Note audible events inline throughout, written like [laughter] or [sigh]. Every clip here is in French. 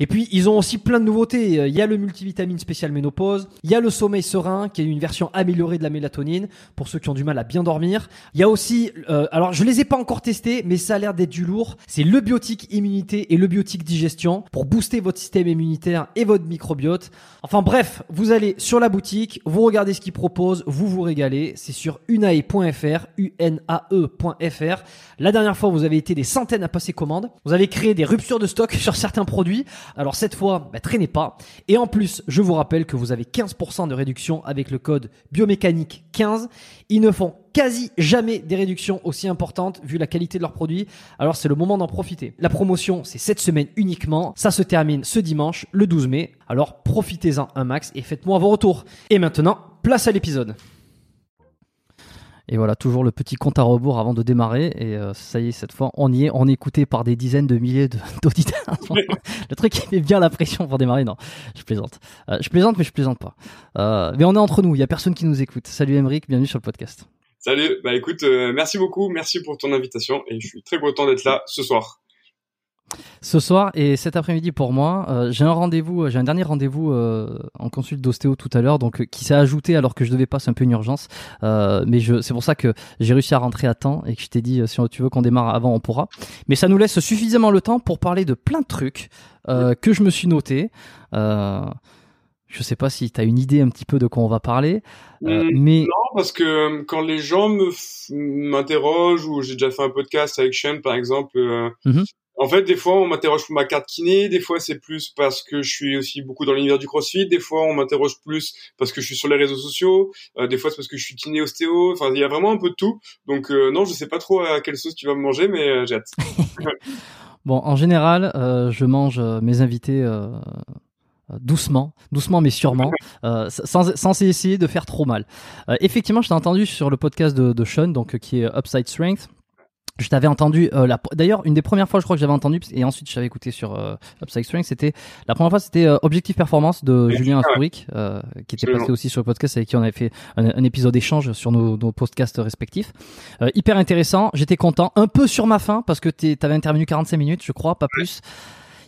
Et puis ils ont aussi plein de nouveautés. Euh, Il y a le multivitamine spécial ménopause, il y a le sommeil serein qui est une version améliorée de la mélatonine pour ceux qui ont du mal à bien dormir. Il y a aussi, euh, alors je les ai pas encore testés, mais ça a l'air d'être du lourd. C'est le biotique immunité et le biotique digestion pour booster votre système immunitaire et votre microbiote. Enfin bref, vous allez sur la boutique, vous regardez ce qu'ils proposent, vous vous régalez. C'est sur unae.fr, unae.fr. La dernière fois, vous avez été des centaines à passer commande. Vous avez créé des ruptures de stock [laughs] sur certains produits. Alors cette fois, bah, traînez pas. Et en plus, je vous rappelle que vous avez 15% de réduction avec le code biomécanique 15. Ils ne font quasi jamais des réductions aussi importantes vu la qualité de leurs produits. Alors c'est le moment d'en profiter. La promotion, c'est cette semaine uniquement. Ça se termine ce dimanche, le 12 mai. Alors profitez-en un max et faites-moi vos retours. Et maintenant, place à l'épisode. Et voilà, toujours le petit compte à rebours avant de démarrer. Et euh, ça y est, cette fois, on y est. On est écouté par des dizaines de milliers de- [laughs] d'auditeurs. [laughs] le truc qui met bien la pression pour démarrer. Non, je plaisante. Euh, je plaisante, mais je plaisante pas. Euh, mais on est entre nous. Il y a personne qui nous écoute. Salut Emeric, bienvenue sur le podcast. Salut, bah écoute, merci beaucoup, merci pour ton invitation et je suis très content d'être là ce soir. Ce soir et cet après-midi pour moi, euh, j'ai un rendez-vous, j'ai un dernier rendez-vous euh, en consulte d'ostéo tout à l'heure, donc euh, qui s'est ajouté alors que je devais pas, c'est un peu une urgence. Euh, mais je, c'est pour ça que j'ai réussi à rentrer à temps et que je t'ai dit euh, si tu veux qu'on démarre avant, on pourra. Mais ça nous laisse suffisamment le temps pour parler de plein de trucs euh, que je me suis noté. Euh, je sais pas si tu as une idée un petit peu de quoi on va parler, euh, Hmm, mais Non, parce que euh, quand les gens me m'interrogent ou j'ai déjà fait un podcast avec Sean par exemple, euh, Mhm. En fait des fois on m'interroge pour ma carte kiné, des fois c'est plus parce que je suis aussi beaucoup dans l'univers du CrossFit, des fois on m'interroge plus parce que je suis sur les réseaux sociaux, euh, des fois c'est parce que je suis kiné ostéo, enfin il y a vraiment un peu de tout. Donc euh, non, je sais pas trop à quelle sauce tu vas me manger, mais euh, j'ai hâte. [laughs] Bon, en général, euh, je mange mes invités doucement, doucement mais sûrement, euh, sans, sans essayer de faire trop mal. Euh, effectivement, je t'ai entendu sur le podcast de, de Sean, donc qui est Upside Strength. Je t'avais entendu, euh, la- d'ailleurs, une des premières fois, je crois que j'avais entendu, et ensuite je t'avais écouté sur euh, Upside Strength, c'était la première fois, c'était euh, Objectif Performance de Oui, Julien ouais. Asturic, euh, qui était Absolument. passé aussi sur le podcast avec qui on avait fait un, un épisode échange sur nos, nos podcasts respectifs. Euh, hyper intéressant, j'étais content, un peu sur ma fin parce que tu avais intervenu 45 minutes, je crois, pas plus.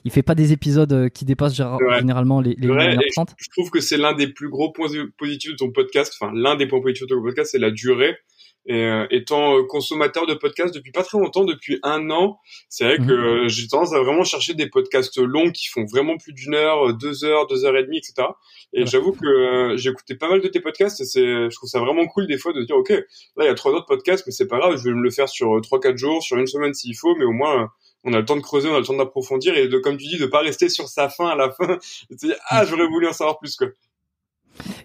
il fait pas des épisodes qui dépassent généralement les, les vrai, Je trouve que c'est l'un des plus gros points positifs de ton podcast. Enfin, l'un des points positifs de ton podcast, c'est la durée. Et euh, étant euh, consommateur de podcasts depuis pas très longtemps, depuis un an, c'est vrai que mhm. euh, j'ai tendance à vraiment chercher des podcasts longs qui font vraiment plus d'une heure, deux heures, deux heures et demie, etc. Et j'avoue que j'ai écouté pas mal de tes podcasts et c'est, je trouve ça vraiment cool des fois de dire, ok, là il y a trois autres podcasts, mais c'est pas grave, je vais me le faire sur trois, quatre jours, sur une semaine s'il faut, mais au moins on a le temps de creuser, on a le temps d'approfondir et de, comme tu dis, de pas rester sur sa fin à la fin [laughs] et ah, j'aurais voulu en savoir plus, quoi.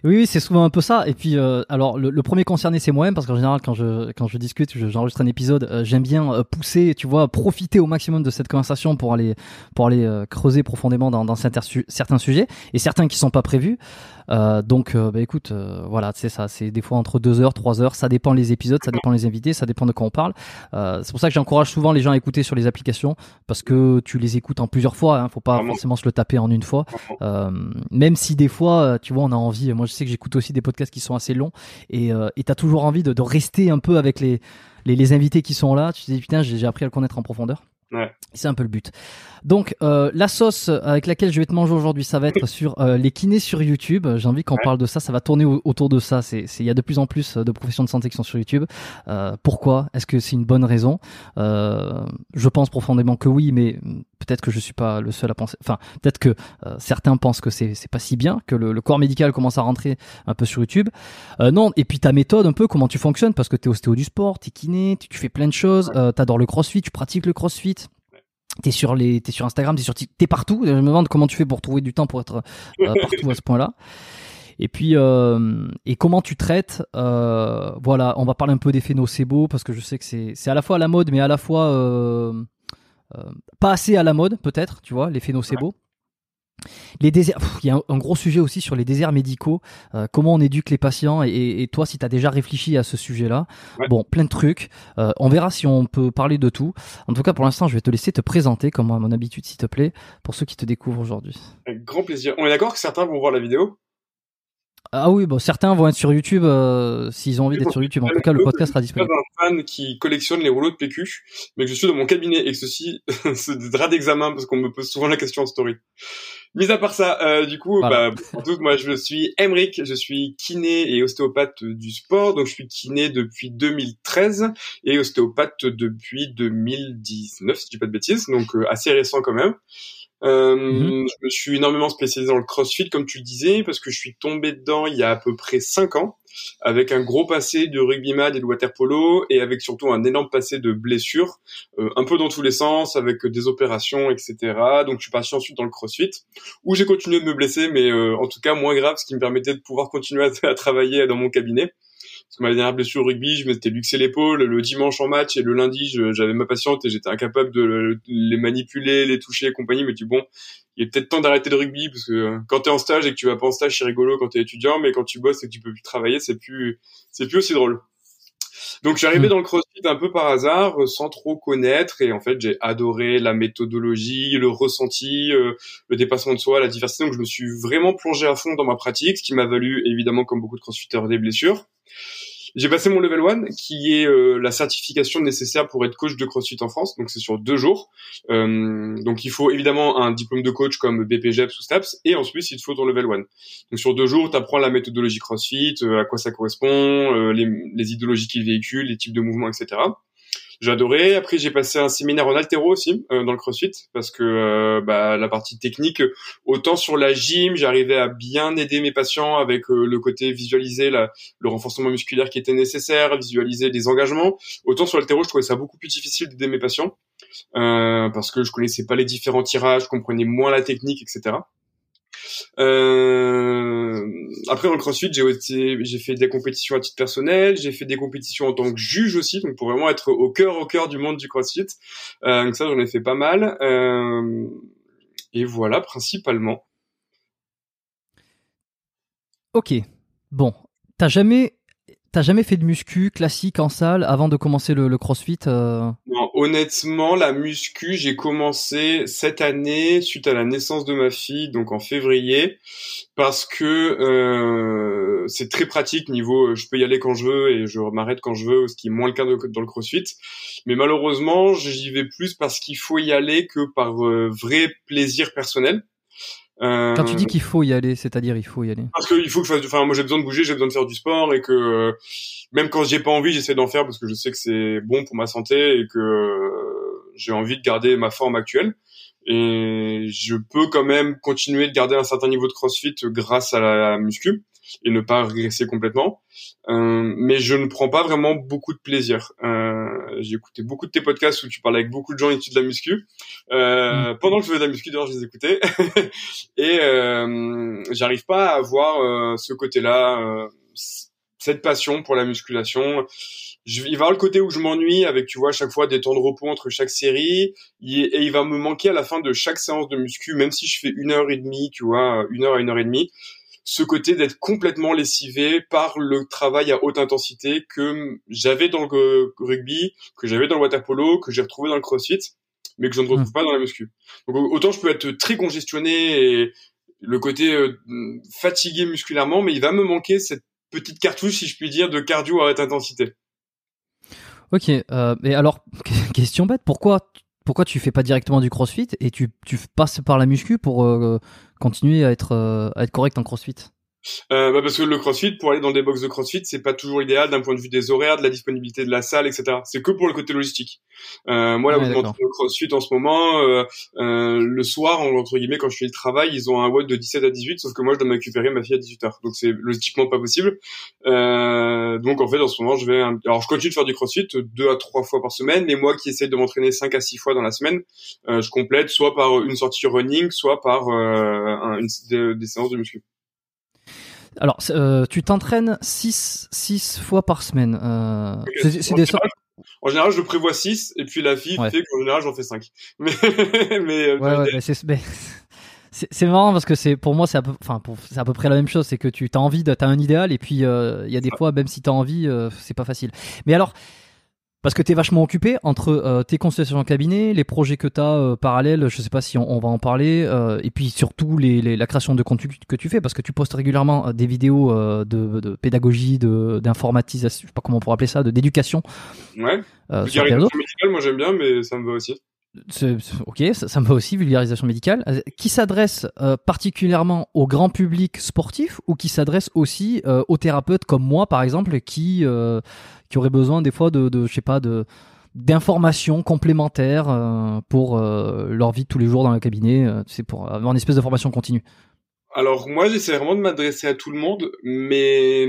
Oui, oui c'est souvent un peu ça. Et puis, euh, alors, le, premier concerné, c'est moi-même, parce qu'en général, quand je, quand je discute, j'enregistre un épisode, euh, j'aime bien euh, pousser, tu vois, profiter au maximum de cette conversation pour aller, pour aller creuser profondément dans, dans certains, sujets, et certains qui sont pas prévus. Donc, bah, écoute, voilà, c'est ça. C'est des fois entre 2 heures, 3 heures. Ça dépend les épisodes, ça dépend les invités, ça dépend de quoi on parle. c'est pour ça que j'encourage souvent les gens à écouter sur les applications parce que tu les écoutes en plusieurs fois. Hein, faut pas forcément se le taper en une fois. même si des fois, tu vois, on a envie. Moi, je sais que j'écoute aussi des podcasts qui sont assez longs et tu as toujours envie de, de, rester un peu avec les, les, les invités qui sont là. Tu te dis putain, j'ai appris à le connaître en profondeur. Ouais. C'est un peu le but. Donc euh, la sauce avec laquelle je vais te manger aujourd'hui, ça va être [laughs] sur euh, les kinés sur YouTube. J'ai envie qu'on parle de ça. Ça va tourner autour de ça. C'est, il y a de plus en plus de professions de santé qui sont sur YouTube. Euh, pourquoi? Est-ce que c'est une bonne raison? Euh, Je pense profondément que oui, mais peut-être que je suis pas le seul à penser. Enfin, peut-être que euh, certains pensent que c'est, c'est pas si bien, que le, le, corps médical commence à rentrer un peu sur YouTube. non. Et puis ta méthode, un peu comment tu fonctionnes, parce que t'es ostéo du sport, t'es kiné, tu, tu fais plein de choses. t'adores le CrossFit, tu pratiques le CrossFit. T'es sur les, t'es sur Instagram, t'es sur, t'es partout. Je me demande comment tu fais pour trouver du temps pour être euh, [laughs] partout à ce point-là. Et puis, euh, et comment tu traites euh, Voilà, on va parler un peu des nocebo parce que je sais que c'est, c'est à la fois à la mode, mais à la fois euh, euh pas assez à la mode peut-être. Tu vois, les nocebo. Les déserts, il y a un, gros sujet aussi sur les déserts médicaux, euh, comment on éduque les patients et, toi si tu as déjà réfléchi à ce sujet-là. Bon, plein de trucs. Euh, on verra si on peut parler de tout. En tout cas, pour l'instant, je vais te laisser te présenter comme à mon habitude, s'il te plaît, pour ceux qui te découvrent aujourd'hui. Avec grand plaisir. On est d'accord que certains vont voir la vidéo? Ah oui, bon, certains vont être sur YouTube euh, s'ils ont envie d'être sur YouTube. En tout cas, le podcast sera disponible. Je suis un fan qui collectionne les rouleaux de PQ, mais que je suis dans mon cabinet et que ceci, [laughs] c'est des draps d'examen parce qu'on me pose souvent la question en story. Mis à part ça, euh, du coup, bah, tout, moi je suis Emric, je suis kiné et ostéopathe du sport, donc je suis kiné depuis 2013 et ostéopathe depuis 2019, si je dis pas de bêtises, donc euh, assez récent quand même. Euh, mhm. Je me suis énormément spécialisé dans le CrossFit, comme tu le disais, parce que je suis tombé dedans il y a à peu près cinq ans, avec un gros passé de rugbyman et de waterpolo, et avec surtout un énorme passé de blessures, euh, un peu dans tous les sens, avec des opérations, etc. Donc je suis parti ensuite dans le CrossFit, où j'ai continué de me blesser, mais euh, en tout cas moins grave, ce qui me permettait de pouvoir continuer à [laughs] travailler dans mon cabinet. Parce que ma dernière blessure au rugby, je m'étais luxé l'épaule. Le dimanche en match et le lundi, j'avais ma patiente et j'étais incapable de les manipuler, les toucher et compagnie. Mais tu bon, il est peut-être temps d'arrêter le rugby parce que euh, quand t'es en stage et que tu vas pas en stage, c'est rigolo quand t'es étudiant, mais quand tu bosses et que tu peux plus travailler, c'est plus, c'est plus aussi drôle. Donc je suis arrivé hmm. dans le CrossFit un peu par hasard, euh, sans trop connaître, et en fait j'ai adoré la méthodologie, le ressenti, euh, le dépassement de soi, la diversité. Donc je me suis vraiment plongé à fond dans ma pratique, ce qui m'a valu évidemment comme beaucoup de CrossFitters des blessures. J'ai passé mon level 1, qui est euh, la certification nécessaire pour être coach de CrossFit en France. Donc c'est sur deux jours. Euh, donc il faut évidemment un diplôme de coach comme BPGEPS ou STAPS, et ensuite il te faut ton level 1. Donc sur deux jours, tu apprends la méthodologie CrossFit, euh, à quoi ça correspond, les, les idéologies qu'il véhicule, les types de mouvements, etc. J'adorais. Après, j'ai passé un séminaire en altéro aussi euh, dans le CrossFit parce que euh, bah, la partie technique, autant sur la gym, j'arrivais à bien aider mes patients avec euh, le côté visualiser le renforcement musculaire qui était nécessaire, visualiser les engagements. Autant sur l'altéro, je trouvais ça beaucoup plus difficile d'aider mes patients parce que je connaissais pas les différents tirages, je comprenais moins la technique, etc. Euh, après dans le CrossFit, j'ai fait des compétitions à titre personnel, j'ai fait des compétitions en tant que juge aussi, donc pour vraiment être au cœur au cœur du monde du CrossFit. Euh, donc ça j'en ai fait pas mal. Euh, et voilà principalement. Ok. Bon, t'as jamais t'as jamais fait de muscu classique en salle avant de commencer le, CrossFit euh Non, honnêtement, la muscu, j'ai commencé cette année suite à la naissance de ma fille, donc en février, parce que euh, c'est très pratique niveau, je peux y aller quand je veux et je m'arrête quand je veux, ce qui est moins le cas dans le CrossFit. Mais malheureusement, j'y vais plus parce qu'il faut y aller que par euh, vrai plaisir personnel. Euh, Quand tu dis qu'il faut y aller, c'est-à-dire il faut y aller. Parce qu'il faut que je fasse. Enfin, moi j'ai besoin de bouger, j'ai besoin de faire du sport et que euh, même quand j'ai pas envie, j'essaie d'en faire parce que je sais que c'est bon pour ma santé et que euh, j'ai envie de garder ma forme actuelle. Et je peux quand même continuer de garder un certain niveau de CrossFit grâce à la muscu et ne pas régresser complètement. Euh, mais je ne prends pas vraiment beaucoup de plaisir. Euh, j'ai écouté beaucoup de tes podcasts où tu parlais avec beaucoup de gens issus de la muscu. Euh, mm. Pendant que je faisais de la muscu, d'ailleurs, je les écoutais. [laughs] et euh, j'arrive pas à avoir euh, ce côté-là, euh, cette passion pour la musculation. Je, il va y avoir le côté où je m'ennuie avec, tu vois, à chaque fois des temps de repos entre chaque série. et il va me manquer à la fin de chaque séance de muscu, même si je fais une heure et demie, tu vois, une heure à une heure et demie ce côté d'être complètement lessivé par le travail à haute intensité que j'avais dans le rugby, que j'avais dans le water polo, que j'ai retrouvé dans le crossfit, mais que je ne retrouve mmh. pas dans la muscu. Donc autant je peux être très congestionné et le côté euh, fatigué musculairement, mais il va me manquer cette petite cartouche, si je puis dire, de cardio à haute intensité. Ok, euh, mais alors, [laughs] question bête, pourquoi pourquoi tu fais pas directement du crossfit et tu, passes par la muscu pour euh, continuer à être, euh, à être correct en crossfit? Euh, bah parce que le CrossFit, pour aller dans des box de CrossFit, c'est pas toujours idéal d'un point de vue des horaires, de la disponibilité de la salle, etc. C'est que pour le côté logistique. Euh, moi, là où je le CrossFit en ce moment, euh, euh, le soir, entre guillemets, quand je fais le travail, ils ont un WOD de 17 à 18, sauf que moi, je dois récupérer ma fille à 18 heures. Donc, c'est logistiquement pas possible. Euh, donc, en fait, en ce moment, je vais... Alors, je continue de faire du CrossFit deux à trois fois par semaine, mais moi qui essaye de m'entraîner cinq à six fois dans la semaine, euh, je complète soit par une sortie running, soit par un, une, des, des séances de muscu. Alors, euh, tu t'entraînes 6 six, fois par semaine. Euh, c'est des en général, je prévois 6 et puis la fille fait qu'en général, j'en fais 5. [laughs] Mais, mais, euh, ouais, ouais, [laughs] c'est marrant parce que c'est pour moi c'est à peu enfin c'est à peu près la même chose c'est que tu as envie de as un idéal et puis il y a des fois même si tu as envie c'est pas facile mais alors parce que tu es vachement occupé entre euh, tes consultations en cabinet, les projets que tu as euh, parallèles, je sais pas si on, va en parler, euh, et puis surtout les, la création de contenu que tu fais, parce que tu postes régulièrement des vidéos de, de, pédagogie, d'informatisation, je sais pas comment on pourrait appeler ça, de d'éducation. Ouais. vulgarisation médicale, moi j'aime bien, mais ça me va aussi. Ok, ça, me va aussi, vulgarisation médicale, qui s'adresse particulièrement au grand public sportif ou qui s'adresse aussi aux thérapeutes comme moi, par exemple, qui qui auraient besoin des fois de, de je sais pas, de d'informations complémentaires euh, pour euh, leur vie de tous les jours dans le cabinet, euh, c'est pour avoir une espèce de formation continue? Alors moi j'essaie vraiment de m'adresser à tout le monde, mais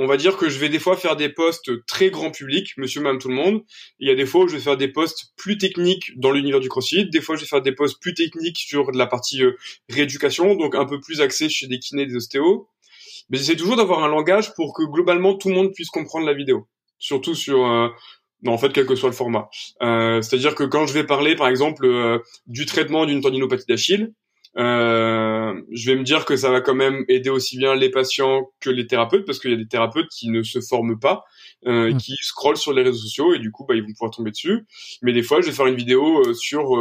on va dire que je vais des fois faire des posts très grand public, monsieur, madame, tout le monde. Il y a des fois où je vais faire des posts plus techniques dans l'univers du crossfit. Des fois, je vais faire des posts plus techniques sur de la partie rééducation, donc un peu plus axé chez des kinés, des ostéos. Mais j'essaie toujours d'avoir un langage pour que globalement tout le monde puisse comprendre la vidéo surtout sur euh, en fait quel que soit le format. Euh, C'est-à-dire que quand je vais parler par exemple euh, du traitement d'une tendinopathie d'Achille, euh, je vais me dire que ça va quand même aider aussi bien les patients que les thérapeutes parce qu'il y a des thérapeutes qui ne se forment pas, euh, mmh. qui scrollent sur les réseaux sociaux et du coup bah, ils vont pouvoir tomber dessus. Mais des fois je vais faire une vidéo sur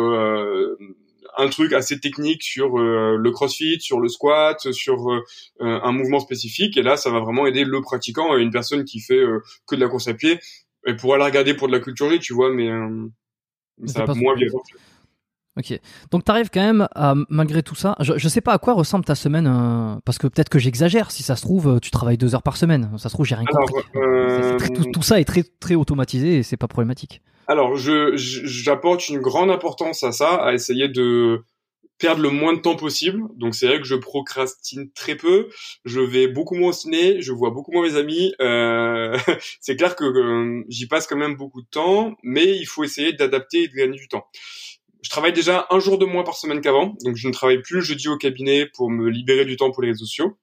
un truc assez technique sur euh, le crossfit, sur le squat, sur euh, un mouvement spécifique. Et là, ça va vraiment aider le pratiquant, une personne qui fait euh, que de la course à pied. Elle pourra la regarder pour de la culture G, tu vois, mais ça va moins bien. Ok. Donc tu arrives quand même à, malgré tout ça, je, je sais pas à quoi ressemble ta semaine, parce que peut-être que j'exagère, si ça se trouve, tu travailles deux heures par semaine, ça se trouve, j'ai rien compris. tout, tout, ça est très, très automatisé et c'est pas problématique. Alors, je j'apporte une grande importance à ça, à essayer de perdre le moins de temps possible. Donc c'est vrai que je procrastine très peu. Je vais beaucoup moins au ciné, je vois beaucoup moins mes amis. Euh, [laughs] c'est clair que euh, j'y passe quand même beaucoup de temps, mais il faut essayer d'adapter et de gagner du temps. Je travaille déjà un jour de moins par semaine qu'avant, donc je ne travaille plus le jeudi au cabinet pour me libérer du temps pour les réseaux sociaux.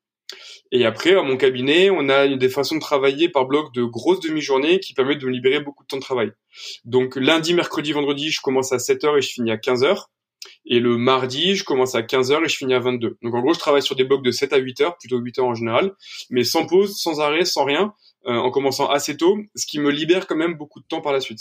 Et après, à mon cabinet, on a des façons de travailler par bloc de grosses demi-journées qui permettent de me libérer beaucoup de temps de travail. Donc lundi, mercredi, vendredi, je commence à 7h et je finis à 15h. Et le mardi, je commence à 15h et je finis à 22. Donc en gros, je travaille sur des blocs de 7 à 8 heures, plutôt 8 heures en général, mais sans pause, sans arrêt, sans rien. en commençant assez tôt, ce qui me libère quand même beaucoup de temps par la suite.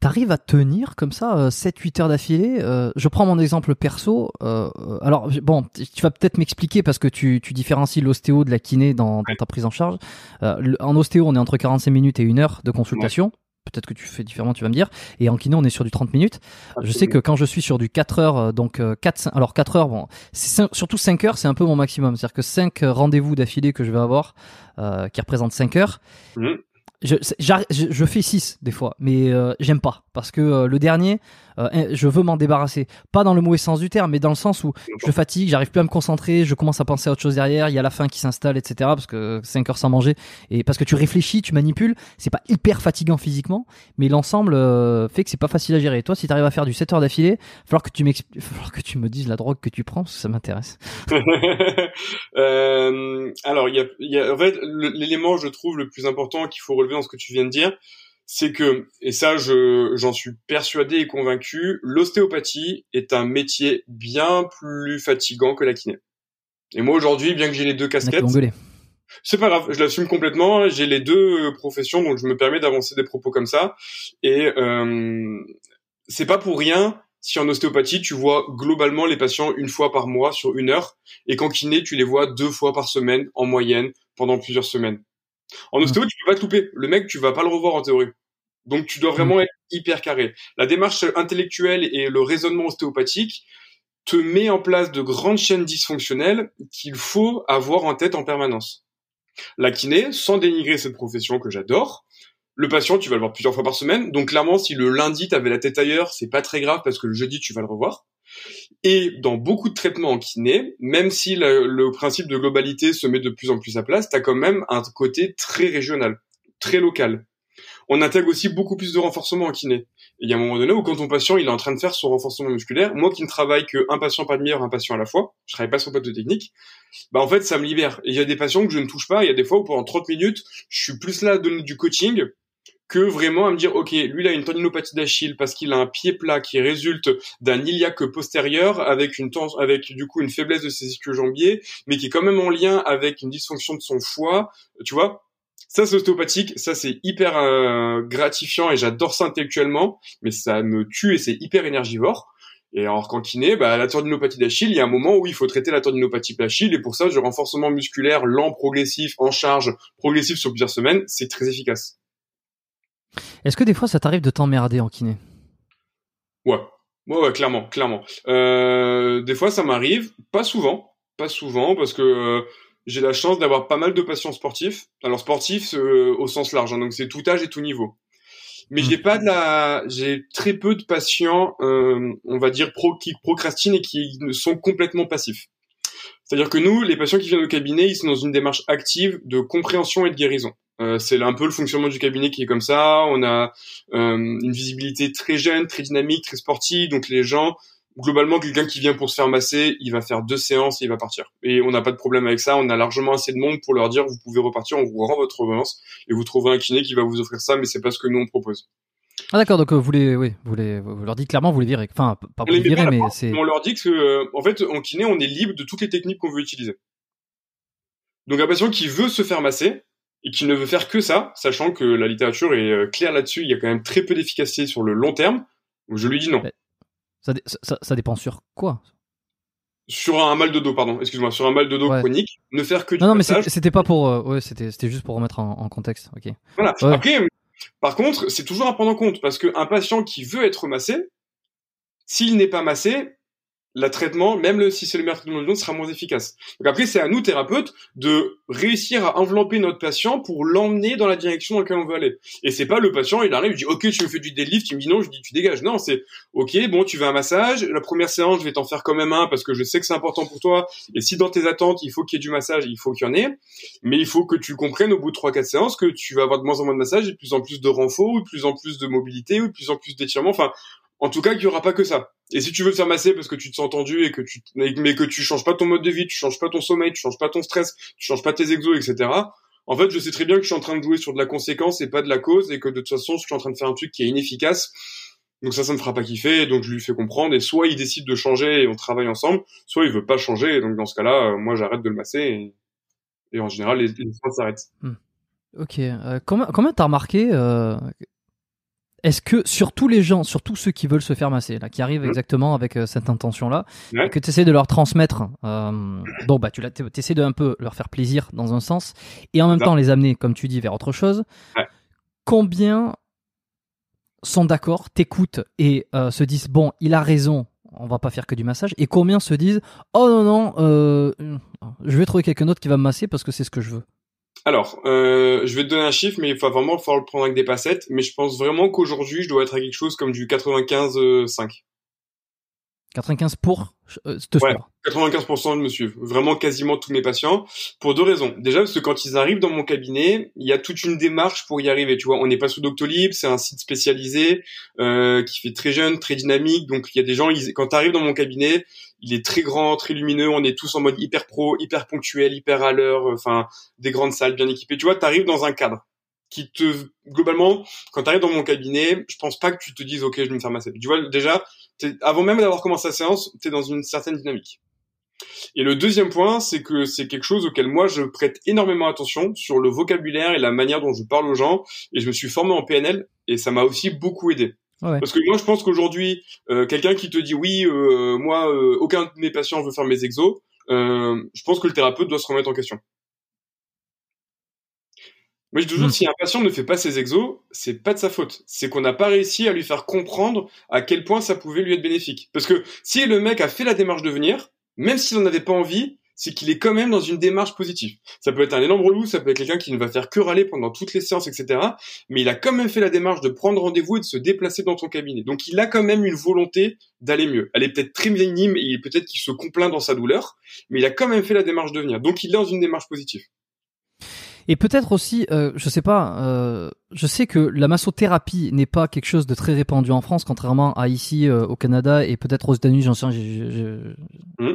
T'arrives à tenir comme ça 7-8 heures d'affilée Je prends mon exemple perso. alors bon, tu vas peut-être m'expliquer parce que tu, tu différencies l'ostéo de la kiné dans, dans, ta prise en charge. en ostéo, on est entre 45 minutes et une heure de consultation peut-être que tu fais différemment, tu vas me dire. Et en kiné, on est sur du 30 minutes. Je sais que quand je suis sur du 4 heures, euh, donc 4, euh, alors 4 heures, bon, c'est surtout 5 heures, c'est un peu mon maximum. C'est-à-dire que 5 rendez-vous d'affilée que je vais avoir, euh, qui représentent 5 heures, mmh. Je, je, fais 6 des fois, mais j'aime pas. Parce que le dernier, euh, je veux m'en débarrasser. Pas dans le mauvais sens du terme, mais dans le sens où je fatigue, j'arrive plus à me concentrer, je commence à penser à autre chose derrière, il y a la faim qui s'installe, etc. Parce que 5 heures sans manger, et parce que tu réfléchis, tu manipules, c'est pas hyper fatigant physiquement, mais l'ensemble euh, fait que c'est pas facile à gérer. Et toi, si tu arrives à faire du 7 heures d'affilée, il falloir que tu falloir que tu me dises la drogue que tu prends, parce que ça m'intéresse. [laughs] euh, alors, il y a, y a, en fait, l'élément, je trouve, le plus important qu'il faut relever dans ce que tu viens de dire, c'est que, et ça je, j'en suis persuadé et convaincu, l'ostéopathie est un métier bien plus fatigant que la kiné. Et moi aujourd'hui, bien que j'ai les deux casquettes, c'est pas grave, je l'assume complètement, j'ai les deux professions, donc je me permets d'avancer des propos comme ça. Et euh, c'est pas pour rien si en ostéopathie, tu vois globalement les patients une fois par mois sur une heure, et qu'en kiné, tu les vois deux fois par semaine en moyenne pendant plusieurs semaines. En ostéo, tu peux pas te louper. Le mec, tu vas pas le revoir en théorie. Donc, tu dois vraiment être hyper carré. La démarche intellectuelle et le raisonnement ostéopathique te met en place de grandes chaînes dysfonctionnelles qu'il faut avoir en tête en permanence. La kiné, sans dénigrer cette profession que j'adore, le patient, tu vas le voir plusieurs fois par semaine. Donc, clairement, si le lundi, tu avais la tête ailleurs, c'est pas très grave parce que le jeudi, tu vas le revoir. Et dans beaucoup de traitements en kiné, même si le, principe de globalité se met de plus en plus à place, tu as quand même un côté très régional, très local. On intègre aussi beaucoup plus de renforcement en kiné. Il y a un moment donné où quand ton patient il est en train de faire son renforcement musculaire, moi qui ne travaille qu'un patient par demi-heure, un patient à la fois, je travaille pas sur de technique, bah en fait ça me libère. Il y a des patients que je ne touche pas, il y a des fois où pendant 30 minutes, je suis plus là à donner du coaching que vraiment à me dire ok lui il a une tendinopathie d'Achille parce qu'il a un pied plat qui résulte d'un iliaque postérieur avec une tens avec du coup une faiblesse de ses ischio-jambiers mais qui est quand même en lien avec une dysfonction de son foie tu vois. Ça c'est ostéopathique ça c'est hyper euh, gratifiant et j'adore ça intellectuellement mais ça me tue et c'est hyper énergivore. Et alors qu'en kiné, bah, la tendinopathie d'Achille, il y a un moment où il faut traiter la tendinopathie d'Achille, et pour ça, du renforcement musculaire lent, progressif, en charge, progressif sur plusieurs semaines, c'est très efficace. Est-ce que des fois ça t'arrive de t'emmerder en kiné? Ouais. Ouais, ouais, clairement, clairement. Euh, des fois ça m'arrive, pas souvent, pas souvent, parce que euh, j'ai la chance d'avoir pas mal de patients sportifs. Alors sportifs euh, au sens large, hein, donc c'est tout âge et tout niveau. Mais hmm. j'ai pas de la, j'ai très peu de patients, on va dire pro qui procrastinent et qui sont complètement passifs. C'est-à-dire que nous, les patients qui viennent au cabinet, ils sont dans une démarche active de compréhension et de guérison. Euh, c'est un peu le fonctionnement du cabinet qui est comme ça. On a euh, une visibilité très jeune, très dynamique, très sportive. Donc les gens, globalement, quelqu'un qui vient pour se faire masser, il va faire deux séances et il va partir. Et on n'a pas de problème avec ça. On a largement assez de monde pour leur dire vous pouvez repartir, on vous rend votre revenance et vous trouverez un kiné qui va vous offrir ça, mais c'est pas ce que nous on propose. Ah d'accord, donc euh, vous les, oui, vous les, vous leur dites clairement, vous les virez. Enfin, pas vous les virez, mais c'est. On leur dit que, en fait, en kiné, on est libre de toutes les techniques qu'on veut utiliser. Donc un patient qui veut se faire masser, et qui ne veut faire que ça, sachant que la littérature est euh, claire là-dessus, il y a quand même très peu d'efficacité sur le long terme, je lui dis non. Ça, ça, dépend sur quoi? Sur un mal de dos, pardon, excuse-moi, sur un mal de dos chronique, ne faire que du Non, non, mais c'était pas pour, euh, ouais, c'était, c'était juste pour remettre en, contexte, ok. Voilà. Après, par contre, c'est toujours à prendre en compte parce qu'un patient qui veut être massé, s'il n'est pas massé, le traitement, même si c'est le meilleur traitement du sera moins efficace. Donc après, c'est à nous, thérapeutes, de réussir à envelopper notre patient pour l'emmener dans la direction dans laquelle on veut aller. Et c'est pas le patient, il arrive, il dit, OK, tu me fais du deadlift, il me dit non, je dis, tu dégages. Non, c'est, OK, bon, tu veux un massage, la première séance, je vais t'en faire quand même un parce que je sais que c'est important pour toi. Et si dans tes attentes, il faut qu'il y ait du massage, il faut qu'il y en ait. Mais il faut que tu comprennes au bout de trois, quatre séances que tu vas avoir de moins en moins de massage et de plus en plus de renfort, ou de plus en plus de mobilité, ou de plus en plus d'étirement. Enfin, en tout cas, qu'il y aura pas que ça. Et si tu veux te faire masser parce que tu te sens tendu et que tu, mais que tu changes pas ton mode de vie, tu changes pas ton sommeil, tu changes pas ton stress, tu changes pas tes exos, etc. En fait, je sais très bien que je suis en train de jouer sur de la conséquence et pas de la cause et que de toute façon, je suis en train de faire un truc qui est inefficace. Donc ça, ça me fera pas kiffer. Donc je lui fais comprendre. Et soit il décide de changer et on travaille ensemble, soit il veut pas changer. Et donc dans ce cas-là, euh, moi j'arrête de le masser et, en général les, les s'arrêtent. Hmm. Ok. Euh, comment comment t'as remarqué euh, Est-ce que sur tous les gens, sur tous ceux qui veulent se faire masser, là, qui arrivent Mhm. exactement avec euh, cette intention-là, que tu essaies de leur transmettre, euh, donc bah tu essaies de un peu leur faire plaisir dans un sens, et en même temps les amener, comme tu dis, vers autre chose. Combien sont d'accord, t'écoutent et euh, se disent bon, il a raison, on va pas faire que du massage, et combien se disent oh non non, euh, je vais trouver quelqu'un d'autre qui va me masser parce que c'est ce que je veux? Alors, euh, je vais te donner un chiffre, mais il faut vraiment falloir le prendre avec des passettes. Mais je pense vraiment qu'aujourd'hui, je dois être à quelque chose comme du 95-5. 95 pour euh, te Ouais. suivre. 95% me suivent. Vraiment quasiment tous mes patients. Pour deux raisons. Déjà, parce que quand ils arrivent dans mon cabinet, il y a toute une démarche pour y arriver. Tu vois, on n'est pas sous Doctolib, c'est un site spécialisé, euh, qui fait très jeune, très dynamique. Donc, il y a des gens, ils, quand tu arrives dans mon cabinet, il est très grand, très lumineux. On est tous en mode hyper pro, hyper ponctuel, hyper à l'heure. Enfin, des grandes salles bien équipées. Tu vois, tu arrives dans un cadre qui te, globalement, quand tu arrives dans mon cabinet, je pense pas que tu te dises, OK, je vais me faire masser. Tu vois, déjà, t'es- avant même d'avoir commencé la séance, tu es dans une certaine dynamique. Et le deuxième point, c'est que c'est quelque chose auquel moi je prête énormément attention sur le vocabulaire et la manière dont je parle aux gens. Et je me suis formé en PNL et ça m'a aussi beaucoup aidé. Ouais. Parce que moi, je pense qu'aujourd'hui, euh, quelqu'un qui te dit oui, euh, moi, euh, aucun de mes patients veut faire mes exos, euh, je pense que le thérapeute doit se remettre en question. Moi, je dis toujours, Mm. si un patient ne fait pas ses exos, c'est pas de sa faute. C'est qu'on n'a pas réussi à lui faire comprendre à quel point ça pouvait lui être bénéfique. Parce que si le mec a fait la démarche de venir, même s'il n'en avait pas envie, c'est qu'il est quand même dans une démarche positive. Ça peut être un énorme relou, ça peut être quelqu'un qui ne va faire que râler pendant toutes les séances, etc. Mais il a quand même fait la démarche de prendre rendez-vous et de se déplacer dans ton cabinet. Donc il a quand même une volonté d'aller mieux. Elle est peut-être très minime et peut-être qu'il se complaint dans sa douleur, mais il a quand même fait la démarche de venir. Donc il est dans une démarche positive. Et peut-être aussi, euh, je sais pas, euh, je sais que la massothérapie n'est pas quelque chose de très répandu en France, contrairement à ici euh, au Canada et peut-être aux États-Unis. J'en sais, rien,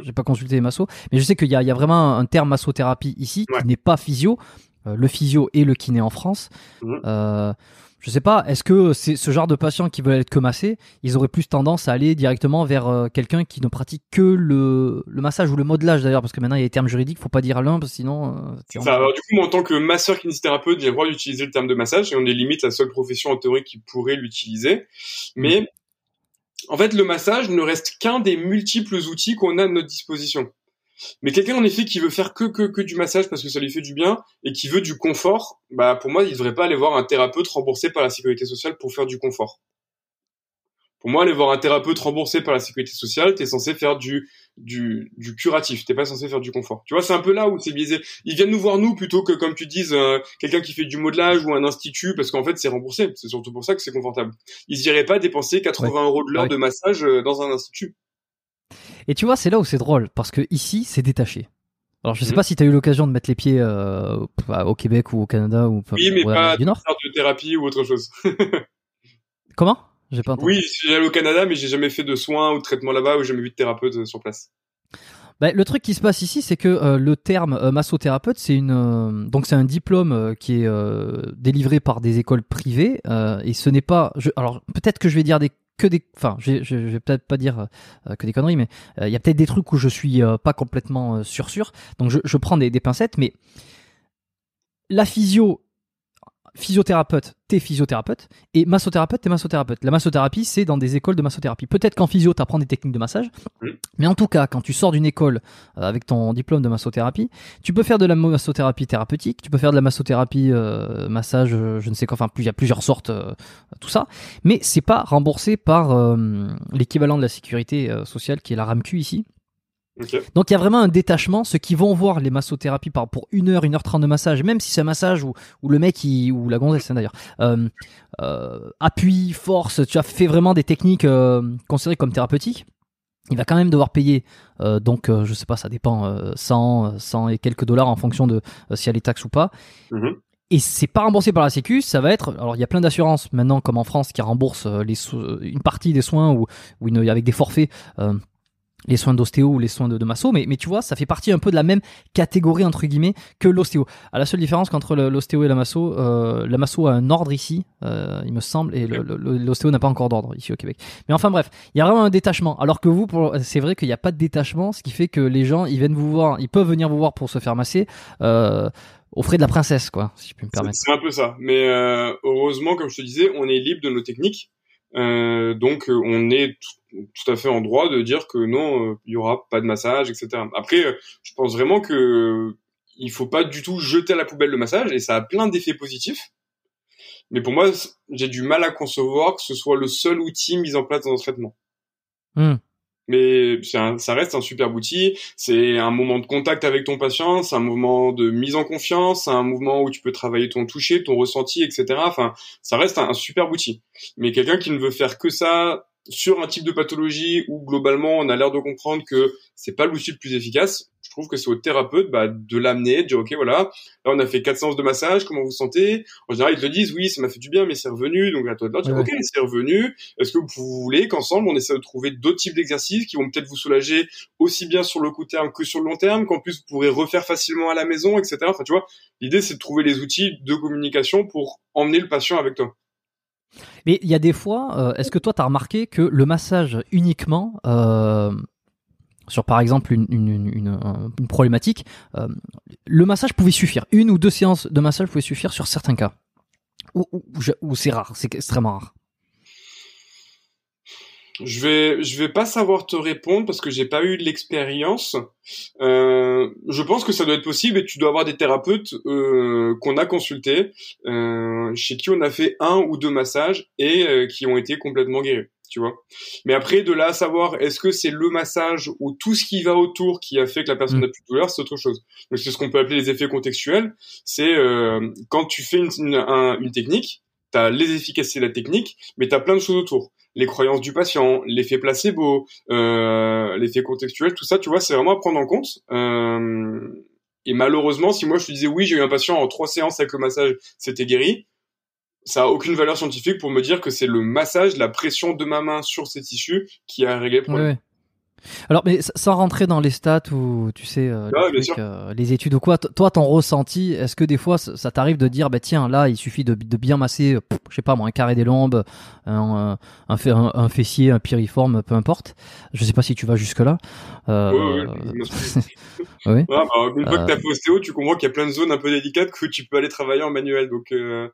j'ai- pas consulté les massos, mais je sais qu'il y a, il y a vraiment un terme massothérapie ici Ouais. qui n'est pas physio. Euh, le physio et le kiné en France. Mhm. Euh, je sais pas, est-ce que c'est ce genre de patients qui veulent être que massés, ils auraient plus tendance à aller directement vers euh, quelqu'un qui ne pratique que le, le massage ou le modelage d'ailleurs, parce que maintenant il y a des termes juridiques, faut pas dire l'un, parce que sinon. euh, Ça, alors, du coup, moi, en tant que masseur kinésithérapeute, j'ai le droit d'utiliser le terme de massage et on est limite la seule profession en théorie qui pourrait l'utiliser. Mais, en fait, le massage ne reste qu'un des multiples outils qu'on a à notre disposition. Mais quelqu'un, en effet, qui veut faire que, que, que du massage parce que ça lui fait du bien et qui veut du confort, bah, pour moi, il devrait pas aller voir un thérapeute remboursé par la sécurité sociale pour faire du confort. Pour moi, aller voir un thérapeute remboursé par la sécurité sociale, t'es censé faire du, du, du curatif. T'es pas censé faire du confort. Tu vois, c'est un peu là où c'est biaisé. Ils viennent nous voir nous plutôt que, comme tu dises, euh, quelqu'un qui fait du modelage ou un institut, parce qu'en fait, c'est remboursé. C'est surtout pour ça que c'est confortable. Ils iraient pas dépenser 80 euros de l'heure Ouais. de massage euh, dans un institut. Et tu vois, c'est là où c'est drôle, parce que ici, c'est détaché. Alors, je sais Mhm. pas si tu as eu l'occasion de mettre les pieds euh, au Québec ou au Canada ou Oui, mais ou en pas du Nord. de thérapie ou autre chose. [laughs] Comment? J'ai pas entendu. Oui, allé au Canada, mais j'ai jamais fait de soins ou de traitement là-bas ou jamais vu de thérapeute euh, sur place. Bah, le truc qui se passe ici, c'est que euh, le terme euh, massothérapeute, c'est une euh, donc c'est un diplôme qui est délivré par des écoles privées et ce n'est pas. Je, alors peut-être que je vais dire des que des. Enfin, je, vais peut-être pas dire euh, que des conneries, mais euh, il y a peut-être des trucs où je suis euh, pas complètement sûr sûr. Donc je, je prends des, des pincettes, mais la physio physiothérapeute, t'es physiothérapeute, et massothérapeute, t'es massothérapeute. La massothérapie, c'est dans des écoles de massothérapie. Peut-être qu'en physio, t'apprends des techniques de massage, mais en tout cas, quand tu sors d'une école euh, avec ton diplôme de massothérapie, tu peux faire de la massothérapie thérapeutique, tu peux faire de la massothérapie euh, massage, euh, je ne sais quoi, enfin, plus- il y a plusieurs sortes, euh, tout ça, mais c'est pas remboursé par euh, l'équivalent de la sécurité sociale qui est la RAMQ ici. Donc il y a vraiment un détachement. Ceux qui vont voir les massothérapies par, pour 1 heure, 1 heure 30 de massage, même si c'est un massage où, où le mec, il, ou la gonzesse hein, d'ailleurs, euh, euh, appuie, force, tu as fait vraiment des techniques euh, considérées comme thérapeutiques, il va quand même devoir payer, euh, donc je sais pas, ça dépend, euh, 100, 100 et quelques dollars en fonction de si elle est taxe ou pas. Mhm. Et c'est pas remboursé par la Sécu, ça va être. Alors il y a plein d'assurances maintenant, comme en France, qui remboursent les une partie des soins ou, ou une- avec des forfaits. euh, les soins d'ostéo ou les soins de, de masso, mais, mais tu vois, ça fait partie un peu de la même catégorie entre guillemets que l'ostéo. À la seule différence qu'entre l'ostéo et la masso, euh, la masso a un ordre ici, euh, il me semble, et l'ostéo n'a pas encore d'ordre ici au Québec. Mais enfin bref, il y a vraiment un détachement. Alors que vous, c'est vrai qu'il n'y a pas de détachement, ce qui fait que les gens, ils viennent vous voir, ils peuvent venir vous voir pour se faire masser. Euh, au frais de la princesse, quoi, si je puis me permettre. C'est un peu ça. Mais heureusement, comme je te disais, on est libre de nos techniques. Donc, on est tout, à fait en droit de dire que non, il y aura pas de massage, etc. Après, je pense vraiment que il faut pas du tout jeter à la poubelle le massage, et ça a plein d'effets positifs. Mais pour moi, j'ai du mal à concevoir que ce soit le seul outil mis en place dans un traitement. Hmm mais ça reste un super outil. C'est un moment de contact avec ton patient, c'est un moment de mise en confiance, c'est un mouvement où tu peux travailler ton toucher, ton ressenti, etc. Enfin, ça reste un, un super outil. Mais quelqu'un qui ne veut faire que ça sur un type de pathologie où globalement on a l'air de comprendre que c'est pas l'outil le plus efficace, je trouve que c'est au thérapeute bah, de l'amener, de dire ok voilà, là on a fait quatre séances de massage, comment vous sentez? En général ils te disent oui ça m'a fait du bien mais c'est revenu, donc à toi de dire ok c'est revenu, est-ce que vous voulez qu'ensemble on essaie de trouver d'autres types d'exercices qui vont peut-être vous soulager aussi bien sur le court terme que sur le long terme, qu'en plus vous pourrez refaire facilement à la maison, etc. Enfin tu vois, l'idée c'est de trouver les outils de communication pour emmener le patient avec toi. Mais il y a des fois, euh, est-ce que toi, tu as remarqué que le massage uniquement, euh, sur par exemple une, une, problématique, euh, le massage pouvait suffire? Une ou deux séances de massage pouvaient suffire sur certains cas? ou c'est rare, c'est extrêmement rare? Je vais, je vais pas savoir te répondre parce que j'ai pas eu de l'expérience. Euh, je pense que ça doit être possible et tu dois avoir des thérapeutes euh, qu'on a consultés, euh, chez qui on a fait un ou deux massages et euh, qui ont été complètement guéris. Tu vois. Mais après, de là à savoir, est-ce que c'est le massage ou tout ce qui va autour qui a fait que la personne n'a mm. plus de douleur, c'est autre chose. Donc c'est ce qu'on peut appeler les effets contextuels. C'est euh, quand tu fais une, une, une technique, tu as les efficacités de la technique, mais tu as plein de choses autour les croyances du patient, l'effet placebo, euh, l'effet contextuel, tout ça, tu vois, c'est vraiment à prendre en compte. Euh, et malheureusement, si moi je te disais oui, j'ai eu un patient en trois séances avec le massage, c'était guéri, ça a aucune valeur scientifique pour me dire que c'est le massage, la pression de ma main sur ces tissus qui a réglé le problème. Alors, mais sans rentrer dans les stats ou tu sais euh, euh, les, études ou quoi, toi ton ressenti, est-ce que des fois ça t'arrive de dire bah tiens là il suffit de, bien masser, je sais pas moi un carré des lombes, un, un, un, fessier, un piriforme, peu importe. Je sais pas si tu vas jusque là. Euh... oui. [laughs] bah, une fois que t'as posté haut, tu comprends qu'il y a plein de zones un peu délicates que tu peux aller travailler en manuel. Donc euh...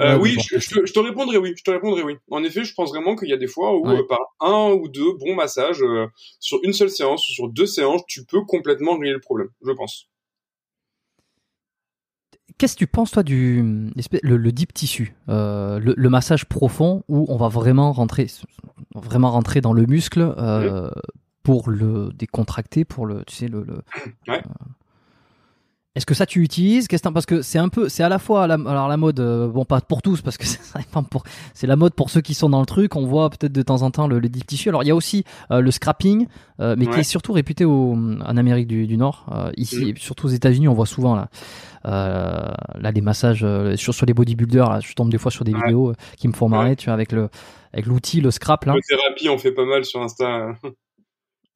euh oui, je, je, te répondrai oui, je te répondrai oui. En effet, je pense vraiment qu'il y a des fois où par un ou deux bons massages sur une seule séance ou sur deux séances, tu peux complètement régler le problème, je pense. Qu'est-ce que tu penses toi du le, deep tissu, euh, le, massage profond où on va vraiment rentrer, vraiment rentrer dans le muscle euh, pour le décontracter, pour le, tu sais le, euh, est-ce que ça tu utilises? Qu'est-ce parce que c'est un peu, c'est à la fois la, alors la mode, euh, bon pas pour tous parce que [laughs] c'est la mode pour ceux qui sont dans le truc. On voit peut-être de temps en temps le, le deep tissue. Alors il y a aussi euh, le scrapping, euh, mais qui est surtout réputé au, en Amérique du, Nord. ici, mm. surtout aux États-Unis, on voit souvent là, là des massages sur sur les bodybuilders. Là, je tombe des fois sur des vidéos qui me font marrer, tu vois, avec le avec l'outil, le scrap là. La thérapie, on fait pas mal sur Insta.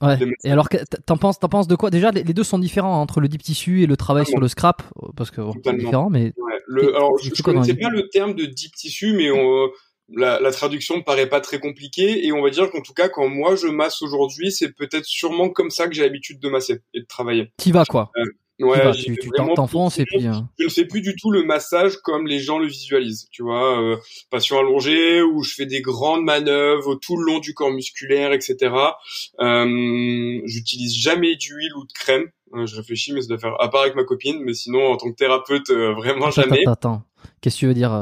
Ouais. Et alors, t'en penses, t'en penses de quoi? Déjà, les, deux sont différents hein, entre le deep tissu et le travail sur le scrap, parce que c'est différent. Mais le, alors, je, je connaissais pas le terme de deep tissu, mais on, la, la, traduction me paraît pas très compliquée. Et on va dire qu'en tout cas, quand moi je masse aujourd'hui, c'est peut-être sûrement comme ça que j'ai l'habitude de masser et de travailler. Qui va quoi? Euh, Ouais, tu, tu t'enfonces et puis. Euh, je ne fais plus du tout le massage comme les gens le visualisent. Tu vois, euh, patient allongé où je fais des grandes manœuvres tout le long du corps musculaire, etc. Euh, J'utilise jamais d'huile ou de crème. Euh, je réfléchis, mais ça doit faire à part avec ma copine, mais sinon en tant que thérapeute, vraiment jamais. Attends, attends. Qu'est-ce que tu veux dire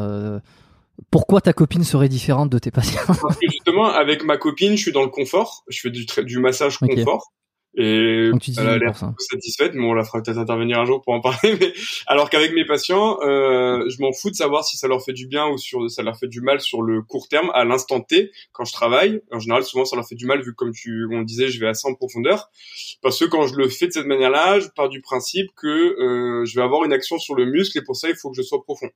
pourquoi ta copine serait différente de tes patients? Parce [laughs] que justement, avec ma copine, je suis dans le confort. Je fais du, du massage confort. Et elle a l'air satisfaite, mais on la fera peut-être intervenir un jour pour en [laughs] parler. Mais alors qu'avec mes patients, euh, je m'en fous de savoir si ça leur fait du bien ou sur ça leur fait du mal sur le court terme, à l'instant T, quand je travaille. En général, souvent ça leur fait du mal vu que comme tu on disait, je vais assez en profondeur. Parce que quand je le fais de cette manière-là, je pars du principe que euh, je vais avoir une action sur le muscle et pour ça il faut que je sois profond.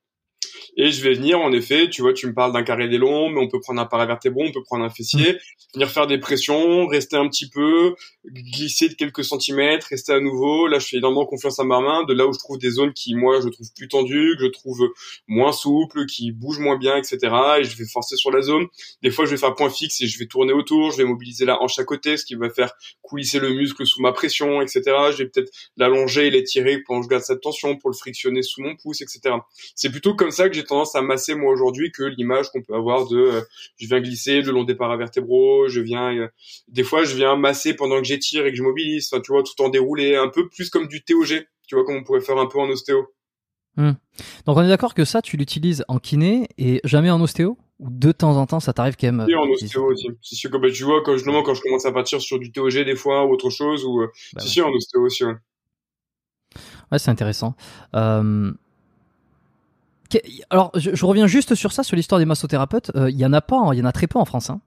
Et je vais venir, en effet, tu vois, tu me parles d'un carré des longs, mais on peut prendre un paravertébron, on peut prendre un fessier, venir faire des pressions, rester un petit peu, glisser de quelques centimètres, rester à nouveau. Là, je fais énormément confiance à ma main, de là où je trouve des zones qui, moi, je trouve plus tendues, que je trouve moins souples, qui bougent moins bien, etc. Et je vais forcer sur la zone. Des fois, je vais faire point fixe et je vais tourner autour, je vais mobiliser la hanche à côté, ce qui va faire coulisser le muscle sous ma pression, etc. Je vais peut-être l'allonger et l'étirer pour que je garde cette tension, pour le frictionner sous mon pouce, etc. C'est plutôt comme ça que j'ai tendance à masser moi aujourd'hui que l'image qu'on peut avoir de euh, je viens glisser le long des paravertébraux, je viens euh, des fois je viens masser pendant que j'étire et que je mobilise, enfin, tu vois, tout en déroulé, un peu plus comme du TOG, tu vois, comme on pourrait faire un peu en ostéo. Hmm. Donc on est d'accord que ça tu l'utilises en kiné et jamais en ostéo? Ou de temps en temps ça t'arrive quand même Oui, en ostéo aussi. C'est sûr que bah, tu vois quand je quand je commence à partir sur du TOG des fois ou autre chose ou euh, bah c'est sûr en ostéo aussi. Ouais, ouais c'est intéressant. Euh... Alors, je, reviens juste sur ça, sur l'histoire des massothérapeutes. Il euh, y en a pas, il y en a très peu en France. Hein.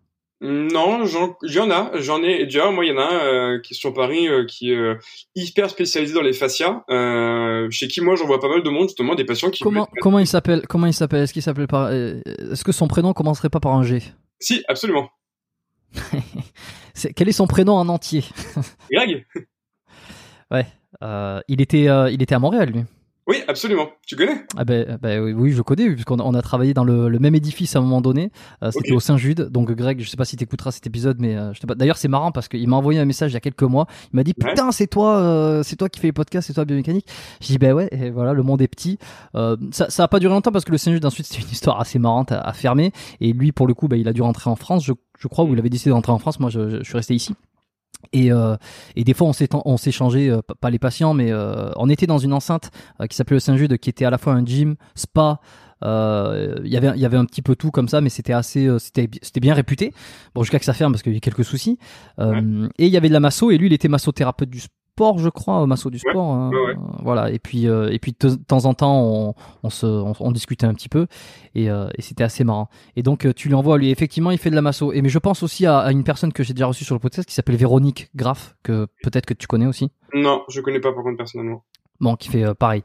Non, j'en ai, j'en ai déjà. Moi, il y en a un euh, qui est sur Paris, euh, qui est euh, hyper spécialisé dans les fascias. chez qui moi, j'en vois pas mal de monde, justement, des patients qui. Comment comment il s'appelle Comment il s'appelle Est-ce qu'il s'appelle par Est-ce que son prénom commencerait pas par un G? Si, absolument. [laughs] quel est son prénom en entier? Greg. [laughs] ouais. il était il était à Montréal lui. Oui, absolument. Tu connais? Ah ben, ben oui, je connais, puisqu'on on a travaillé dans le, même édifice à un moment donné. Euh, c'était au Saint-Jude. Donc, Greg, je sais pas si tu écouteras cet épisode, mais euh, d'ailleurs, c'est marrant parce qu'il m'a envoyé un message il y a quelques mois. Il m'a dit Putain, c'est toi, euh, c'est toi qui fais les podcasts, c'est toi biomécanique. Je dis Ben ouais, et voilà, le monde est petit. ça, ça a pas duré longtemps parce que le Saint-Jude, ensuite, [laughs] c'était une histoire assez marrante à, fermer. Et lui, pour le coup, ben, il a dû rentrer en France, je, je crois, ou il avait décidé de rentrer en France. Moi, je, je suis resté ici. Et, euh, et des fois, on s'est on changé, euh, pas les patients, mais euh, on était dans une enceinte euh, qui s'appelait le Saint-Jude, qui était à la fois un gym, spa. Il y avait il y avait un petit peu tout comme ça, mais c'était assez c'était c'était bien réputé. Bon, jusqu'à que ça ferme parce qu'il y a eu quelques soucis. Et il y avait de la masso, et lui, il était massothérapeute du sport, je crois, masso du sport. Hein. Voilà. Et puis, euh, et puis de temps en temps, on, on se, on, discutait un petit peu, et, euh, et c'était assez marrant. Et donc, euh, tu lui envoies, lui, effectivement, il fait de la masso. Et mais je pense aussi à, une personne que j'ai déjà reçue sur le podcast qui s'appelle Véronique Graff, que peut-être que tu connais aussi. Non, je connais pas par contre personnellement. Bon, qui fait pareil,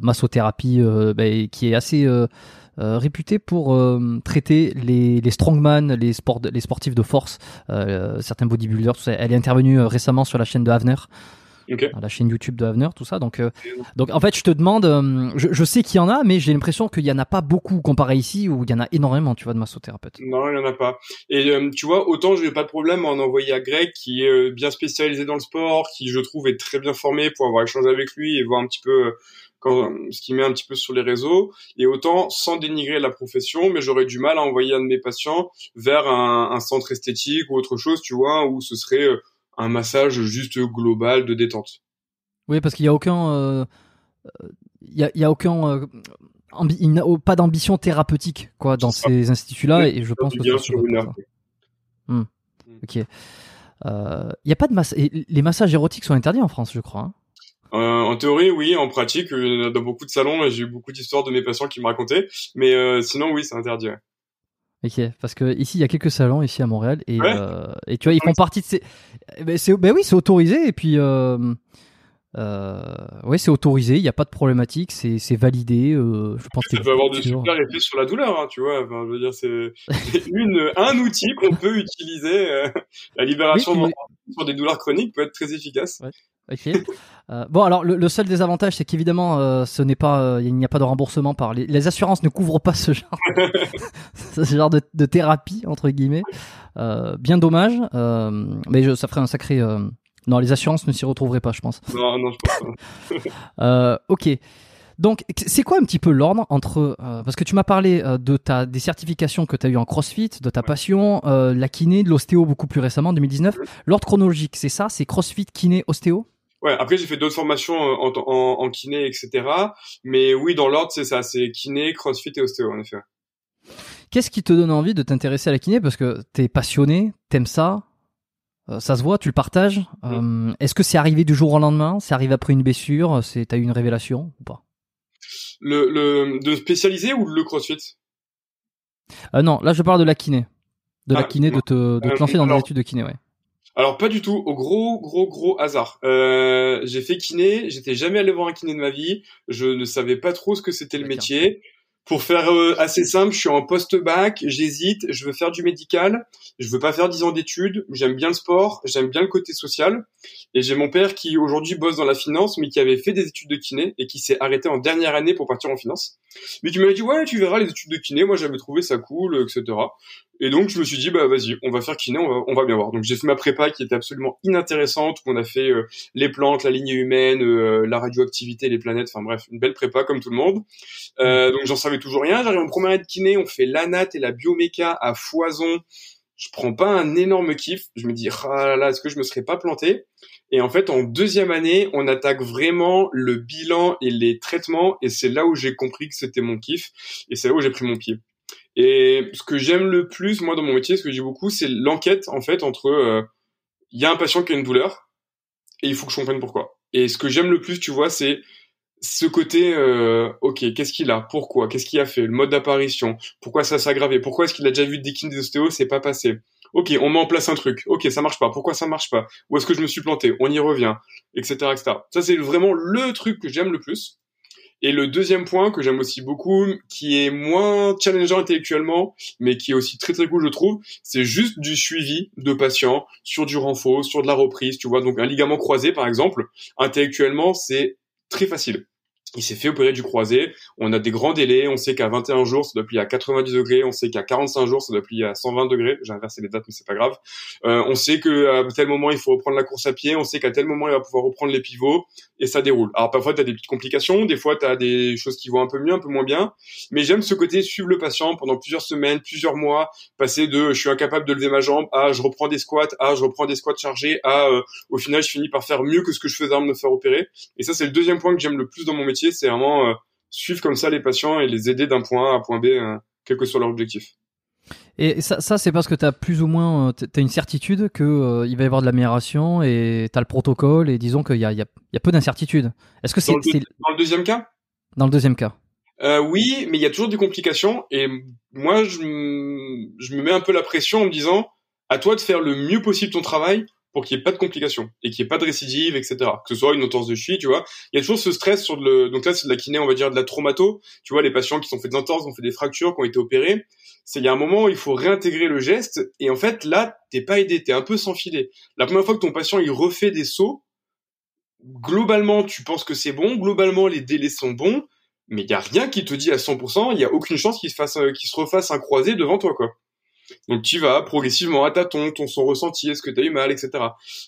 massothérapie, bah, qui est assez euh, réputée pour euh, traiter les, les strongman, les, sportifs de force, euh, certains bodybuilders. Tout ça. Elle est intervenue récemment sur la chaîne de Havner. Okay. la chaîne YouTube de Havner, tout ça. Donc, donc en fait, je te demande, je, je, sais qu'il y en a, mais j'ai l'impression qu'il y en a pas beaucoup comparé ici où il y en a énormément, tu vois, de massothérapeutes. Non, il y en a pas. Et tu vois, autant j'ai pas de problème à en envoyer à Greg qui est bien spécialisé dans le sport, qui je trouve est très bien formé pour avoir échangé avec lui et voir un petit peu ce qui met un petit peu sur les réseaux, et autant sans dénigrer la profession, mais j'aurais du mal à envoyer un de mes patients vers un, centre esthétique ou autre chose, tu vois, où ce serait euh, un massage juste global de détente. Oui, parce qu'il n'y a aucun, euh, il y, a, aucun, euh, n'a pas d'ambition thérapeutique quoi dans ces instituts-là, et je pense que c'est sur une hmm. Ok. Il n'y a pas de masse. Les massages érotiques sont interdits en France, je crois. Hein. Euh, en théorie, oui. En pratique, euh, dans beaucoup de salons, j'ai eu beaucoup d'histoires de mes patients qui me racontaient. Mais euh, sinon, oui, c'est interdit. Ok, parce que ici il y a quelques salons ici à Montréal et, et tu vois ils font partie de ces. Ben, ben oui, c'est autorisé et puis euh, ouais c'est autorisé, il n'y a pas de problématique, c'est validé. je pense ça peut avoir de super effets sur la douleur, hein, tu vois. Enfin, je veux dire c'est un outil qu'on peut utiliser. la libération sur des douleurs chroniques peut être très efficace. Ouais. Ok. Euh, bon, alors le, seul désavantage, c'est qu'évidemment, euh, ce n'est pas, euh, il n'y a pas de remboursement par les, les, assurances ne couvrent pas ce genre, [laughs] ce genre de, de, thérapie entre guillemets. bien dommage, mais je, ça ferait un sacré. Non, les assurances ne s'y retrouveraient pas, je pense. Non, non, je pense pas. [laughs] ok. Donc, c'est quoi un petit peu l'ordre entre parce que tu m'as parlé de ta des certifications que tu as eu en CrossFit, de ta passion, la kiné, de l'ostéo beaucoup plus récemment, 2019. L'ordre chronologique, c'est ça, c'est CrossFit, kiné, ostéo? Ouais, après j'ai fait d'autres formations euh, en, en, en, kiné, etc. Mais oui, dans l'ordre, c'est ça, c'est kiné, crossfit et ostéo, en effet. Qu'est-ce qui te donne envie de t'intéresser à la kiné? Parce que t'es passionné, t'aimes ça, euh, ça se voit, tu le partages. Euh, est-ce que c'est arrivé du jour au lendemain C'est arrivé après une blessure C'est t'as eu une révélation ou pas? Le, le de spécialiser ou le crossfit? Non, là je parle de la kiné, de la ah, kiné, de te, de te lancer dans des études de kiné, ouais. Alors pas du tout, au gros gros gros hasard. Euh, j'ai fait kiné, j'étais jamais allé voir un kiné de ma vie, je ne savais pas trop ce que c'était le métier. Pour faire euh, assez simple, je suis en post-bac, j'hésite, je veux faire du médical, je veux pas faire 10 ans d'études, j'aime bien le sport, j'aime bien le côté social, et j'ai mon père qui aujourd'hui bosse dans la finance, mais qui avait fait des études de kiné et qui s'est arrêté en dernière année pour partir en finance, mais qui m'avait dit ouais tu verras les études de kiné, moi j'avais trouvé ça cool, etc. Et donc je me suis dit bah vas-y, on va faire kiné, on va, on va bien voir. Donc j'ai fait ma prépa qui était absolument inintéressante, où on a fait euh, les plantes, la lignée humaine, euh, la radioactivité, les planètes, enfin bref, une belle prépa comme tout le monde. Euh, donc j'en savais toujours rien. J'arrive en première année de kiné, on fait l'anat et la bioméca à foison. Je prends pas un énorme kiff. Je me dis ah là là, est-ce que je me serais pas planté? Et en fait en deuxième année, on attaque vraiment le bilan et les traitements, et c'est là où j'ai compris que c'était mon kiff, et c'est là où j'ai pris mon pied. Et ce que j'aime le plus, moi, dans mon métier, ce que j'ai beaucoup, c'est l'enquête, en fait, entre, euh, il y a un patient qui a une douleur, et il faut que je comprenne pourquoi. Et ce que j'aime le plus, tu vois, c'est ce côté, euh, ok, qu'est-ce qu'il a, pourquoi, qu'est-ce qu'il a fait, le mode d'apparition, pourquoi ça s'est aggravé, pourquoi est-ce qu'il a déjà vu des kinés des ostéos, c'est pas passé. Ok, on met en place un truc. Ok, ça marche pas. Pourquoi ça marche pas? Où est-ce que je me suis planté? On y revient, etc., etc. Ça, c'est vraiment le truc que j'aime le plus. Et le deuxième point que j'aime aussi beaucoup, qui est moins challengeant intellectuellement, mais qui est aussi très très cool, je trouve, c'est juste du suivi de patients sur du renfort, sur de la reprise, tu vois. Donc un ligament croisé, par exemple, intellectuellement, c'est très facile il s'est fait opérer du croisé. On a des grands délais. On sait qu'à 21 jours, ça doit plier à 90 degrés. On sait qu'à 45 jours, ça doit plier à 120 degrés. J'ai inversé les dates, mais c'est pas grave. Euh, on sait qu'à tel moment, il faut reprendre la course à pied. On sait qu'à tel moment, il va pouvoir reprendre les pivots et ça déroule. Alors parfois, tu as des petites complications. Des fois, tu as des choses qui vont un peu mieux, un peu moins bien. Mais j'aime ce côté suivre le patient pendant plusieurs semaines, plusieurs mois, passer de je suis incapable de lever ma jambe à je reprends des squats, à je reprends des squats chargés, à euh, au final, je finis par faire mieux que ce que je faisais avant de me faire opérer. Et ça, c'est le deuxième point que j'aime le plus dans mon métier. C'est vraiment euh, suivre comme ça les patients et les aider d'un point A à un point B, euh, quel que soit leur objectif. Et ça, ça c'est parce que tu as plus ou moins euh, as une certitude qu'il euh, il va y avoir de l'amélioration et tu as le protocole et disons qu'il y a, y, y a peu d'incertitudes. Est-ce que c'est dans, dans, le deuxième cas? Dans le deuxième cas. Euh, oui, mais il y a toujours des complications et moi je, je me mets un peu la pression en me disant à toi de faire le mieux possible ton travail pour qu'il n'y ait pas de complications et qu'il n'y ait pas de récidive, etc. Que ce soit une entorse de cheville, tu vois. Il y a toujours ce stress sur le, donc là, c'est de la kiné, on va dire de la traumato. Tu vois, les patients qui sont fait des entorses, qui ont fait des fractures, qui ont été opérés. C'est, il y a un moment où il faut réintégrer le geste. Et en fait, là, t'es pas aidé, t'es un peu sans filet. La première fois que ton patient, il refait des sauts, globalement, tu penses que c'est bon. Globalement, les délais sont bons. Mais il y a rien qui te dit à 100%, il y a aucune chance qu'il se fasse, qu'il se refasse un croisé devant toi, quoi. Donc tu vas progressivement à tâtons, ton son ressenti, est-ce que tu as eu mal, etc.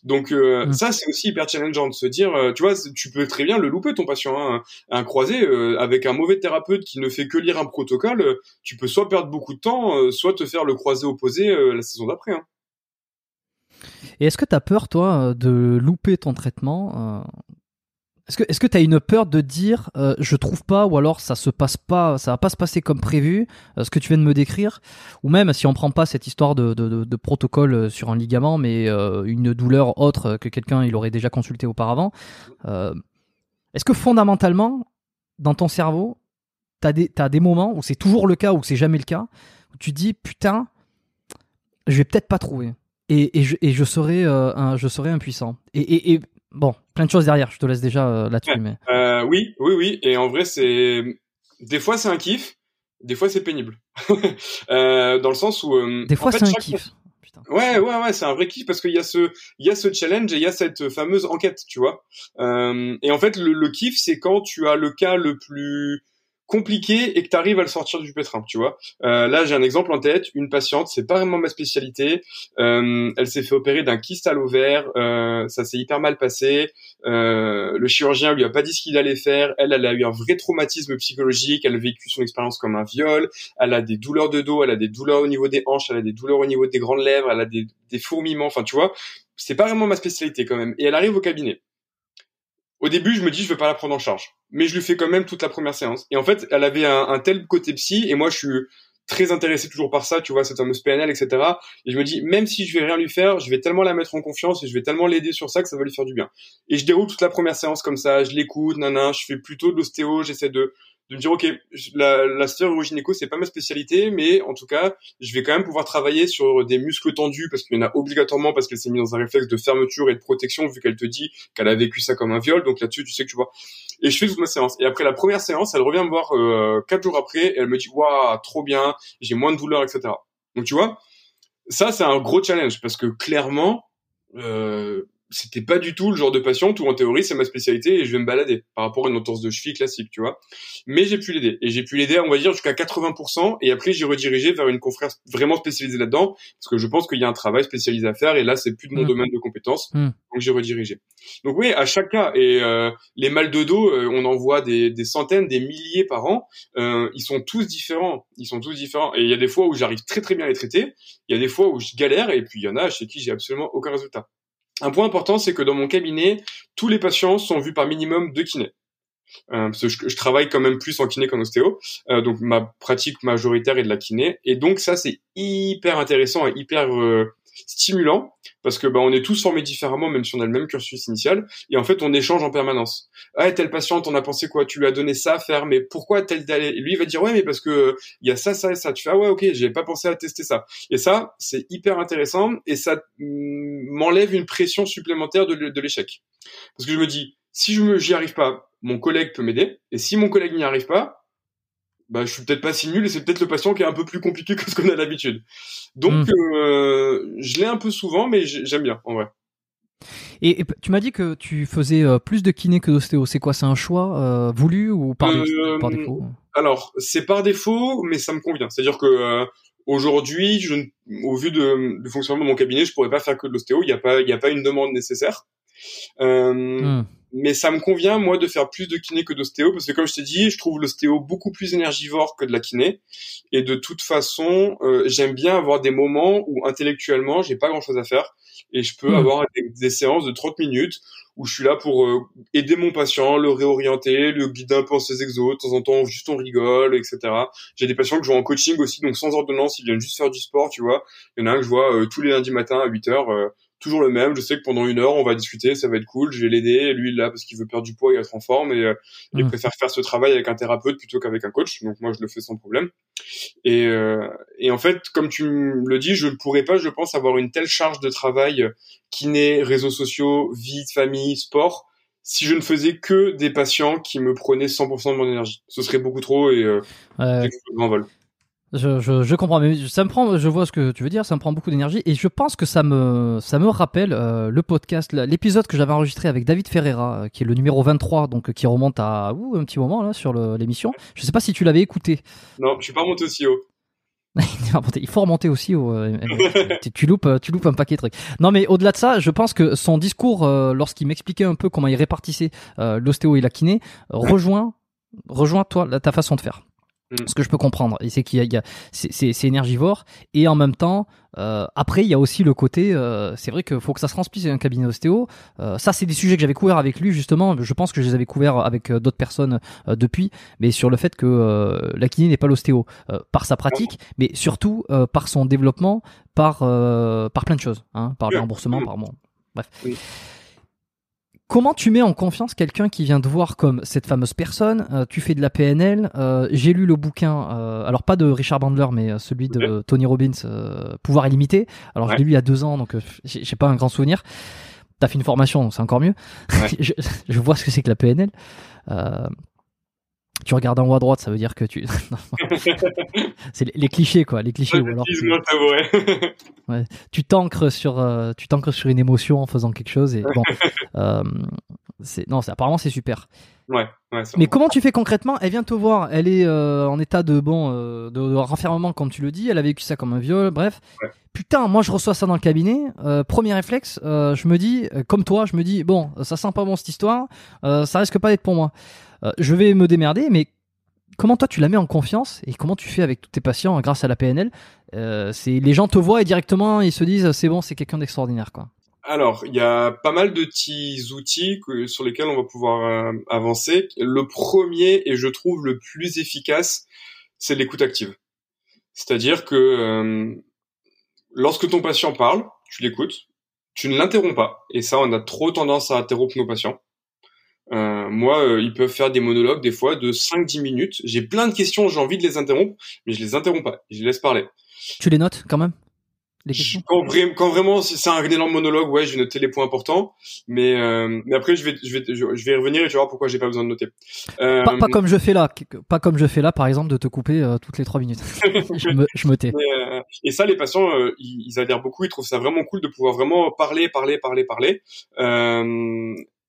Donc euh, mm. ça c'est aussi hyper challengeant de se dire, euh, tu vois, tu peux très bien le louper ton patient, hein, un croisé euh, avec un mauvais thérapeute qui ne fait que lire un protocole, tu peux soit perdre beaucoup de temps, soit te faire le croisé opposé la saison d'après. Hein. Et est-ce que tu as peur, toi, de louper ton traitement est-ce que est-ce que t'as une peur de dire euh, je trouve pas ou alors ça se passe pas ça va pas se passer comme prévu euh, ce que tu viens de me décrire? Ou même si on prend pas cette histoire de, de, protocole euh, sur un ligament mais une douleur autre que quelqu'un il aurait déjà consulté auparavant est-ce que fondamentalement dans ton cerveau t'as des t'as des moments où c'est toujours le cas ou c'est jamais le cas où tu dis putain je vais peut-être pas trouver. Et, et, je, serai un, je serai impuissant. Et bon, plein de choses derrière. Je te laisse déjà euh, là-dessus. Mais... Euh, oui, oui, oui. Et en vrai, c'est des fois c'est un kiff, des fois c'est pénible. [laughs] euh, dans le sens où des fois c'est un kiff. Putain. Ouais, ouais, ouais, c'est un vrai kiff parce qu'il y a ce, il y a ce challenge et il y a cette fameuse enquête, tu vois. Et en fait, le, le kiff, c'est quand tu as le cas le plus compliqué et que tu arrives à le sortir du pétrin, tu vois. Euh, là, j'ai un exemple en tête, une patiente, c'est pas vraiment ma spécialité, euh, elle s'est fait opérer d'un kyste à l'ovaire, euh, ça s'est hyper mal passé, euh, le chirurgien lui a pas dit ce qu'il allait faire, elle, elle a eu un vrai traumatisme psychologique, elle a vécu son expérience comme un viol, elle a des douleurs de dos, elle a des douleurs au niveau des hanches, elle a des douleurs au niveau des grandes lèvres, elle a des, des fourmillements, enfin tu vois, c'est pas vraiment ma spécialité quand même. Et elle arrive au cabinet. Au début, je me dis, je vais pas la prendre en charge. Mais je lui fais quand même toute la première séance. Et en fait, elle avait un, tel côté psy, et moi, je suis très intéressé toujours par ça, tu vois, cette fameuse PNL, etc. Et je me dis, même si je vais rien lui faire, je vais tellement la mettre en confiance et je vais tellement l'aider sur ça que ça va lui faire du bien. Et je déroule toute la première séance comme ça, je l'écoute, nana, je fais plutôt de l'ostéo, j'essaie de de me dire ok, la, la gynéco c'est pas ma spécialité, mais en tout cas, je vais quand même pouvoir travailler sur des muscles tendus parce qu'il y en a obligatoirement parce qu'elle s'est mise dans un réflexe de fermeture et de protection vu qu'elle te dit qu'elle a vécu ça comme un viol. Donc là-dessus, tu sais que tu vois. Et je fais toute ma séance. Et après la première séance, elle revient me voir euh, quatre jours après et elle me dit waouh, trop bien, j'ai moins de douleur, etc. Donc tu vois, ça c'est un gros challenge parce que clairement. Euh, c'était pas du tout le genre de patient où en théorie c'est ma spécialité et je vais me balader par rapport à une entorse de cheville classique, tu vois. Mais j'ai pu l'aider et j'ai pu l'aider, on va dire jusqu'à 80% et après j'ai redirigé vers une confrère vraiment spécialisée là-dedans parce que je pense qu'il y a un travail spécialisé à faire et là c'est plus de mon mmh. domaine de compétences mmh. donc j'ai redirigé. Donc oui, à chaque cas et euh, les mal de dos, euh, on en voit des, des, centaines, des milliers par an. Euh, ils sont tous différents, ils sont tous différents et il y a des fois où j'arrive très très bien à les traiter, il y a des fois où je galère et puis il y en a chez qui j'ai absolument aucun résultat. Un point important, c'est que dans mon cabinet, tous les patients sont vus par minimum deux kinés. Euh, parce que je, travaille quand même plus en kiné qu'en ostéo, euh, donc ma pratique majoritaire est de la kiné, et donc ça c'est hyper intéressant et hyper euh, stimulant parce que bah, on est tous formés différemment même si on a le même cursus initial et en fait on échange en permanence. Ah telle patiente on a pensé quoi? Tu lui as donné ça à faire mais pourquoi tel d'aller Lui il va dire ouais mais parce que il y a ça ça et ça. Tu fais ah ouais ok j'ai pas pensé à tester ça. Et ça c'est hyper intéressant et ça mm, m'enlève une pression supplémentaire de l'échec parce que je me dis si je me j'y arrive pas mon collègue peut m'aider et si mon collègue n'y arrive pas bah, je suis peut-être pas si nul et c'est peut-être le patient qui est un peu plus compliqué que ce qu'on a l'habitude. Donc, hmm. euh, je l'ai un peu souvent, mais j'aime bien, en vrai. Et, tu m'as dit que tu faisais euh, plus de kiné que d'ostéo. C'est quoi? C'est un choix euh, voulu ou par, défaut? Alors, c'est par défaut, mais ça me convient. C'est-à-dire que aujourd'hui, je, au vu de, du fonctionnement de mon cabinet, je pourrais pas faire que de l'ostéo. Il n'y a pas, il y a pas une demande nécessaire. Hmm mais ça me convient moi de faire plus de kiné que d'ostéo parce que comme je t'ai dit, je trouve l'ostéo beaucoup plus énergivore que de la kiné et de toute façon, euh, j'aime bien avoir des moments où intellectuellement, j'ai pas grand-chose à faire et je peux hmm. avoir des, séances de 30 minutes où je suis là pour euh, aider mon patient, le réorienter, le guider un peu en ses exos, de temps en temps juste on rigole, etc. J'ai des patients que je vois en coaching aussi, donc sans ordonnance, ils viennent juste faire du sport, tu vois. Il y en a un que je vois euh, tous les lundis matin à 8 heures toujours le même. Je sais que pendant une heure, on va discuter, ça va être cool. Je vais l'aider. Lui, là, parce qu'il veut perdre du poids et être en forme, et euh, il mmh. préfère faire ce travail avec un thérapeute plutôt qu'avec un coach. Donc moi, je le fais sans problème. Et, euh, et en fait, comme tu le dis, je ne pourrais pas, je pense, avoir une telle charge de travail kiné, réseaux sociaux, vie famille, sport, si je ne faisais que des patients qui me prenaient 100% de mon énergie. Ce serait beaucoup trop et euh, ouais. vol. Je, je, je, comprends, mais ça me prend, je vois ce que tu veux dire, ça me prend beaucoup d'énergie et je pense que ça me, ça me rappelle euh, le podcast, l'épisode que j'avais enregistré avec David Ferreira, euh, qui est le numéro 23, donc qui remonte à ouh, un petit moment là sur l'émission. Je sais pas si tu l'avais écouté. Non, je suis pas remonté aussi haut. [laughs] Il faut remonter aussi haut. Euh, tu, loupes, tu loupes un paquet de trucs. Non, mais au-delà de ça, je pense que son discours, lorsqu'il m'expliquait un peu comment il répartissait l'ostéo et la kiné, rejoint, rejoint toi ta façon de faire. Mm. Ce que je peux comprendre, et c'est qu'il y a, c'est énergivore, et en même temps, euh, après il y a aussi le côté, euh, c'est vrai qu'il faut que ça se transmisse un cabinet ostéo. Euh, ça, c'est des sujets que j'avais couverts avec lui justement. Je pense que je les avais couverts avec d'autres personnes depuis, mais sur le fait que la kiné n'est pas l'ostéo par sa pratique, mais surtout par son développement, par par plein de choses, hein, par le remboursement, par bon, bref. Comment tu mets en confiance quelqu'un qui vient te voir comme cette fameuse personne euh, Tu fais de la PNL. Euh, j'ai lu le bouquin, euh, alors pas de Richard Bandler, mais celui de Tony Robbins, Pouvoir illimité. Alors je l'ai lu il y a deux ans, donc j'ai pas un grand souvenir. T'as fait une formation, c'est encore mieux. [laughs] je, je, vois ce que c'est que la PNL tu regardes en haut à droite, ça veut dire que tu. [laughs] [laughs] c'est les, clichés, quoi, les clichés. ou alors tu... [laughs] ouais. tu t'ancres sur, euh, tu t'ancres sur une émotion en faisant quelque chose et bon. euh, c'est non, apparemment c'est super. Ouais. ouais Mais comment tu fais concrètement? Elle vient te voir, elle est euh, en état de bon, euh, de, de, renfermement comme tu le dis. Elle a vécu ça comme un viol, bref. Putain, moi je reçois ça dans le cabinet. premier réflexe, je me dis, comme toi, je me dis bon, ça sent pas bon cette histoire. ça risque pas d'être pour moi. Euh, je vais me démerder, mais comment toi tu la mets en confiance et comment tu fais avec tous tes patients grâce à la PNL euh, C'est les gens te voient et directement ils se disent c'est bon, c'est quelqu'un d'extraordinaire quoi. Alors, il y a pas mal de petits outils sur lesquels on va pouvoir euh, avancer. Le premier et je trouve le plus efficace, c'est l'écoute active. C'est-à-dire que lorsque ton patient parle, tu l'écoutes, tu ne l'interromps pas. Et ça, on a trop tendance à interrompre nos patients. Euh, moi, euh, ils peuvent faire des monologues des fois de 5-10 minutes. J'ai plein de questions, j'ai envie de les interrompre, mais je les interromps pas, je les laisse parler. Tu les notes quand même? Quand, quand, vraiment c'est un énorme monologue, ouais, je vais noter les points importants, mais euh, mais après je vais je vais je vais y revenir et tu vas voir pourquoi j'ai pas besoin de noter. Euh... Pas, pas, comme je fais là, pas comme je fais là par exemple de te couper euh, toutes les trois minutes. [laughs] je, me, je me tais. Et ça les patients ils, ils, adhèrent beaucoup, ils trouvent ça vraiment cool de pouvoir vraiment parler parler parler parler.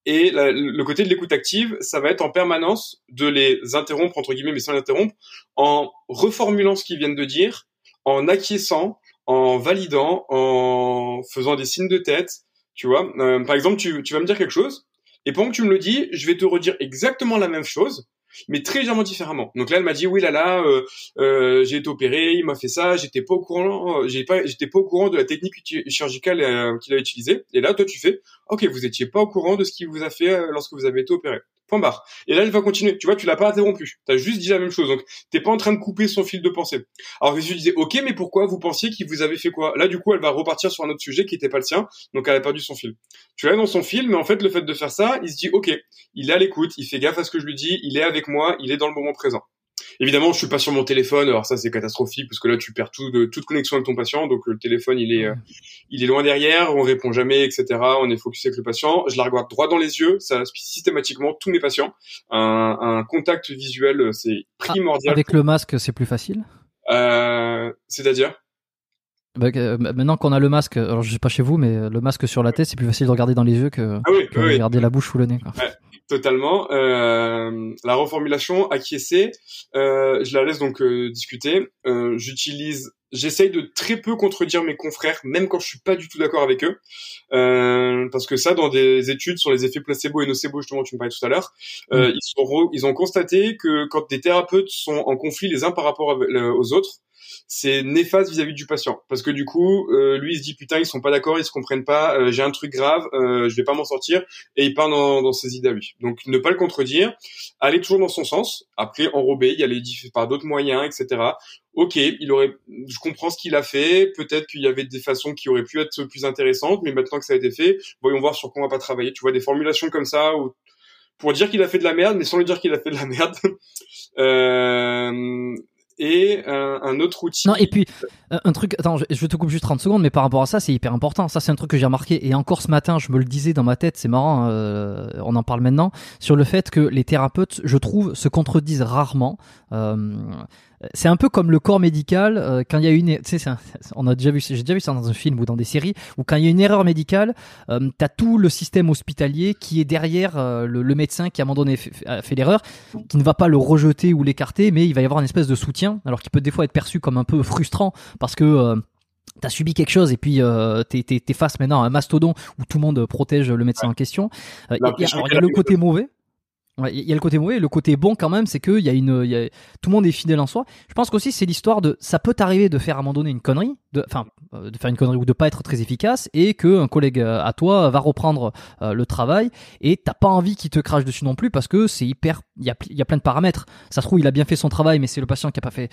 et la, le côté de l'écoute active, ça va être en permanence de les interrompre entre guillemets mais sans les interrompre en reformulant ce qu'ils viennent de dire, en acquiesçant en validant, en faisant des signes de tête, tu vois. Euh, par exemple, tu, tu vas me dire quelque chose, et pendant que tu me le dis, je vais te redire exactement la même chose, mais très légèrement différemment. Donc là, elle m'a dit oui là là, euh, euh, j'ai été opéré, il m'a fait ça, j'étais pas au courant, j'ai pas, j'étais pas au courant de la technique chirurgicale qu'il a utilisée. Et là, toi, tu fais, ok, vous étiez pas au courant de ce qu'il vous a fait lorsque vous avez été opéré. Point barre. Et là, il va continuer. Tu vois, tu l'as pas interrompu. Tu as juste dit la même chose. Donc, t'es pas en train de couper son fil de pensée. Alors que si tu disais, OK, mais pourquoi vous pensiez qu'il vous avait fait quoi? Là, du coup, elle va repartir sur un autre sujet qui était pas le sien. Donc, elle a perdu son fil. Tu l'as dans son fil, mais en fait, le fait de faire ça, il se dit, OK, il est à l'écoute, il fait gaffe à ce que je lui dis, il est avec moi, il est dans le moment présent. Évidemment, je suis pas sur mon téléphone. Alors ça, c'est catastrophique parce que là, tu perds tout de, toute connexion avec ton patient. Donc le téléphone, il est, euh, il est loin derrière. On répond jamais, etc. On est focusé avec le patient. Je la regarde droit dans les yeux. Ça systématiquement tous mes patients. Un, un contact visuel, c'est primordial. avec le masque, c'est plus facile? Euh, C'est-à-dire? Bah, euh, maintenant qu'on a le masque, alors je sais pas chez vous, mais le masque sur la tête, c'est plus facile de regarder dans les yeux que, ah oui, que regarder la bouche ou le nez. Quoi. Ouais. Totalement. Euh, la reformulation acquiescer, euh, je la laisse donc euh, discuter. Euh, j'utilise, j'essaye de très peu contredire mes confrères, même quand je suis pas du tout d'accord avec eux, euh, parce que ça, dans des études sur les effets placebo et nocebo, justement, tu me parlais tout à l'heure, mm. ils, sont ils ont constaté que quand des thérapeutes sont en conflit les uns par rapport aux autres, c'est néfaste vis-à-vis du patient. Parce que du coup euh, lui il se dit putain ils sont pas d'accord ils se comprennent pas euh, j'ai un truc grave euh, je vais pas m'en sortir et il part dans, dans ses idées à lui. Donc ne pas le contredire aller toujours dans son sens après enrober y aller par d'autres moyens etc ok il aurait je comprends ce qu'il a fait peut-être qu'il y avait des façons qui auraient pu être plus intéressantes mais maintenant que ça a été fait voyons voir sur quoi on va pas travailler. Tu vois des formulations comme ça ou pour dire qu'il a fait de la merde, mais sans lui dire qu'il a fait de la merde. [laughs] euh, et euh, un autre outil. Non, et puis euh, un truc, attends, je, te coupe juste 30 secondes, mais par rapport à ça, c'est hyper important. Ça, c'est un truc que j'ai remarqué. Et encore ce matin, je me le disais dans ma tête, c'est marrant, euh, on en parle maintenant, sur le fait que les thérapeutes, je trouve, se contredisent rarement. C'est un peu comme le corps médical euh, quand il y a une, tu sais, on a déjà vu, j'ai déjà vu ça dans un film ou dans des séries où quand il y a une erreur médicale, euh, t'as tout le système hospitalier qui est derrière euh, le, médecin qui à un moment donné fait, fait l'erreur, qui ne va pas le rejeter ou l'écarter, mais il va y avoir une espèce de soutien, alors qui peut des fois être perçu comme un peu frustrant parce que euh, T'as subi quelque chose et puis euh, t'es, t'es, face maintenant à un mastodon où tout le monde protège le médecin en question. Euh, il y a le côté mauvais, il y a le côté mauvais, le côté bon quand même, c'est que y a une, y a, tout le monde est fidèle en soi. Je pense qu'aussi c'est l'histoire de, ça peut t'arriver de faire à un moment donné une connerie, de, enfin, euh, de faire une connerie ou de pas être très efficace, et que un collègue euh, à toi va reprendre euh, le travail, et t'as pas envie qu'il te crache dessus non plus parce que c'est hyper, il y a, y a plein de paramètres. Ça se trouve il a bien fait son travail, mais c'est le patient qui a pas fait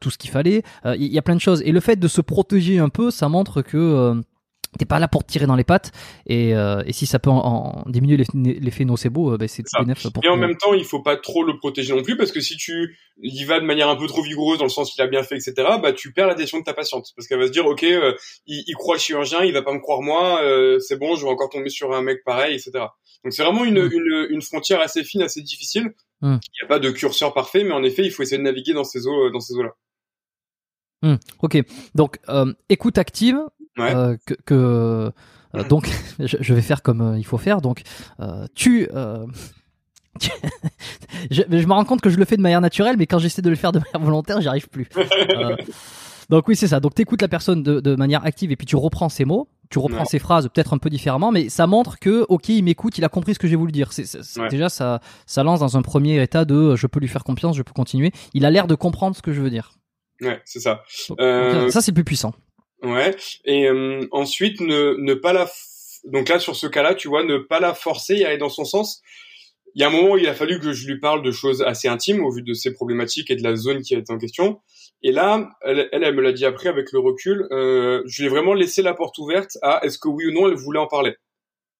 tout ce qu'il fallait. Il y a plein de choses, et le fait de se protéger un peu, ça montre que T'es pas là pour tirer dans les pattes et, euh, et si ça peut en, en diminuer l'effet nocebo, euh, ben c'est tout pour. Et en même temps, il faut pas trop le protéger non plus parce que si tu y vas de manière un peu trop vigoureuse dans le sens qu'il a bien fait, etc. Bah tu perds l'adhésion de ta patiente parce qu'elle va se dire ok, euh, il, il, croit le chirurgien, il va pas me croire moi, euh, c'est bon, je vais encore tomber sur un mec pareil, etc. Donc c'est vraiment une, mm. une, une, frontière assez fine, assez difficile. Mm. Il n'y a pas de curseur parfait, mais en effet, il faut essayer de naviguer dans ces eaux, dans ces eaux là. Mm. Ok, donc écoute active, euh, que, que euh, donc [laughs] je, vais faire comme euh, il faut faire. Donc tu [laughs] [laughs] je, je, me rends compte que je le fais de manière naturelle, mais quand j'essaie de le faire de manière volontaire, j'y arrive plus. donc oui, c'est ça. Donc t'écoutes la personne de, de, manière active et puis tu reprends ses mots, tu reprends ses phrases peut-être un peu différemment, mais ça montre que ok, il m'écoute, il a compris ce que j'ai voulu dire. C'est, Déjà, ça, ça lance dans un premier état de je peux lui faire confiance, je peux continuer. Il a l'air de comprendre ce que je veux dire. Ouais, c'est ça. Ça, c'est plus puissant. Ouais. Et euh, ensuite, ne, ne pas la. Donc là, sur ce cas-là, tu vois, ne pas la forcer à aller dans son sens. Il y a un moment où il a fallu que je lui parle de choses assez intimes au vu de ses problématiques et de la zone qui est en question. Et là, elle, elle, me l'a dit après avec le recul. Euh, je lui ai vraiment laissé la porte ouverte à est-ce que oui ou non elle voulait en parler.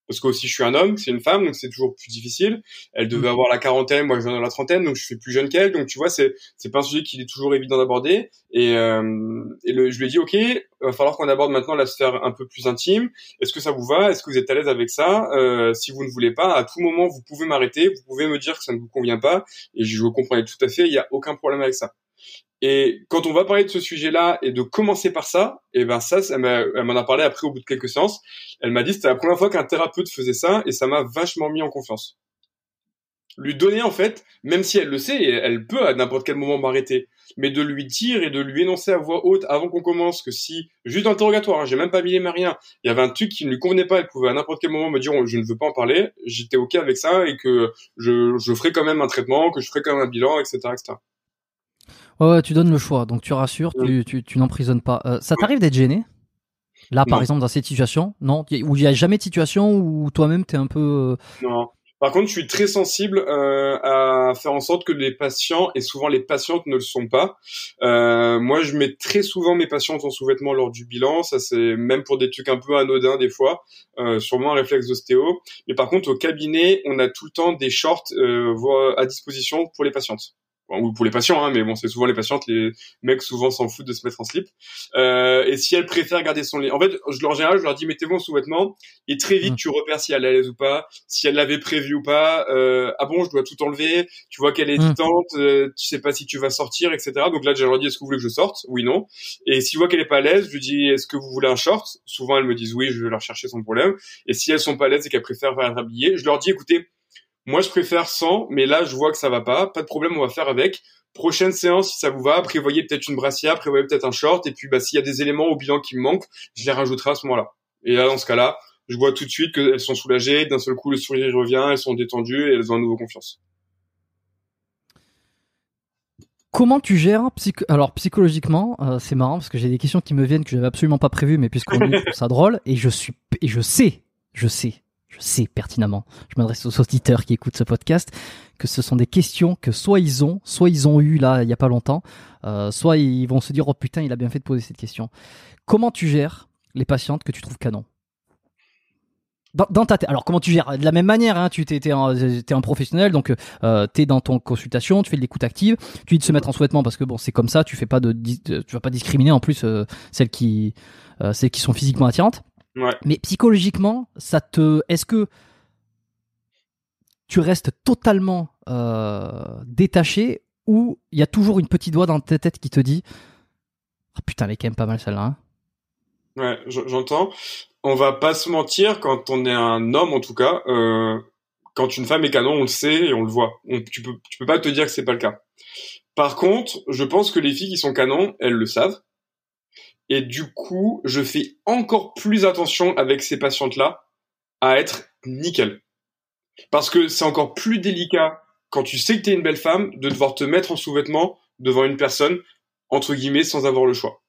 Parce que aussi je suis un homme, c'est une femme, donc c'est toujours plus difficile. Elle devait mm. avoir la quarantaine, moi je viens de la trentaine, donc je suis plus jeune qu'elle, donc tu vois, c'est c'est pas un sujet qui est toujours évident d'aborder. Et, euh, et le, je lui ai dit, ok, va falloir qu'on aborde maintenant la sphère un peu plus intime. Est-ce que ça vous va? Est-ce que vous êtes à l'aise avec ça? Euh, Si vous ne voulez pas, à tout moment vous pouvez m'arrêter, vous pouvez me dire que ça ne vous convient pas, et je, je comprenais tout à fait, il y a aucun problème avec ça. Et quand on va parler de ce sujet-là et de commencer par ça, et eh ben ça, elle m'en a parlé après au bout de quelques séances. Elle m'a dit c'était la première fois qu'un thérapeute faisait ça et ça m'a vachement mis en confiance. Lui donner en fait, même si elle le sait, elle peut à n'importe quel moment m'arrêter, mais de lui dire et de lui énoncer à voix haute avant qu'on commence que si juste d'interrogatoire, hein, j'ai même pas mis les mains rien, il y avait un truc qui ne lui convenait pas, elle pouvait à n'importe quel moment me dire je ne veux pas en parler, j'étais ok avec ça et que je, je ferai quand même un traitement, que je ferai quand même un bilan, etc., etc. Ouais, tu donnes le choix, donc tu rassures, tu, tu, tu n'emprisonnes pas. Euh, ça t'arrive d'être gêné? Là, par exemple, dans cette situation, non? Où il n'y a jamais de situation où toi-même t'es un peu. Euh, non. Par contre, je suis très sensible euh, à faire en sorte que les patients et souvent les patientes ne le sont pas. Euh, moi, je mets très souvent mes patientes en sous-vêtements lors du bilan. Ça, c'est même pour des trucs un peu anodins des fois, euh, sûrement un réflexe d'ostéo. Mais par contre, au cabinet, on a tout le temps des shorts euh, à disposition pour les patientes ou pour les patients, hein, mais bon, c'est souvent les patientes, les mecs souvent s'en foutent de se mettre en slip. Euh, et si elles préfèrent garder son lit, en fait, je, en général, je leur dis mettez-vous en sous-vêtements et très vite mmh. tu repères si elle est à l'aise ou pas, si elle l'avait prévu ou pas. Euh, ah bon, je dois tout enlever. Tu vois qu'elle est mmh. hésitante, euh, tu sais pas si tu vas sortir, etc. Donc là, je leur dis est-ce que vous voulez que je sorte? Oui, non. Et si je vois qu'elle est pas à l'aise, je lui dis est-ce que vous voulez un short? Souvent elles me disent oui, je vais leur chercher sans problème. Et si elles sont pas à l'aise et qu'elles préfèrent être habillées, je leur dis écoutez moi, je préfère sans, mais là, je vois que ça va pas. Pas de problème, on va faire avec. Prochaine séance, si ça vous va, prévoyez peut-être une brassière, prévoyez peut-être un short, et puis bah, s'il y a des éléments au bilan qui me manquent, je les rajouterai à ce moment-là. Et là, dans ce cas-là, je vois tout de suite qu'elles sont soulagées, d'un seul coup, le sourire revient, elles sont détendues et elles ont à nouveau confiance. Comment tu gères alors psychologiquement euh, c'est marrant parce que j'ai des questions qui me viennent que j'avais absolument pas prévues mais puisqu'on dit [laughs] ça drôle et je suis et je sais je sais je sais pertinemment, je m'adresse aux auditeurs qui écoutent ce podcast, que ce sont des questions que soit ils ont, soit ils ont eu là il y a pas longtemps, euh, soit ils vont se dire oh putain il a bien fait de poser cette question. Comment tu gères les patientes que tu trouves canon? Dans, ta tête. Alors comment tu gères? De la même manière, hein, tu t'es un, un, professionnel, donc euh, t'es dans ton consultation, tu fais de l'écoute active, tu dis de se mettre en souhaitement parce que bon c'est comme ça, tu fais pas de, tu vas pas discriminer en plus euh, celles qui, euh, celles qui sont physiquement attirantes. Mais psychologiquement, ça te, est-ce que tu restes totalement euh, détaché ou il y a toujours une petite voix dans ta tête qui te dit ah putain, elle est quand même pas mal celle-là. Hein. ouais, j'entends. On va pas se mentir quand on est un homme en tout cas. Euh, quand une femme est canon, on le sait et on le voit. tu peux, tu peux pas te dire que c'est pas le cas. Par contre, je pense que les filles qui sont canons, elles le savent. Et du coup, je fais encore plus attention avec ces patientes-là à être nickel. Parce que c'est encore plus délicat quand tu sais que t'es une belle femme de devoir te mettre en sous-vêtements devant une personne, entre guillemets, sans avoir le choix.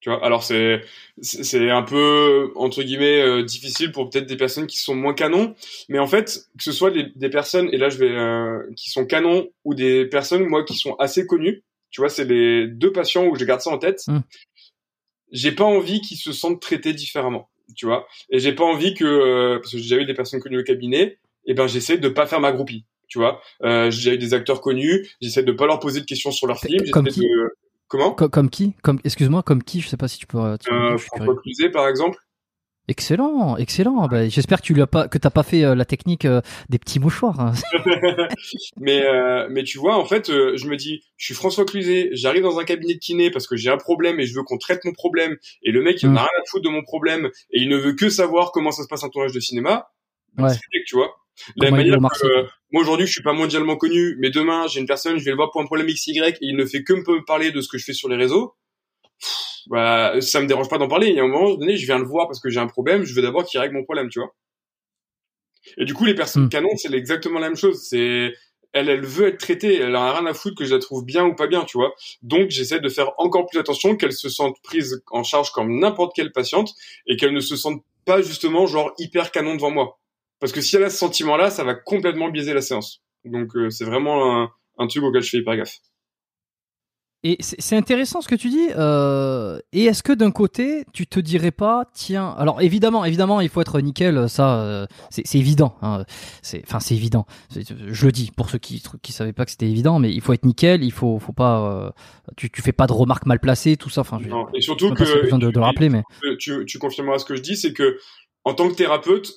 Tu vois, alors c'est c'est un peu entre guillemets euh, difficile pour peut-être des personnes qui sont moins canons, mais en fait que ce soit des, personnes et là je vais euh, qui sont canons ou des personnes moi qui sont assez connues, tu vois, c'est les deux patients où je garde ça en tête. Mmh j'ai pas envie qu'ils se sentent traités différemment, tu vois. Et j'ai pas envie que, euh, parce que j'ai déjà eu des personnes connues au cabinet, et ben j'essaie de pas faire ma groupie, tu vois. Euh, j'ai déjà eu des acteurs connus, j'essaie de pas leur poser de questions sur leur film. Comme qui Comment? Comme, qui? Comme excuse-moi, comme qui? Je sais pas si tu peux. Tu euh, François Cluzet, par exemple. Excellent, excellent. Bah, J'espère que tu l'as pas, que t'as pas fait euh, la technique euh, des petits mouchoirs. Hein. [laughs] mais euh, mais tu vois, en fait, je me dis, je suis François Cluzet, j'arrive dans un cabinet de kiné parce que j'ai un problème et je veux qu'on traite mon problème. Et le mec, il n'a mm. rien à foutre de mon problème et il ne veut que savoir comment ça se passe un tournage de cinéma. Bah, ouais. tu vois. La manière que, moi aujourd'hui, je suis pas mondialement connu, mais demain, j'ai une personne, je vais le voir pour un problème XY et il ne fait que me parler de ce que je fais sur les réseaux bah, ça me dérange pas d'en parler. Il y a un moment donné, je viens le voir parce que j'ai un problème, je veux d'abord qu'il règle mon problème, tu vois. Et du coup, les personnes mm. canon, c'est exactement la même chose. C'est, elle, elle veut être traitée, elle a rien à foutre que je la trouve bien ou pas bien, tu vois. Donc, j'essaie de faire encore plus attention qu'elle se sente prise en charge comme n'importe quelle patiente et qu'elle ne se sente pas justement genre hyper canon devant moi. Parce que si elle a ce sentiment-là, ça va complètement biaiser la séance. Donc, euh, c'est vraiment un, un truc auquel je fais hyper gaffe. Et c'est intéressant ce que tu dis. Euh, et est-ce que d'un côté, tu te dirais pas, tiens, alors évidemment, évidemment, il faut être nickel, ça, euh, c'est évident. Hein, c'est, enfin, c'est évident. Je le dis pour ceux qui qui savaient pas que c'était évident, mais il faut être nickel, il faut, faut pas, euh, tu, tu fais pas de remarques mal placées, tout ça. Enfin, non, et surtout que besoin de, de, le rappeler, mais tu, tu confirmeras ce que je dis, c'est que en tant que thérapeute,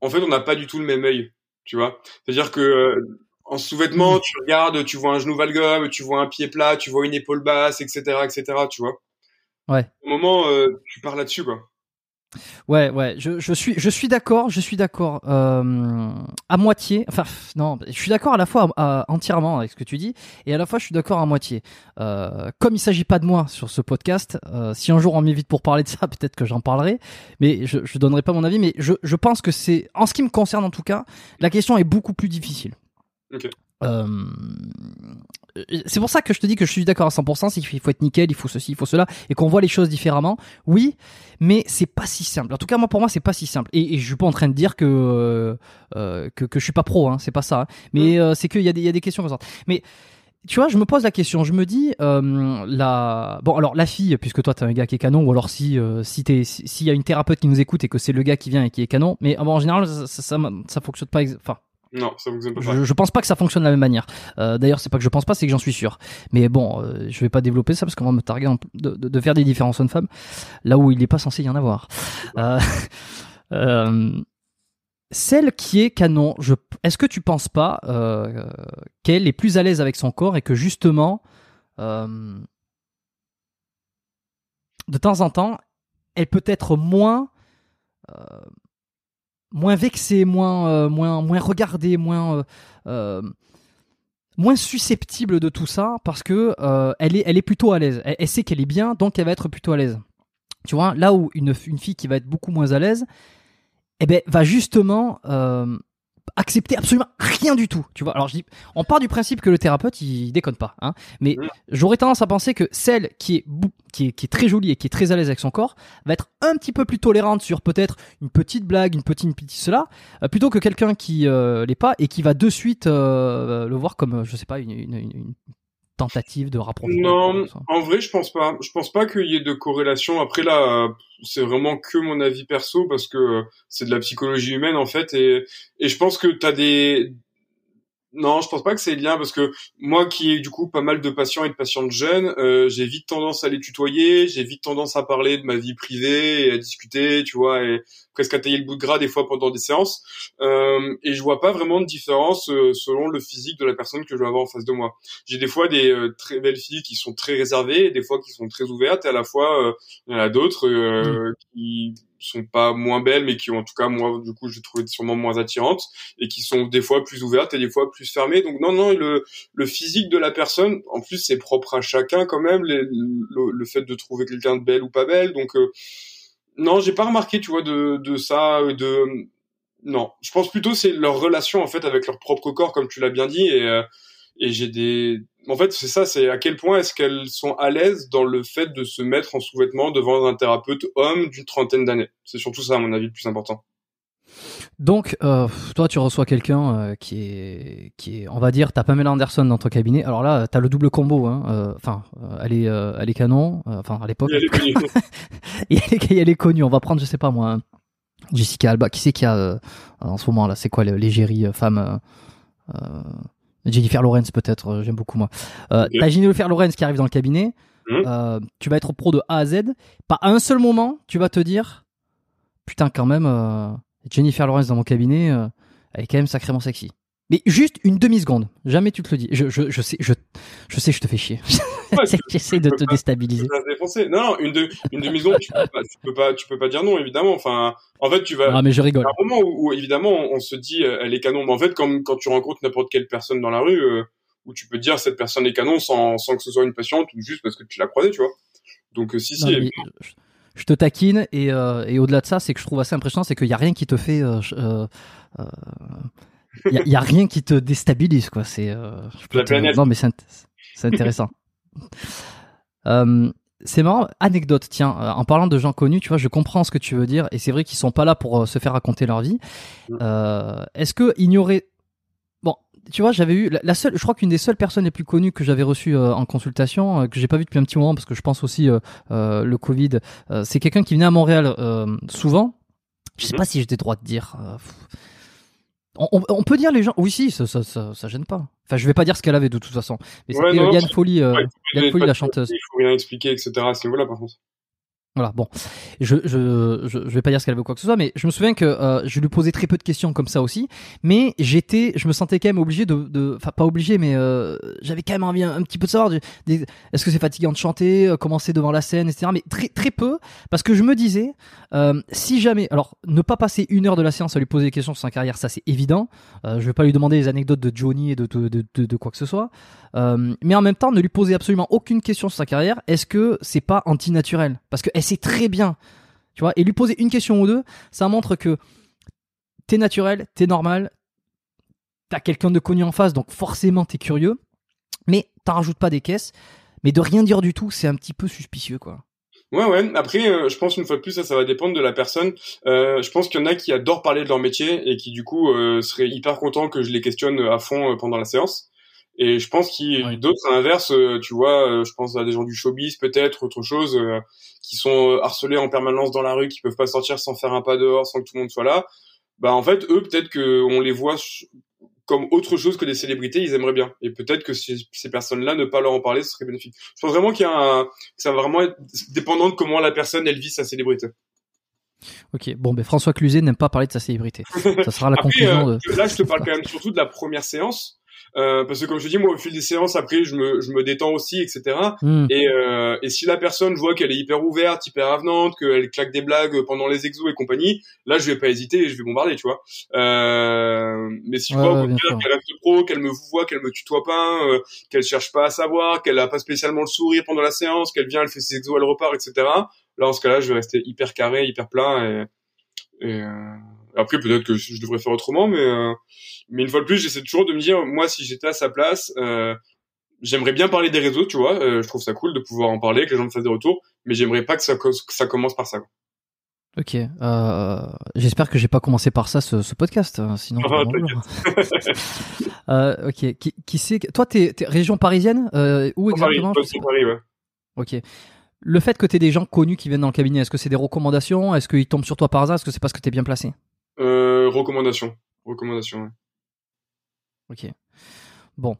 en fait, on n'a pas du tout le même œil. Tu vois, c'est-à-dire que en sous-vêtements, tu regardes, tu vois un genou valgum, tu vois un pied plat, tu vois une épaule basse, etc., etc., tu vois. Ouais. Au moment, euh, tu parles là-dessus, quoi. Ouais, ouais, je, je suis, je suis d'accord, je suis d'accord euh, à moitié. Enfin, non, je suis d'accord à la fois entièrement avec ce que tu dis, et à la fois je suis d'accord à moitié. Euh, comme il s'agit pas de moi sur ce podcast, euh, si un jour on m'invite pour parler de ça, [laughs] peut-être que j'en parlerai, mais je, je donnerai pas mon avis. Mais je, je pense que c'est, en ce qui me concerne en tout cas, la question est beaucoup plus difficile. Euh, c'est pour ça que je te dis que je suis d'accord à 100%, c'est qu'il faut être nickel, il faut ceci, il faut cela, et qu'on voit les choses différemment. Oui, mais c'est pas si simple. En tout cas, moi, pour moi, c'est pas si simple. Et, je suis pas en train de dire que euh, que, que, je suis pas pro, hein, c'est pas ça. Hein. Mais mm. euh, c'est qu'il y, a des, y a des questions. Mais tu vois, je me pose la question, je me dis, la... bon, alors la fille, puisque toi t'es un gars qui est canon, ou alors si si t'es s'il y a une thérapeute qui nous écoute et que c'est le gars qui vient et qui est canon, mais en général ça, ça, ça fonctionne pas, enfin non, ça fonctionne pas. Je, je, pense pas que ça fonctionne de la même manière. Euh, D'ailleurs, c'est pas que je pense pas, c'est que j'en suis sûr. Mais bon, euh, je vais pas développer ça parce qu'on va me targuer de, de, de, faire des différences hommes-femmes là où il n'est pas censé y en avoir. Euh, [laughs] euh, celle qui est canon, je, est-ce que tu penses pas qu'elle est plus à l'aise avec son corps et que justement, de temps en temps, elle peut être moins moins vexé, moins, euh, moins, moins moins, euh, euh, moins susceptible de tout ça parce que elle, est, elle est plutôt à l'aise. Elle, sait qu'elle est bien, donc elle va être plutôt à l'aise. Tu vois, là où une, une fille qui va être beaucoup moins à l'aise, eh ben, va justement accepter absolument rien du tout. Tu vois. Alors je dis, on part du principe que le thérapeute il déconne pas, hein. Mais mm. j'aurais tendance à penser que celle qui est, qui est qui est très jolie et qui est très à l'aise avec son corps va être un petit peu plus tolérante sur peut-être une petite blague, une petite une petite cela, euh, plutôt que quelqu'un qui euh, l'est pas et qui va de suite euh, le voir comme je sais pas une, une, une tentative de rapprochement Non, en vrai, je pense pas. Je pense pas qu'il y ait de corrélation. Après là, c'est vraiment que mon avis perso parce que c'est de la psychologie humaine en fait et et je pense que tu as des non, je pense pas que c'est lien parce que moi qui ai du coup pas mal de patients et de patientes jeunes, euh, j'ai vite tendance à les tutoyer, j'ai vite tendance à parler de ma vie privée et à discuter, tu vois, et presque à tailler le bout de gras des fois pendant des séances. Euh, et je vois pas vraiment de différence euh, selon le physique de la personne que je vais avoir en face de moi. J'ai des fois des euh, très belles filles qui sont très réservées, et des fois qui sont très ouvertes, et à la fois euh, il y en a d'autres mmh. qui sont pas moins belles, mais qui ont en tout cas moi du coup je trouve sûrement moins attirantes et qui sont des fois plus ouvertes et des fois plus fermées. Donc non non le le physique de la personne, en plus c'est propre à chacun quand même le, le, fait de trouver quelqu'un de belle ou pas belle. Donc euh, non j'ai pas remarqué tu vois de de ça de non je pense plutôt c'est leur relation en fait avec leur propre corps comme tu l'as bien dit et euh, et j'ai des en fait, c'est ça, c'est à quel point est-ce qu'elles sont à l'aise dans le fait de se mettre en sous-vêtements devant un thérapeute homme d'une trentaine d'années. C'est surtout ça, à mon avis, le plus important. Donc, euh, toi, tu reçois quelqu'un euh, qui est, qui est, on va dire, t'as Pamela Anderson dans ton cabinet. Alors là, t'as le double combo. Hein. Euh, enfin, elle est, elle est canon. Enfin, à l'époque. elle est connue. et elle [laughs] est, connue. On va prendre, je sais pas moi, Jessica Alba. Qui c'est qui a en ce moment là C'est quoi l'égérie femme Jennifer Lawrence peut-être, j'aime beaucoup moi. T'as Jennifer Lawrence qui arrive dans le cabinet. Mmh. Tu vas être pro de A à Z. Pas à un seul moment, tu vas te dire, putain quand même, Jennifer Lawrence dans mon cabinet, euh, elle est quand même sacrément sexy. Mais juste une demi seconde. Jamais tu te le dis. Je, je, je sais, je, je sais, je te fais chier. [laughs] J'essaie de te déstabiliser. Non, non, une, de, une demi seconde, tu pas, tu peux pas, tu peux pas dire non, évidemment. Enfin, en fait, tu vas. Ah, mais je rigole. À un moment où, évidemment, on, se dit, euh, elle est canon. Mais en fait, comme quand tu rencontres n'importe quelle personne dans la rue, euh, où tu peux dire cette personne est canon sans, sans que ce soit une patiente ou juste parce que tu l'as croisée, tu vois. Donc, si, si. Je, te taquine et, et au-delà de ça, c'est que je trouve assez impressionnant, c'est qu'il y a rien qui te fait. Il y, a rien qui te déstabilise, quoi. C'est. Euh, non, mais c'est intéressant. [laughs] euh, c'est marrant, anecdote, tiens, euh, en parlant de gens connus, tu vois, je comprends ce que tu veux dire, et c'est vrai qu'ils sont pas là pour euh, se faire raconter leur vie. Euh, Est-ce que ignorer, tu vois, j'avais eu la, seule, je crois qu'une des seules personnes les plus connues que j'avais reçues en consultation, que j'ai pas vu depuis un petit moment parce que je pense aussi le Covid, c'est quelqu'un qui venait à Montréal souvent. Je sais mhm. pas si j'ai des droits de dire. On, peut dire les gens. Oui, si, ça, ça, ça, gêne pas. Enfin, je vais pas dire ce qu'elle avait de toute façon. Mais c'était Yann Folly, Yann Folly, la chanteuse. Il faut rien expliquer, etc. à ce niveau-là, par contre. Voilà, bon, je, je, je, vais pas dire ce qu'elle veut quoi que ce soit, mais je me souviens que euh, je lui posais très peu de questions comme ça aussi, mais j'étais, je me sentais quand même obligé de, enfin pas obligé, mais euh, j'avais quand même envie un, petit peu de savoir, est-ce que c'est fatigant de chanter, euh, comment c'est devant la scène, etc. Mais très très peu, parce que je me disais, si jamais, alors ne pas passer une heure de la séance à lui poser des questions sur sa carrière, ça c'est évident. je vais pas lui demander les anecdotes de Johnny et de, de, de, de quoi que ce soit, mais en même temps ne lui poser absolument aucune question sur sa carrière. Est-ce que c'est pas antinaturel? Parce que c'est très bien. Tu vois, et lui poser une question ou deux, ça montre que t'es naturel, t'es normal, t'as quelqu'un de connu en face, donc forcément t'es curieux, mais t'en rajoutes pas des caisses. Mais de rien dire du tout, c'est un petit peu suspicieux, quoi. Ouais, ouais. Après, euh, je pense une fois de plus, ça, va dépendre de la personne. Euh, je pense qu'il y en a qui adorent parler de leur métier et qui du coup euh, seraient hyper contents que je les questionne à fond pendant la séance. Et je pense qu'il y a d'autres à l'inverse, euh, tu vois, euh, je pense à des gens du showbiz peut-être, autre chose, euh, qui sont harcelés en permanence dans la rue, qui peuvent pas sortir sans faire un pas dehors, sans que tout le monde soit là. Bah en fait, eux, peut-être qu'on les voit comme autre chose que des célébrités, ils aimeraient bien. Et peut-être que ces, ces personnes-là, ne pas leur en parler, ce serait bénéfique. Je pense vraiment qu'il y a un, que ça va vraiment être dépendant de comment la personne, elle vit sa célébrité. Ok, bon, ben François Cluzet n'aime pas parler de sa célébrité. [laughs] Ça sera la conclusion. de... Là, je te parle quand même surtout de la première séance. Euh, parce que comme je dis, moi au fil des séances, après, je me, je me détends aussi, etc. Hmm. Et, euh, et si la personne, je vois qu'elle est hyper ouverte, hyper avenante, qu'elle claque des blagues pendant les exos et compagnie, là, je vais pas hésiter et je vais bombarder, tu vois. Euh, mais si je vois qu'elle reste pro, qu'elle me voit, qu'elle me tutoie pas, euh, qu'elle cherche pas à savoir, qu'elle a pas spécialement le sourire pendant la séance, qu'elle vient, elle fait ses exos, elle repart, etc. Là, en ce cas-là, je vais rester hyper carré, hyper plat et, et euh, après, peut-être que je devrais faire autrement, mais euh, mais une fois de plus, j'essaie toujours de me dire, moi, si j'étais à sa place, euh, j'aimerais bien parler des réseaux, tu vois. Euh, je trouve ça cool de pouvoir en parler, que les gens me fassent des retours, mais j'aimerais pas que ça, que ça commence par ça. Ok, euh, j'espère que j'ai pas commencé par ça ce, ce podcast, hein, sinon. [laughs] [laughs] euh, ok, qui, qui c'est Toi, t'es es région parisienne euh, Où exactement Paris, Paris, ouais. Ok. Le fait que t'aies des gens connus qui viennent dans le cabinet, est-ce que c'est des recommandations? Est-ce qu'ils tombent sur toi par hasard? Est-ce que c'est parce que t'es bien placé? Euh, Recommandation. Recommandation, Ok. Bon.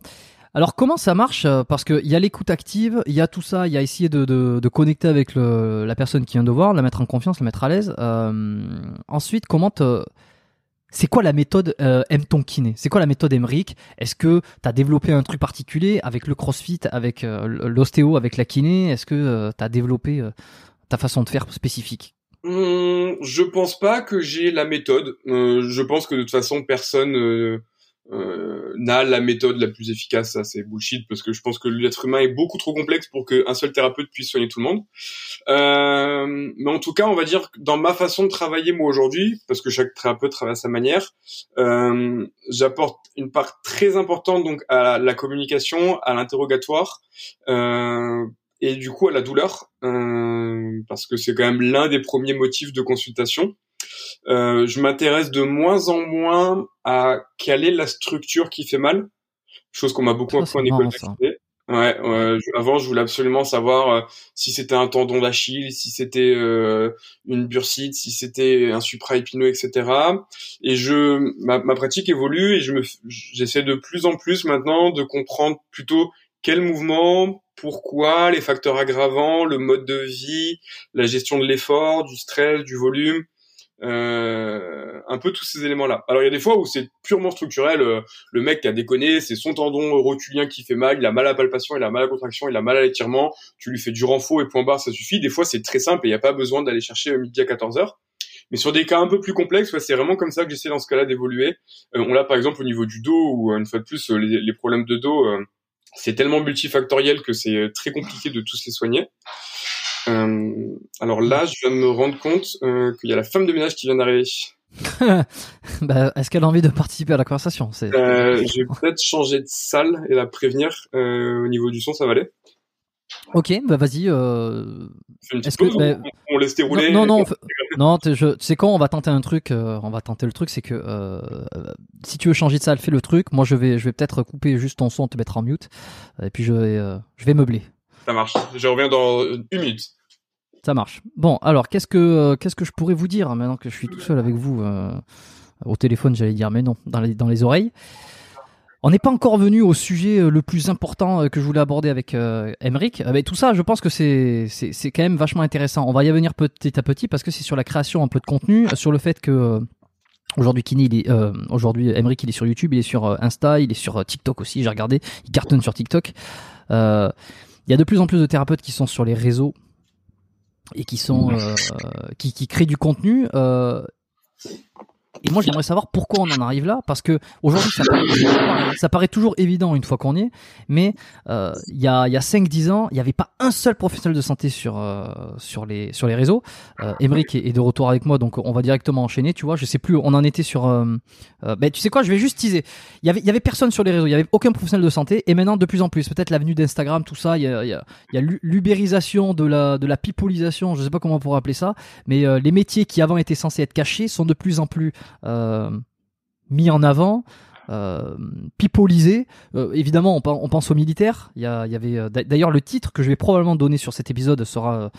Alors comment ça marche euh, Parce qu'il y a l'écoute active, il y a tout ça, il y a essayer de, connecter avec la personne qui vient de voir, la mettre en confiance, la mettre à l'aise. Euh, ensuite, comment. C'est quoi la méthode euh, M ton kiné? C'est quoi la méthode Emric Est-ce que tu as développé un truc particulier avec le crossfit, avec euh, l'ostéo, avec la kiné? Est-ce que euh, tu as développé ta façon de faire spécifique? Hum, je pense pas que j'ai la méthode. Euh, je pense que de toute façon personne euh, euh, n'a la méthode la plus efficace. Ça c'est bullshit parce que je pense que l'être humain est beaucoup trop complexe pour qu'un seul thérapeute puisse soigner tout le monde. mais en tout cas, on va dire que dans ma façon de travailler moi aujourd'hui, parce que chaque thérapeute travaille à sa manière, j'apporte une part très importante donc à la communication, à l'interrogatoire et du coup à la douleur, euh, parce que c'est quand même l'un des premiers motifs de consultation. Euh, je m'intéresse de moins en moins à quelle est la structure qui fait mal, chose qu'on m'a beaucoup appris en école Ouais, avant je voulais absolument savoir euh, si c'était un tendon d'Achille, si c'était euh, une bursite, si c'était un supraépineux, etc. Et je, ma, ma pratique évolue et je me, j'essaie de plus en plus maintenant de comprendre plutôt quel mouvement, pourquoi, les facteurs aggravants, le mode de vie, la gestion de l'effort, du stress, du volume, euh, un peu tous ces éléments-là. Alors il y a des fois où c'est purement structurel, euh, le mec qui a déconné, c'est son tendon rotulien qui fait mal, il a mal à la palpation, il a mal à la contraction, il a mal à l'étirement, tu lui fais du renfort et point barre, ça suffit. Des fois c'est très simple et il n'y a pas besoin d'aller chercher midi à 14 heures. Mais sur des cas un peu plus complexes, c'est vraiment comme ça que j'essaie dans ce cas-là d'évoluer. Euh, on l'a par exemple au niveau du dos, où une fois de plus les, les problèmes de dos c'est tellement multifactoriel que c'est euh, très compliqué de tous les soigner. Euh, alors là, je viens de me rendre compte euh, qu'il y a la femme de ménage qui vient d'arriver. [laughs] bah, Est-ce qu'elle a envie de participer à la conversation? Euh, Je vais peut-être changer de salle et la prévenir. Euh, au niveau du son, ça va aller Ok, bah vas-y. Euh... Est-ce que bah, on, laisse dérouler Non, non, non. Je, tu sais quoi On va tenter un truc. Euh, on va tenter le truc, c'est que euh, si tu veux changer de salle, fais le truc. Moi, je vais, je vais peut-être couper juste ton son, te mettre en mute, et puis je vais, je vais meubler. Ça marche. Je reviens dans une minute. Ça marche. Bon, alors qu'est-ce que, qu'est-ce que je pourrais vous dire maintenant que je suis tout seul avec vous au téléphone, j'allais dire, mais non, dans les, dans les oreilles. On n'est pas encore venu au sujet euh, le plus important euh, que je voulais aborder avec euh, Emric. Mais tout ça, je pense que c'est c'est quand même vachement intéressant. On va y venir petit à petit parce que c'est sur la création un peu de contenu, sur le fait que Aujourd'hui, Kini, il est aujourd'hui Emric, il est sur YouTube, il est sur Insta, il est sur TikTok aussi. J'ai regardé, il cartonne sur TikTok. il y a de plus en plus de thérapeutes qui sont sur les réseaux et qui sont qui, qui créent du contenu. Et moi, j'aimerais savoir pourquoi on en arrive là, parce que aujourd'hui, ça, ça, paraît toujours évident une fois qu'on y est, mais euh, il y a, il y a 5-10 ans, il n'y avait pas un seul professionnel de santé sur, euh, sur, les, sur les réseaux. Euh, Emeric est, de retour avec moi, donc on va directement enchaîner, tu vois. Je sais plus, on en était sur... Euh, euh, ben, tu sais quoi, je vais juste teaser. Il y avait, il y avait personne sur les réseaux, il y avait aucun professionnel de santé, et maintenant, de plus en plus, peut-être l'avenue d'Instagram, tout ça, il y a, il y a, y a l'ubérisation de la, de la pipolisation, je sais pas comment on pourrait appeler ça, mais les métiers qui avant étaient censés être cachés sont de plus en plus euh, mis en avant. Euh, pipolisé. Euh, évidemment, on, pense aux militaires. Il y avait d'ailleurs le titre que je vais probablement donner sur cet épisode sera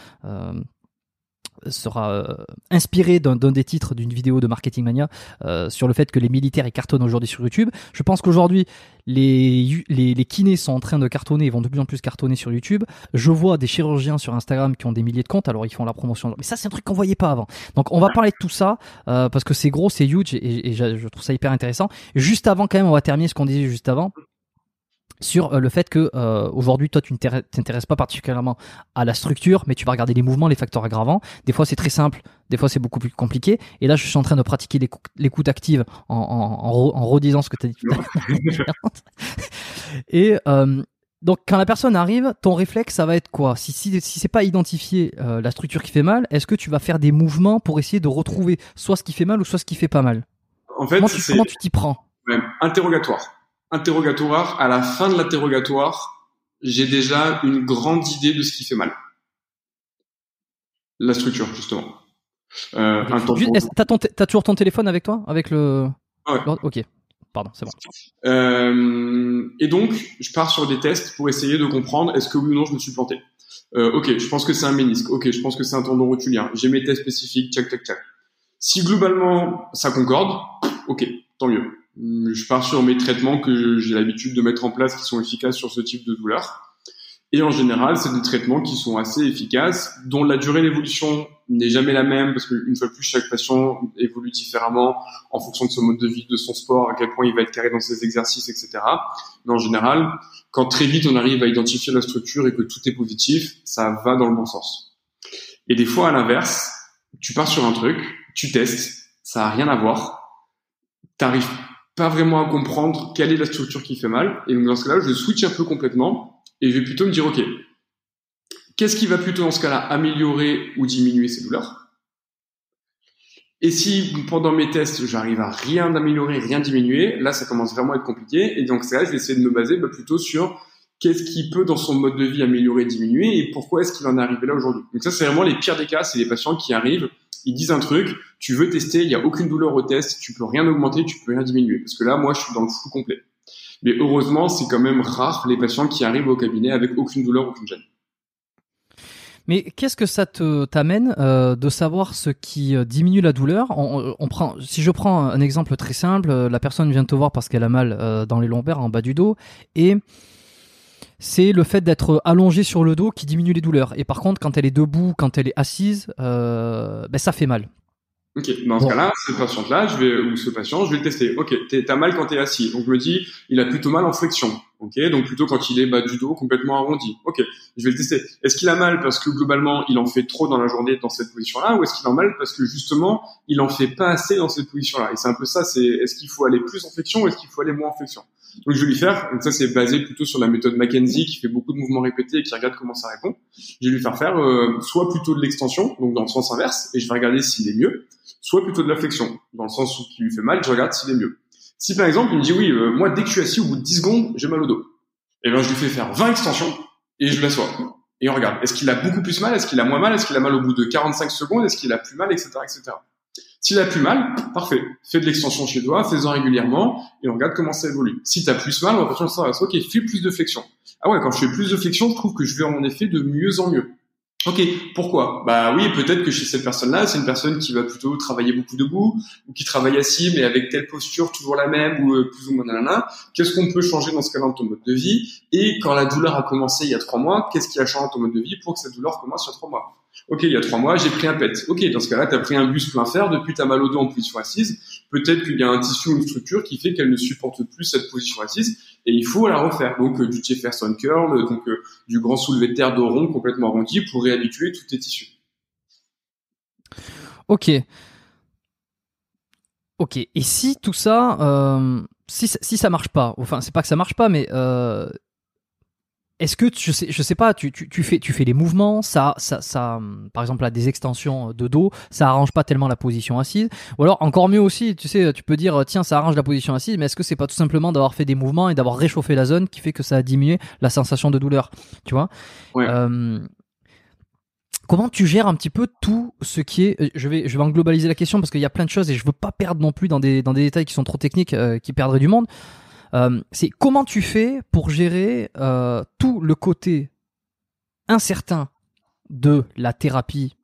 sera euh, inspiré d'un des titres d'une vidéo de Marketing Mania euh, sur le fait que les militaires cartonnent aujourd'hui sur YouTube. Je pense qu'aujourd'hui les, les, les kinés sont en train de cartonner, ils vont de plus en plus cartonner sur YouTube. Je vois des chirurgiens sur Instagram qui ont des milliers de comptes, alors ils font la promotion. Mais ça c'est un truc qu'on voyait pas avant. Donc on va parler de tout ça euh, parce que c'est gros, c'est huge et, et, je trouve ça hyper intéressant. Juste avant quand même, on va terminer ce qu'on disait juste avant sur euh, le fait que euh, aujourd'hui toi tu ne t'intéresses pas particulièrement à la structure mais tu vas regarder les mouvements les facteurs aggravants. Des fois c'est très simple. Des fois c'est beaucoup plus compliqué. Et là je suis en train de pratiquer l'écoute active en, en, en, redisant ce que tu as dit tout à l'heure. [laughs] [laughs] Et euh, donc quand la personne arrive ton réflexe ça va être quoi? Si, si, si c'est pas identifier la structure qui fait mal est-ce que tu vas faire des mouvements pour essayer de retrouver soit ce qui fait mal ou soit ce qui fait pas mal? En fait comment tu t'y prends? Interrogatoire interrogatoire, à la fin de l'interrogatoire, j'ai déjà une grande idée de ce qui fait mal. La structure, justement. Euh, t'as, toujours ton téléphone avec toi? Avec le. Ouais. Ok, pardon, c'est bon. Euh, et donc, je pars sur des tests pour essayer de comprendre est-ce que oui ou non je me suis planté. Euh, ok, je pense que c'est un ménisque. Ok, je pense que c'est un tendon rotulien. J'ai mes tests spécifiques. Tchac, tchac, tchac. Si globalement ça concorde, ok, tant mieux je pars sur mes traitements que j'ai l'habitude de mettre en place qui sont efficaces sur ce type de douleur. Et en général, c'est des traitements qui sont assez efficaces, dont la durée d'évolution n'est jamais la même, parce qu'une fois plus, chaque patient évolue différemment en fonction de son mode de vie, de son sport, à quel point il va être carré dans ses exercices, etc. Mais en général, quand très vite on arrive à identifier la structure et que tout est positif, ça va dans le bon sens. Et des fois, à l'inverse, tu pars sur un truc, tu testes, ça a rien à voir, t'arrives pas vraiment à comprendre quelle est la structure qui fait mal. Et donc dans ce cas-là, je switch un peu complètement et je vais plutôt me dire, OK, qu'est-ce qui va plutôt dans ce cas-là améliorer ou diminuer ces douleurs? Et si pendant mes tests, j'arrive à rien d'améliorer, rien diminuer, là, ça commence vraiment à être compliqué. Et donc, ce cas-là, je vais essayer de me baser bah, plutôt sur qu'est-ce qui peut dans son mode de vie améliorer, diminuer et pourquoi est-ce qu'il en est arrivé là aujourd'hui. Donc ça, c'est vraiment les pires des cas, c'est les patients qui arrivent ils disent un truc, tu veux tester, il n'y a aucune douleur au test, tu peux rien augmenter, tu peux rien diminuer. Parce que là, moi, je suis dans le flou complet. Mais heureusement, c'est quand même rare les patients qui arrivent au cabinet avec aucune douleur, aucune gêne. Mais qu'est-ce que ça t'amène euh, de savoir ce qui euh, diminue la douleur? Si je prends un exemple très simple, euh, la personne vient te voir parce qu'elle a mal dans les lombaires, en bas du dos, et c'est le fait d'être allongé sur le dos qui diminue les douleurs. Et par contre, quand elle est debout, quand elle est assise, euh, ben ça fait mal. Ok, dans ce cas-là, cette patiente-là, je vais ou ce patient, je vais le tester. Ok, t'as mal quand t'es assis, donc je me dis, il a plutôt mal en flexion. Ok, donc plutôt quand il est bas du dos, complètement arrondi. Ok, je vais le tester. Est-ce qu'il a mal parce que globalement il en fait trop dans la journée dans cette position-là, ou est-ce qu'il a mal parce que justement il en fait pas assez dans cette position-là? Et c'est un peu ça. C'est est-ce qu'il faut aller plus en flexion ou est-ce qu'il faut aller moins en flexion? Donc je vais lui faire, donc ça c'est basé plutôt sur la méthode Mackenzie qui fait beaucoup de mouvements répétés et qui regarde comment ça répond. Je vais lui faire faire euh, soit plutôt de l'extension, donc dans le sens inverse, et je vais regarder s'il est mieux, soit plutôt de la flexion, dans le sens où qui lui fait mal, je regarde s'il est mieux. Si par exemple il me dit oui, euh, moi dès que je suis assis au bout de 10 secondes, j'ai mal au dos, eh bien je lui fais faire 20 extensions et je l'assois. Et on regarde, est-ce qu'il a beaucoup plus mal, est-ce qu'il a moins mal, est-ce qu'il a mal au bout de 45 secondes, est-ce qu'il a plus mal, etc., etc. S'il a plus mal, parfait. Fais de l'extension chez toi, fais-en régulièrement et on regarde comment ça évolue. Si tu as plus mal, on va faire ça. Ok, fais plus de flexion. Ah ouais, quand je fais plus de flexion, je trouve que je vais en effet de mieux en mieux. Ok, pourquoi? Bah oui, peut-être que chez cette personne-là, c'est une personne qui va plutôt travailler beaucoup debout, ou qui travaille assis, mais avec telle posture toujours la même, ou euh, plus ou moins nanana. Qu'est-ce qu'on peut changer dans ce cas-là dans ton mode de vie? Et quand la douleur a commencé il y a trois mois, qu'est-ce qui a changé dans ton mode de vie pour que cette douleur commence il y a trois mois? Ok, il y a trois mois, j'ai pris un PET. Ok, dans ce cas-là, tu as pris un bus plein fer, depuis tu as mal au dos en position assise. Peut-être qu'il y a un tissu ou une structure qui fait qu'elle ne supporte plus cette position assise et il faut la refaire. Donc euh, du Jefferson curl, donc euh, du grand soulevé de terre de rond complètement arrondi pour réhabituer tous tes tissus. Ok. Ok. Et si tout ça, euh, si, si ça marche pas, enfin c'est pas que ça marche pas, mais est-ce que je sais, je sais pas, tu, tu, tu, fais, tu fais les mouvements, ça, ça, ça, par exemple, à des extensions de dos, ça arrange pas tellement la position assise. Ou alors, encore mieux aussi, tu sais, tu peux dire, tiens, ça arrange la position assise, mais est-ce que c'est pas tout simplement d'avoir fait des mouvements et d'avoir réchauffé la zone qui fait que ça a diminué la sensation de douleur, tu vois? Euh, Comment tu gères un petit peu tout ce qui est, euh, je vais, je vais en globaliser la question parce qu'il y a plein de choses et je veux pas perdre non plus dans des, dans des détails qui sont trop techniques, euh, qui perdraient du monde. Euh, c'est comment tu fais pour gérer euh, tout le côté incertain de la thérapie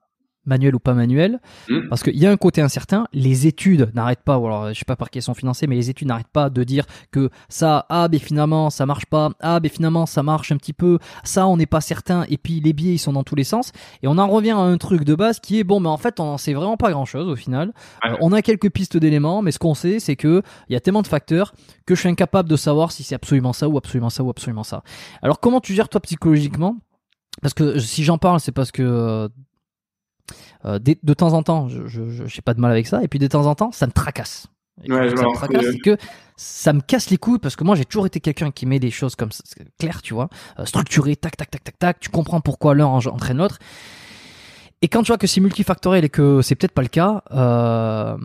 manuel ou pas manuel, hmm. parce qu'il y a un côté incertain. Les études n'arrêtent pas, ou alors je sais pas par qui elles sont financées, mais les études n'arrêtent pas de dire que ça, ah ben finalement ça marche pas, ah ben finalement ça marche un petit peu, ça on n'est pas certain, et puis les biais ils sont dans tous les sens, et on en revient à un truc de base qui est bon, mais en fait on n'en sait vraiment pas grand chose au final. Euh, on a quelques pistes d'éléments, mais ce qu'on sait c'est que il y a tellement de facteurs que je suis incapable de savoir si c'est absolument ça ou absolument ça ou absolument ça. Alors comment tu gères toi psychologiquement? Parce que si j'en parle, c'est parce que euh, euh, de, temps en temps, je n'ai pas de mal avec ça, et puis de temps en temps, ça me tracasse. Ouais, ça me tracasse, c'est que ça me casse les couilles parce que moi j'ai toujours été quelqu'un qui met des choses comme ça, claires, tu vois, euh, structuré, tac, tac, tac, tac, tac. Tu comprends pourquoi l'un entraîne l'autre. Et quand tu vois que c'est multifactoriel et que c'est peut-être pas le cas, euh,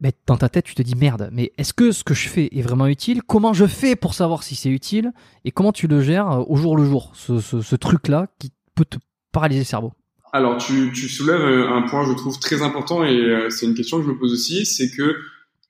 ben, dans ta tête tu te dis merde. Mais est-ce que ce que je fais est vraiment utile? Comment je fais pour savoir si c'est utile? Et comment tu le gères euh, au jour le jour, ce, ce, ce truc-là qui peut te paralyser le cerveau? Alors, tu, soulèves euh, un point, je trouve, très important, et euh, c'est une question que je me pose aussi, c'est que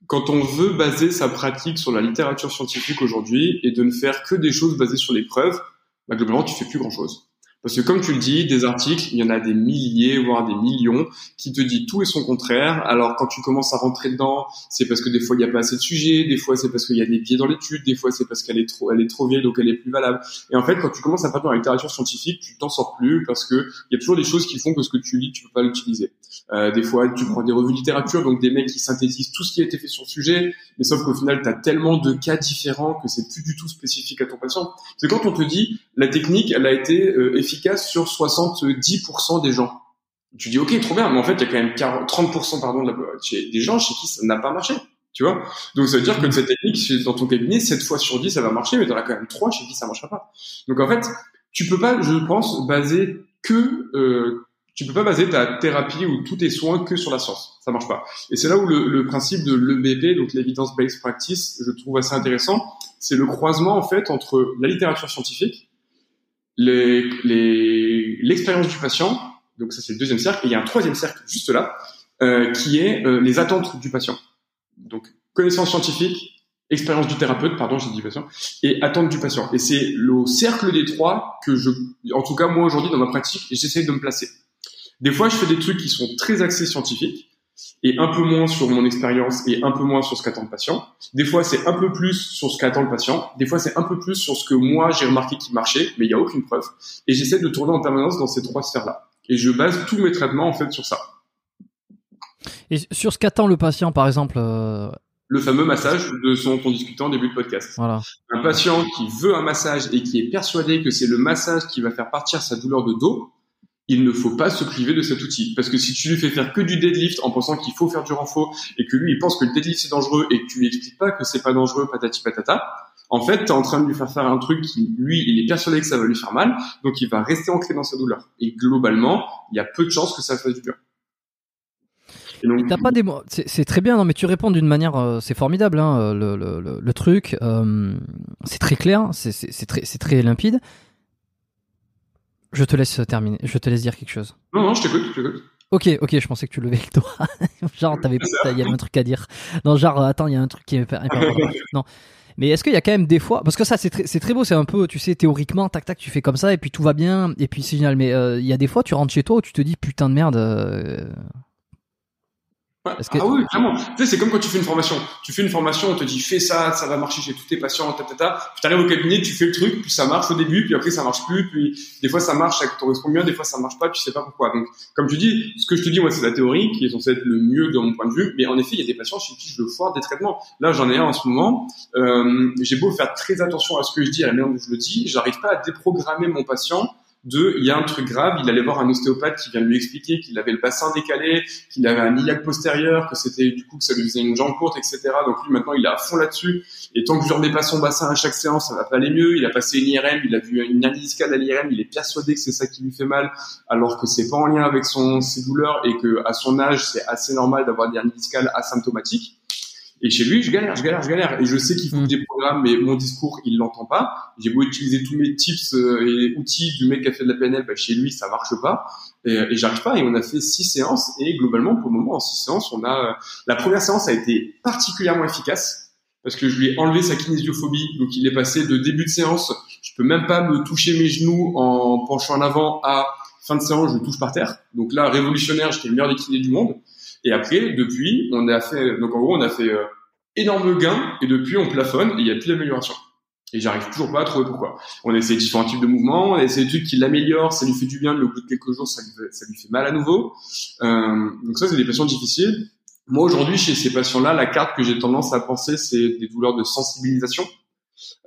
quand on veut baser sa pratique sur la littérature scientifique aujourd'hui et de ne faire que des choses basées sur les preuves, bah, globalement, tu fais plus grand-chose. Parce que comme tu le dis, des articles, il y en a des milliers, voire des millions, qui te disent tout et son contraire. Alors quand tu commences à rentrer dedans, c'est parce que des fois il n'y a pas assez de sujets, des fois c'est parce qu'il y a des biais dans l'étude, des fois c'est parce qu'elle est trop, elle est trop vieille donc elle est plus valable. Et en fait, quand tu commences à parler dans la littérature scientifique, tu t'en sors plus parce que il y a toujours des choses qui font que ce que tu lis, tu peux pas l'utiliser. Euh, des fois, tu prends des revues de littérature, donc des mecs qui synthétisent tout ce qui a été fait sur le sujet, mais sauf qu'au final, tu as tellement de cas différents que c'est plus du tout spécifique à ton patient. C'est quand on te dit la technique, elle a été euh, efficace sur 70% des gens. Tu dis ok, trop bien, mais en fait, il y a quand même 40, 30% pardon des gens chez qui ça n'a pas marché. Tu vois Donc ça veut dire que cette technique, dans ton cabinet, 7 fois sur 10, ça va marcher, mais tu en as quand même 3 chez qui ça marchera pas. Donc en fait, tu peux pas, je pense, baser que euh, tu peux pas baser ta thérapie ou tous tes soins que sur la science. Ça marche pas. Et c'est là où le, le principe de l'EBP, donc l'evidence based practice, je trouve assez intéressant. C'est le croisement en fait entre la littérature scientifique, l'expérience du patient. Donc ça c'est le deuxième cercle. Et il y a un troisième cercle juste là, euh, qui est euh, les attentes du patient. Donc connaissance scientifique, expérience du thérapeute, pardon, j'ai dit patient, et attente du patient. Et c'est le cercle des trois que je, en tout cas moi aujourd'hui dans ma pratique, j'essaie de me placer. Des fois, je fais des trucs qui sont très axés scientifiques et un peu moins sur mon expérience et un peu moins sur ce qu'attend le patient. Des fois, c'est un peu plus sur ce qu'attend le patient. Des fois, c'est un peu plus sur ce que moi j'ai remarqué qui marchait, mais il n'y a aucune preuve. Et j'essaie de tourner en permanence dans ces trois sphères-là. Et je base tous mes traitements en fait sur ça. Et sur ce qu'attend le patient, par exemple. Euh, le fameux massage de ce dont on discutait en début de podcast. Voilà. Un patient qui veut un massage et qui est persuadé que c'est le massage qui va faire partir sa douleur de dos, il ne faut pas se priver de cet outil. Parce que si tu lui fais faire que du deadlift en pensant qu'il faut faire du renfort et que lui, il pense que le deadlift c'est dangereux et que tu lui expliques pas que c'est pas dangereux, patati patata, en fait, tu es en train de lui faire faire un truc qui, lui, il est persuadé que ça va lui faire mal, donc il va rester ancré dans sa douleur. Et globalement, il y a peu de chances que ça fasse du bien. T'as pas des mots. C'est très bien, non, mais tu réponds d'une manière, euh, c'est formidable, hein, le, le, le, truc. Euh, c'est très clair, c'est très, très limpide Je te laisse terminer. Je te laisse dire quelque chose. Non, non, je t'écoute, je t'écoute. Ok, ok, je pensais que tu levais le doigt. [laughs] genre, t'avais, il y avait un truc à dire. Non, genre, attends, il y a un truc qui est [laughs] Non. Mais est-ce qu'il y a quand même des fois, parce que ça c'est très, c'est très beau, c'est un peu, tu sais, théoriquement, tac tac, tu fais comme ça et puis tout va bien et puis c'est génial. Mais euh, il y a des fois, tu rentres chez toi où tu te dis putain de merde, euh, ah oui, clairement. Tu sais, c'est comme quand tu fais une formation. Tu fais une formation, on te dit fais ça, ça va marcher chez tous tes patients, ta, ta, ta. Puis t'arrives au cabinet, tu fais le truc, puis ça marche au début, puis après ça marche plus, puis des fois ça marche, ça correspond bien, des fois ça marche pas, tu sais pas pourquoi. Donc, comme tu dis, ce que je te dis, moi, c'est la théorie qui est censée être le mieux de mon point de vue. Mais en effet, il y a des patients chez qui je veux foire des traitements. Là, j'en ai un en ce moment. Euh, j'ai beau faire très attention à ce que je dis, à la manière dont je le dis, j'arrive pas à déprogrammer mon patient deux, il y a un truc grave, il allait voir un ostéopathe qui vient lui expliquer qu'il avait le bassin décalé, qu'il avait un iliaque postérieur, que c'était du coup que ça lui faisait une jambe courte, etc. Donc lui maintenant il est à fond là-dessus. Et tant que je lui remets pas son bassin à chaque séance, ça va pas aller mieux. Il a passé une IRM, il a vu une hernie discale à l'IRM, il est persuadé que c'est ça qui lui fait mal, alors que c'est pas en lien avec son ses douleurs et que à son âge c'est assez normal d'avoir des hernies discales asymptomatiques. Et chez lui, je galère, je galère, je galère. Et je sais qu'il faut que des programmes, mais mon discours, il l'entend pas. J'ai beau utiliser tous mes tips euh, et outils du mec qui a fait de la PNL, bah, chez lui, ça marche pas. Et, et j'arrive pas. Et on a fait six séances. Et globalement, pour le moment, en six séances, on a, euh, la première séance a été particulièrement efficace parce que je lui ai enlevé sa kinésiophobie. Donc, il est passé de début de séance, je peux même pas me toucher mes genoux en penchant en avant à fin de séance, je touche par terre. Donc là, révolutionnaire, j'étais le meilleur des kinés du monde. Et après, depuis, on a fait, donc en gros, on a fait euh, énorme gain, et depuis, on plafonne, et il y a plus d'amélioration. Et j'arrive toujours pas à trouver pourquoi. On essaie différents types de mouvements, on essaie des trucs qui l'améliorent, ça lui fait du bien, mais au bout de quelques jours, ça lui fait, ça lui fait mal à nouveau. Euh, donc ça, c'est des patients difficiles. Moi, aujourd'hui, chez ces patients-là, la carte que j'ai tendance à penser, c'est des douleurs de sensibilisation.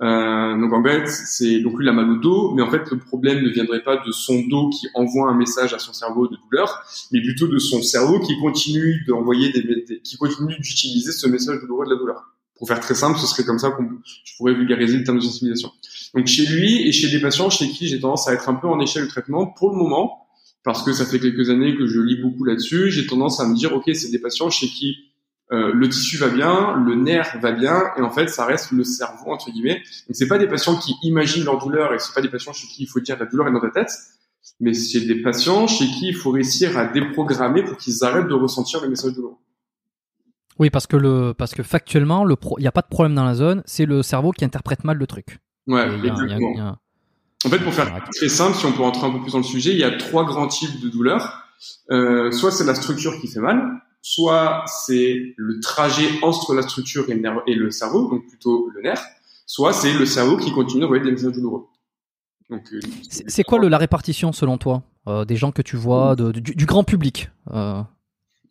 Euh, donc en fait, c'est donc lui il a mal au dos, mais en fait le problème ne viendrait pas de son dos qui envoie un message à son cerveau de douleur, mais plutôt de son cerveau qui continue d'envoyer des, qui continue d'utiliser ce message douloureux de la douleur. Pour faire très simple, ce serait comme ça qu'on je pourrais vulgariser le terme de sensibilisation. Donc chez lui et chez des patients chez qui j'ai tendance à être un peu en échelle de traitement pour le moment, parce que ça fait quelques années que je lis beaucoup là-dessus, j'ai tendance à me dire ok c'est des patients chez qui euh, le tissu va bien, le nerf va bien, et en fait, ça reste le cerveau entre guillemets. Donc, c'est pas des patients qui imaginent leur douleur, et c'est pas des patients chez qui il faut dire la douleur est dans ta tête, mais c'est des patients chez qui il faut réussir à déprogrammer pour qu'ils arrêtent de ressentir le message douloureux. Oui, parce que le, parce que factuellement, le il n'y a pas de problème dans la zone, c'est le cerveau qui interprète mal le truc. Ouais, exactement. En fait, pour faire très simple, si on peut rentrer un peu plus dans le sujet, il y a trois grands types de douleurs. Euh, soit c'est la structure qui fait mal, soit c'est le trajet entre la structure et le, nerf, et le cerveau, donc plutôt le nerf, soit c'est le cerveau qui continue d'envoyer des messages douloureux. Euh, c'est quoi le, la répartition selon toi euh, des gens que tu vois, de, du, grand public euh...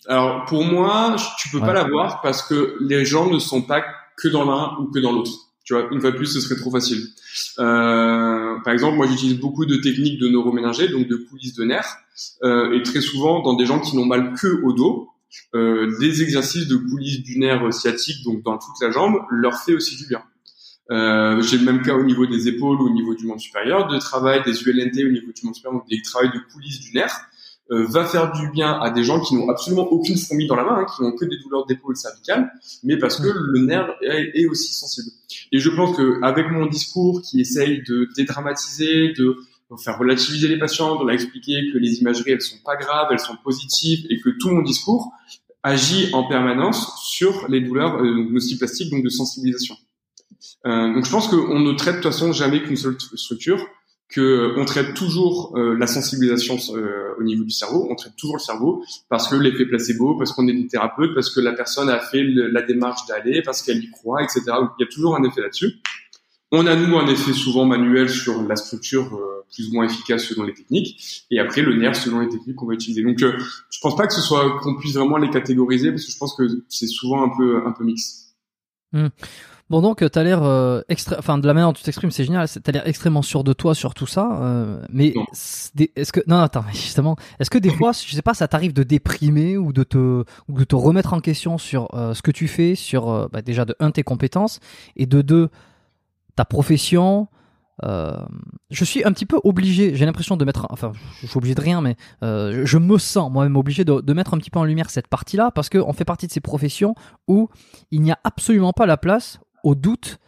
Alors pour moi, tu peux pas l'avoir parce que les gens ne sont pas que dans l'un ou que dans l'autre. Tu vois, une fois de plus, ce serait trop facile. Euh, par exemple, moi, j'utilise beaucoup de techniques de neuroménager, donc de coulisses de nerfs, et très souvent dans des gens qui n'ont mal que au dos, des exercices de coulisses du nerf sciatique, donc dans toute la jambe, leur fait aussi du bien. Euh, j'ai le même cas au niveau des épaules au niveau du membre supérieur, de travail des ULNT au niveau du membre supérieur, donc des travail de coulisses du nerf, euh, va faire du bien à des gens qui n'ont absolument aucune fourmi dans la main, hein, qui n'ont que des douleurs d'épaule cervicales, mais parce que le nerf est, aussi sensible. Et je pense que avec mon discours qui essaye de dédramatiser, de faire relativiser les patients, de leur expliquer que les imageries elles sont pas graves, elles sont positives et que tout mon discours agit en permanence sur les douleurs euh, nociplastiques, donc de sensibilisation. Euh, donc je pense qu'on ne traite de toute façon jamais qu'une seule structure, que euh, on traite toujours euh, la sensibilisation euh, au niveau du cerveau, on traite toujours le cerveau parce que l'effet placebo, parce qu'on est des thérapeutes, parce que la personne a fait la démarche d'aller, parce qu'elle y croit, etc. Il y a toujours un effet là-dessus. On a nous un effet souvent manuel sur la structure euh, plus ou moins efficace selon les techniques, et après le nerf selon les techniques qu'on va utiliser. Donc euh, je pense pas que ce soit qu'on puisse vraiment les catégoriser parce que je pense que c'est souvent un peu un peu mix. Hmm. Bon donc t'as l'air euh, enfin de la manière dont tu t'exprimes c'est génial, t'as l'air extrêmement sûr de toi sur tout ça, euh, mais est-ce que non attends [laughs] justement est-ce que des fois je sais pas ça t'arrive de déprimer ou de te ou de te remettre en question sur ce que tu fais sur bah, déjà de un tes compétences et de deux ta profession. Euh, je suis un petit peu obligé, j'ai l'impression de mettre, enfin, je suis obligé de rien, mais euh, je, me sens moi-même obligé de, mettre un petit peu en lumière cette partie-là parce qu'on fait partie de ces professions où il n'y a absolument pas la place au doute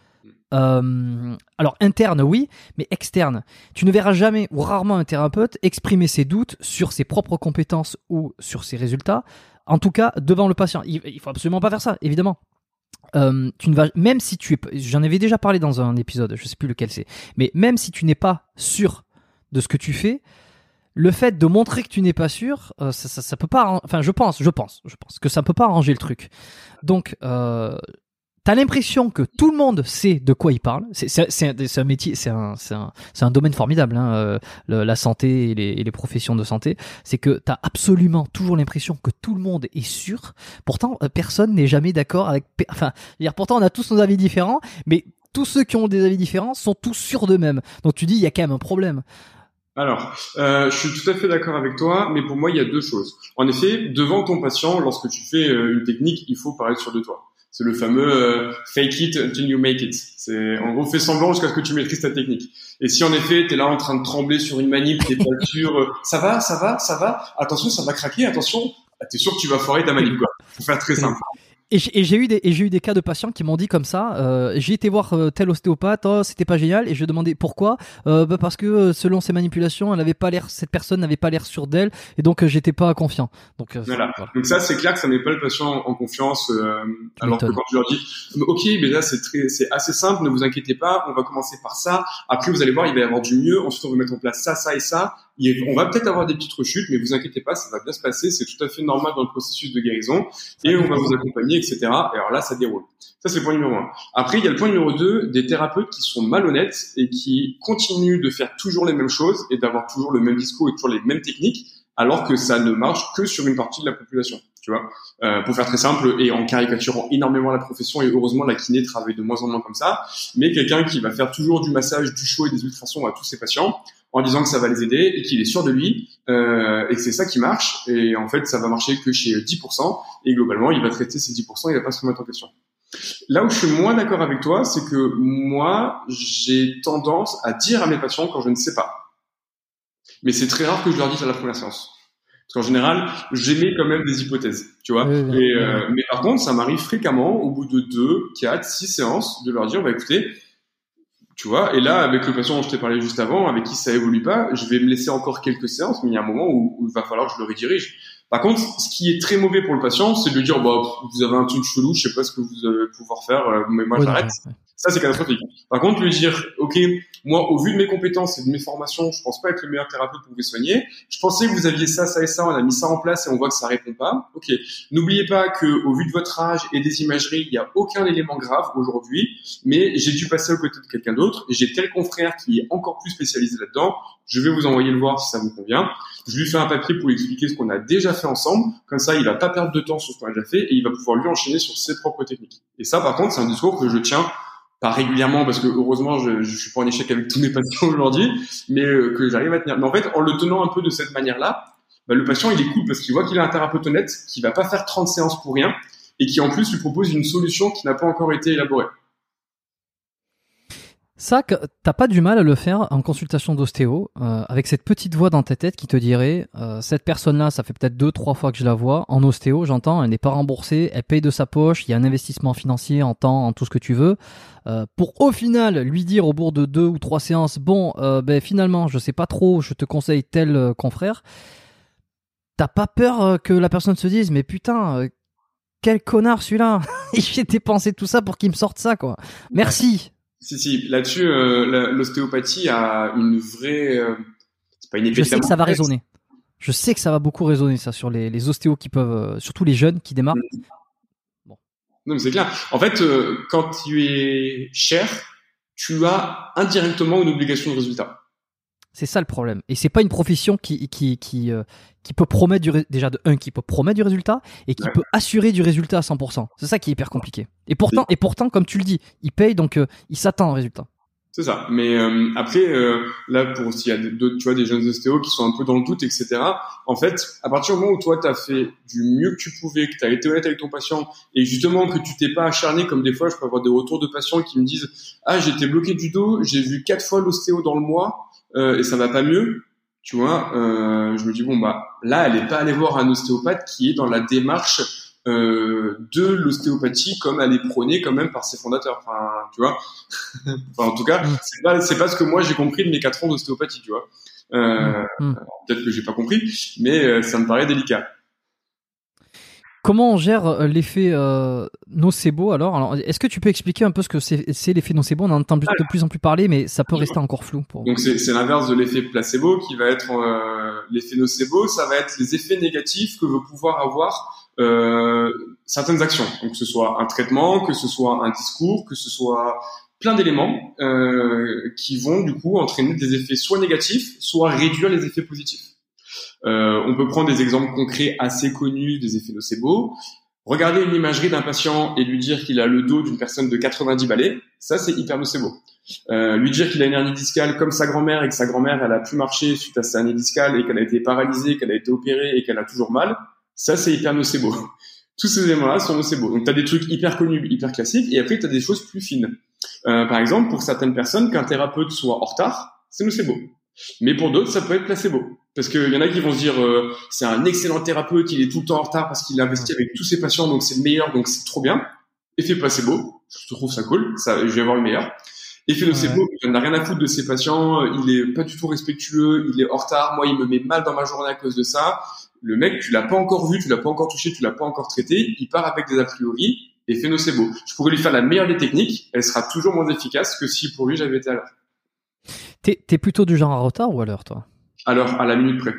euh, alors interne oui, mais externe. Tu ne verras jamais ou rarement un thérapeute exprimer ses doutes sur ses propres compétences ou sur ses résultats. En tout cas, devant le patient. Il, il faut absolument pas faire ça, évidemment. Euh, tu ne vas même si tu es j'en avais déjà parlé dans un épisode je sais plus lequel c'est mais même si tu n'es pas sûr de ce que tu fais le fait de montrer que tu n'es pas sûr euh, ça, ça, ça, peut pas enfin je pense je pense je pense que ça peut pas arranger le truc. Donc euh, T'as l'impression que tout le monde sait de quoi il parle. C'est un, métier, c'est un, domaine formidable, hein, euh, la santé et les, professions de santé. C'est que t'as absolument toujours l'impression que tout le monde est sûr. Pourtant, euh, personne n'est jamais d'accord avec. Enfin, dire, pourtant, on a tous nos avis différents, mais tous ceux qui ont des avis différents sont tous sûrs d'eux-mêmes. Donc tu dis, il y a quand même un problème. Alors, euh, je suis tout à fait d'accord avec toi, mais pour moi, il y a deux choses. En effet, devant ton patient, lorsque tu fais une technique, il faut paraître sûr de toi. C'est le fameux euh, fake it until you make it. C'est en gros fais semblant jusqu'à ce que tu maîtrises ta technique. Et si en effet tu es là en train de trembler sur une manip, t'es pas sûr, euh, ça va, ça va, ça va, attention ça va craquer, attention, t'es sûr que tu vas foirer ta manip quoi. Faut faire très simple. Et j'ai eu des et j'ai eu des cas de patients qui m'ont dit comme ça. Euh, j'ai été voir euh, tel ostéopathe, oh, c'était pas génial, et je demandais pourquoi. Euh, bah parce que euh, selon ses manipulations, elle avait pas l'air, cette personne n'avait pas l'air sûre d'elle, et donc j'étais pas confiant. Donc voilà. Donc ça c'est clair que ça met pas le patient en confiance. alors que quand tu leur dis, ok, mais là c'est très, c'est assez simple, ne vous inquiétez pas, on va commencer par ça. Après vous allez voir, il va y avoir du mieux. Ensuite on va mettre en place ça, ça et ça on va peut-être avoir des petites rechutes, mais vous inquiétez pas, ça va bien se passer, c'est tout à fait normal dans le processus de guérison, et on va vous accompagner, etc. Et alors là, ça déroule. Ça, c'est le point numéro un. Après, il y a le point numéro deux, des thérapeutes qui sont malhonnêtes et qui continuent de faire toujours les mêmes choses et d'avoir toujours le même discours et toujours les mêmes techniques, alors que ça ne marche que sur une partie de la population. Euh, pour faire très simple et en caricaturant énormément la profession et heureusement la kiné travaille de moins en moins comme ça, mais quelqu'un qui va faire toujours du massage, du chaud et des ultrasons à tous ses patients, en disant que ça va les aider et qu'il est sûr de lui euh, et que c'est ça qui marche et en fait ça va marcher que chez 10% et globalement il va traiter ces 10% il va pas se remettre en question. Là où je suis moins d'accord avec toi, c'est que moi j'ai tendance à dire à mes patients quand je ne sais pas. Mais c'est très rare que je leur dise à la première séance. Parce qu'en général, j'émets quand même des hypothèses, tu vois. et, euh, mais par contre, ça m'arrive fréquemment, au bout de deux, quatre, six séances, de leur dire, bah écoutez, tu vois, et là, avec le patient dont je t'ai parlé juste avant, avec qui ça évolue pas, je vais me laisser encore quelques séances, mais il y a un moment où, il va falloir que je le redirige. Par contre, ce qui est très mauvais pour le patient, c'est de lui dire, bah, vous avez un truc chelou, je sais pas ce que vous allez pouvoir faire, euh, mais moi j'arrête. Ça, c'est catastrophique. Par contre, lui dire, OK, moi, au vu de mes compétences et de mes formations, je pense pas être le meilleur thérapeute pour vous soigner. Je pensais que vous aviez ça, ça et ça, on a mis ça en place et on voit que ça répond pas. OK. N'oubliez pas que, au vu de votre âge et des imageries, il y a aucun élément grave aujourd'hui, mais j'ai dû passer aux côtés de quelqu'un d'autre. J'ai tel confrère qui est encore plus spécialisé là-dedans. Je vais vous envoyer le voir si ça vous convient. Je lui fais un papier pour lui expliquer ce qu'on a déjà fait ensemble. Comme ça, il va pas perdre de temps sur ce qu'on a déjà fait et il va pouvoir lui enchaîner sur ses propres techniques. Et ça, par contre, c'est un discours que je tiens pas régulièrement parce que heureusement je, je suis pas en échec avec tous mes patients aujourd'hui, mais euh, que j'arrive à tenir. Mais en fait, en le tenant un peu de cette manière-là, bah, le patient il est cool parce qu'il voit qu'il a un thérapeute honnête, qui va pas faire 30 séances pour rien et qui en plus lui propose une solution qui n'a pas encore été élaborée. Ça, t'as pas du mal à le faire en consultation d'ostéo, euh, avec cette petite voix dans ta tête qui te dirait euh, cette personne-là, ça fait peut-être deux, trois fois que je la vois en ostéo, j'entends, elle n'est pas remboursée, elle paye de sa poche, il y a un investissement financier en temps, en tout ce que tu veux, euh, pour au final lui dire au bout de deux ou trois séances, bon, ben finalement, je sais pas trop, je te conseille tel confrère. T'as pas peur que la personne se dise mais putain, quel connard celui-là [laughs] J'ai dépensé tout ça pour qu'il me sorte ça quoi. Merci. Si, si, là-dessus, euh, l'ostéopathie a une vraie. Euh, c'est pas une Je sais que ça va résonner. Je sais que ça va beaucoup résonner, ça, sur les, les ostéos qui peuvent. Euh, surtout les jeunes qui démarrent. Mm. Bon. Non, mais c'est clair. En fait, quand tu es cher, tu as indirectement une obligation de résultat. C'est ça le problème. Et c'est pas une profession qui, qui, qui, qui peut promettre du déjà de un qui peut promettre du résultat et qui peut assurer du résultat à 100%. C'est ça qui est hyper compliqué. Et pourtant et pourtant comme tu le dis, il paye donc euh, il s'attend au résultat. C'est ça. Mais euh, après, euh, là, pour s'il y a d'autres, tu vois, des jeunes ostéos qui sont un peu dans le doute, etc. En fait, à partir du moment où toi, tu as fait du mieux que tu pouvais, que tu as été honnête avec ton patient, et justement que tu t'es pas acharné, comme des fois, je peux avoir des retours de patients qui me disent, ah, j'étais bloqué du dos, j'ai vu quatre fois l'ostéo dans le mois, et ça va pas mieux tu vois, euh, je me dis bon bah là, elle n'est pas allée voir un ostéopathe qui est dans la démarche euh, de l'ostéopathie comme elle est prônée quand même par ses fondateurs. Enfin, tu vois. [laughs] enfin, en tout cas, c'est pas, c'est pas ce que moi j'ai compris de mes quatre ans d'ostéopathie, tu vois. Euh, Mm. Peut-être que j'ai pas compris, mais euh, ça me paraît délicat. Comment on gère euh, l'effet euh, nocebo alors, alors Est-ce que tu peux expliquer un peu ce que c'est l'effet nocebo? On en entend de plus en plus parler, mais ça peut rester encore flou. Pour... Donc c'est c'est l'inverse de l'effet placebo qui va être euh, l'effet nocebo, ça va être les effets négatifs que veut pouvoir avoir euh, certaines actions. Donc que ce soit un traitement, que ce soit un discours, que ce soit plein d'éléments euh, qui vont du coup entraîner des effets soit négatifs, soit réduire les effets positifs. Euh, on peut prendre des exemples concrets assez connus des effets nocebo. Regarder une imagerie d'un patient et lui dire qu'il a le dos d'une personne de 90 balais, ça c'est hyper nocebo. Euh, lui dire qu'il a une hernie discale comme sa grand-mère et que sa grand-mère elle a pu marcher suite à sa hernie discale et qu'elle a été paralysée, qu'elle a été opérée et qu'elle a toujours mal, ça c'est hyper nocebo. [laughs] Tous ces éléments-là sont nocebo. Donc tu as des trucs hyper connus, hyper classiques et après tu as des choses plus fines. Euh, par exemple, pour certaines personnes, qu'un thérapeute soit en retard, c'est nocebo. Mais pour d'autres, ça peut être placebo. Parce qu'il y en a qui vont se dire, euh, c'est un excellent thérapeute, il est tout le temps en retard parce qu'il investit avec tous ses patients, donc c'est le meilleur, donc c'est trop bien. Effet placebo, je trouve ça cool, ça, je vais avoir le meilleur. Effet nocebo, il n'a rien à foutre de ses patients, il est pas du tout respectueux, il est en retard, moi il me met mal dans ma journée à cause de ça. Le mec, tu l'as pas encore vu, tu l'as pas encore touché, tu l'as pas encore traité, il part avec des a priori, effet nocebo. Je pourrais lui faire la meilleure des techniques, elle sera toujours moins efficace que si pour lui j'avais été à l'heure. T'es t'es plutôt du genre à retard ou à l'heure, toi? Alors, à la minute près.